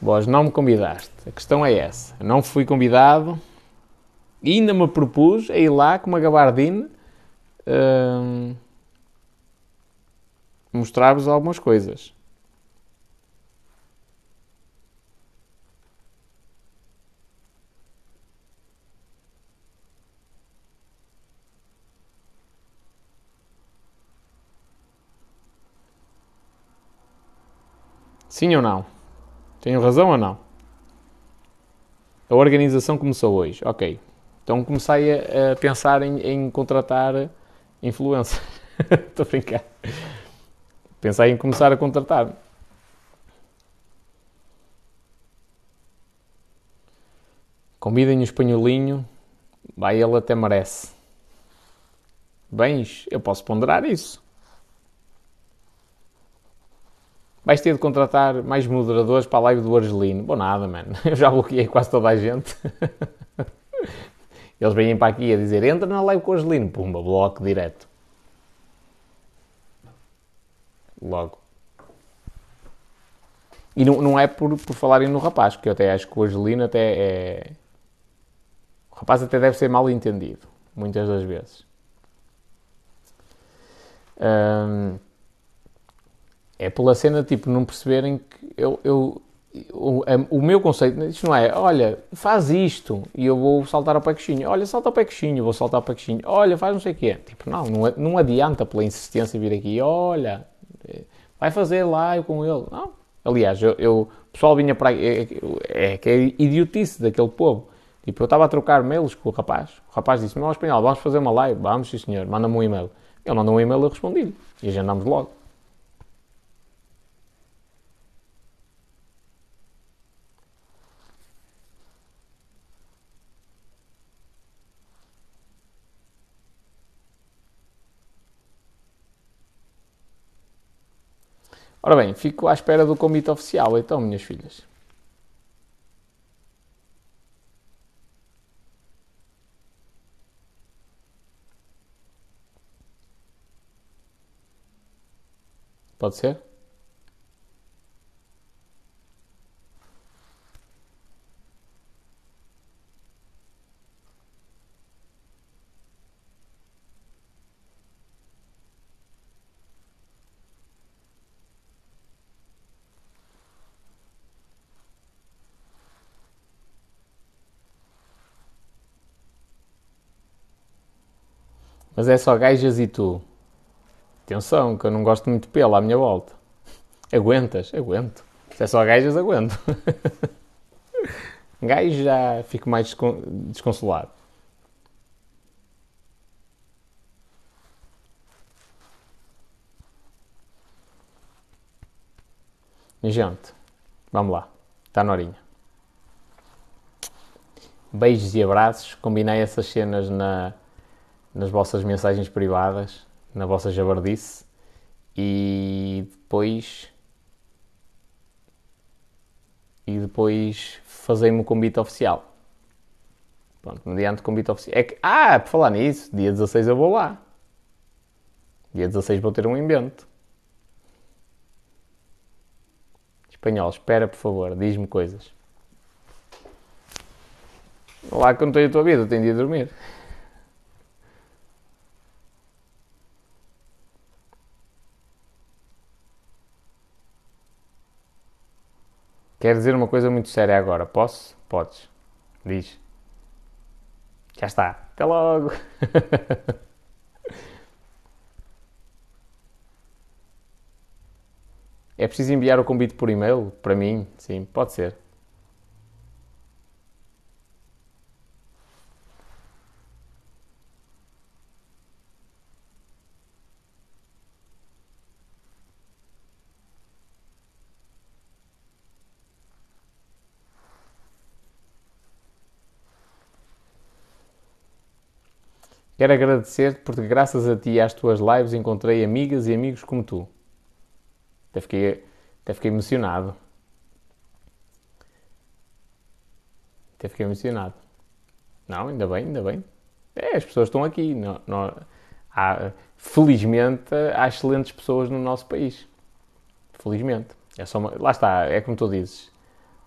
vós não me convidaste. A questão é essa. Eu não fui convidado e ainda me propus a ir lá com uma gabardine hum, mostrar-vos algumas coisas. Sim ou não? Tenho razão ou não? A organização começou hoje. Ok. Então comecei a, a pensar em, em, contratar influência. Estou a brincar. Pensei em começar a contratar. Convidem o espanholinho. Vai, ele até merece. Bens, eu posso ponderar isso. Vais ter de contratar mais moderadores para a live do Argelino. Bom, nada, mano. Eu já bloqueei quase toda a gente. Eles vêm para aqui a dizer: entra na live com o Argelino. Pumba, bloco direto. Logo. E não, não é por, por falarem no rapaz, porque eu até acho que o Argelino até é. O rapaz até deve ser mal entendido, muitas das vezes. Um, é pela cena, tipo, não perceberem que eu, eu o, o, meu conceito, isto não é, olha, faz isto e eu vou saltar ao pequinho. Olha, salta ao pequinho, vou saltar ao pequinho. Olha, faz não sei o quê. Tipo, não, não, não adianta pela insistência vir aqui. Olha, vai fazer live com ele. Não. Aliás, eu, eu o pessoal vinha para é, é, é que é idiotice daquele povo. Tipo, eu estava a trocar mails com o rapaz. O rapaz disse-me, ó, espanhol, vamos fazer uma live. Vamos, sim senhor, manda-me um e-mail. Ele mandou um e-mail, eu respondi-lhe. E agendámos logo. Ora bem, fico à espera do convite oficial, então, minhas filhas. Pode ser? Mas é só gajas e tu. Atenção, que eu não gosto muito de pelo à minha volta. Aguentas? Aguento. Se é só gajas, aguento. Gajo já fico mais desconsolado. Gente, vamos lá. Está na horinha. Beijos e abraços. Combinei essas cenas na nas vossas mensagens privadas, na vossa jabardice. E depois. E depois fazei-me o convite oficial. Pronto, mediante convite oficial. É que, ah, por falar nisso, dia 16 eu vou lá. Dia 16 vou ter um invento. Espanhol, espera por favor, diz-me coisas. Lá eu tenho a tua vida, tenho de ir dormir. Quero dizer uma coisa muito séria agora. Posso? Podes. Diz. Já está. Até logo. é preciso enviar o convite por e-mail? Para mim? Sim, pode ser. Quero agradecer-te porque, graças a ti e às tuas lives, encontrei amigas e amigos como tu. Até fiquei, até fiquei emocionado. Até fiquei emocionado. Não, ainda bem, ainda bem. É, as pessoas estão aqui. Não, não, há, felizmente, há excelentes pessoas no nosso país. Felizmente. É só uma, lá está, é como tu dizes.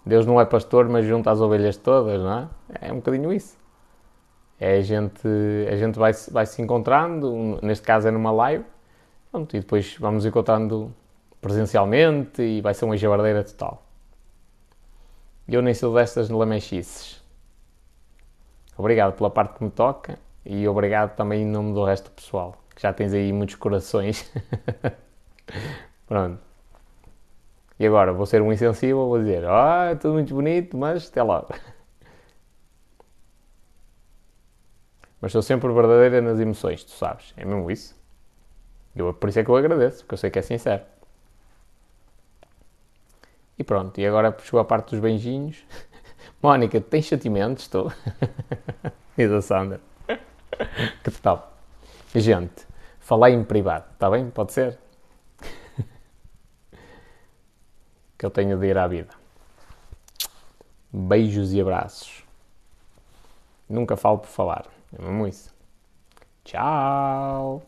Deus não é pastor, mas junta as ovelhas todas, não é? É um bocadinho isso. É a gente, a gente vai, vai se encontrando, neste caso é numa live, pronto, e depois vamos encontrando presencialmente e vai ser uma jabardeira total. Eu nem sou destas lamechices. Obrigado pela parte que me toca e obrigado também em nome do resto do pessoal, que já tens aí muitos corações. Pronto. E agora, vou ser um insensível, vou dizer, ah, oh, tudo muito bonito, mas até logo. Mas sou sempre verdadeira nas emoções, tu sabes. É mesmo isso. Eu, por isso é que eu agradeço, porque eu sei que é sincero. E pronto, e agora chegou a parte dos beijinhos. Mónica, tens sentimentos? Estou. Diz a Sandra. que tal? Gente, falei em privado, está bem? Pode ser? que eu tenho de ir à vida. Beijos e abraços. Nunca falo por falar. É mesmo isso. Tchau!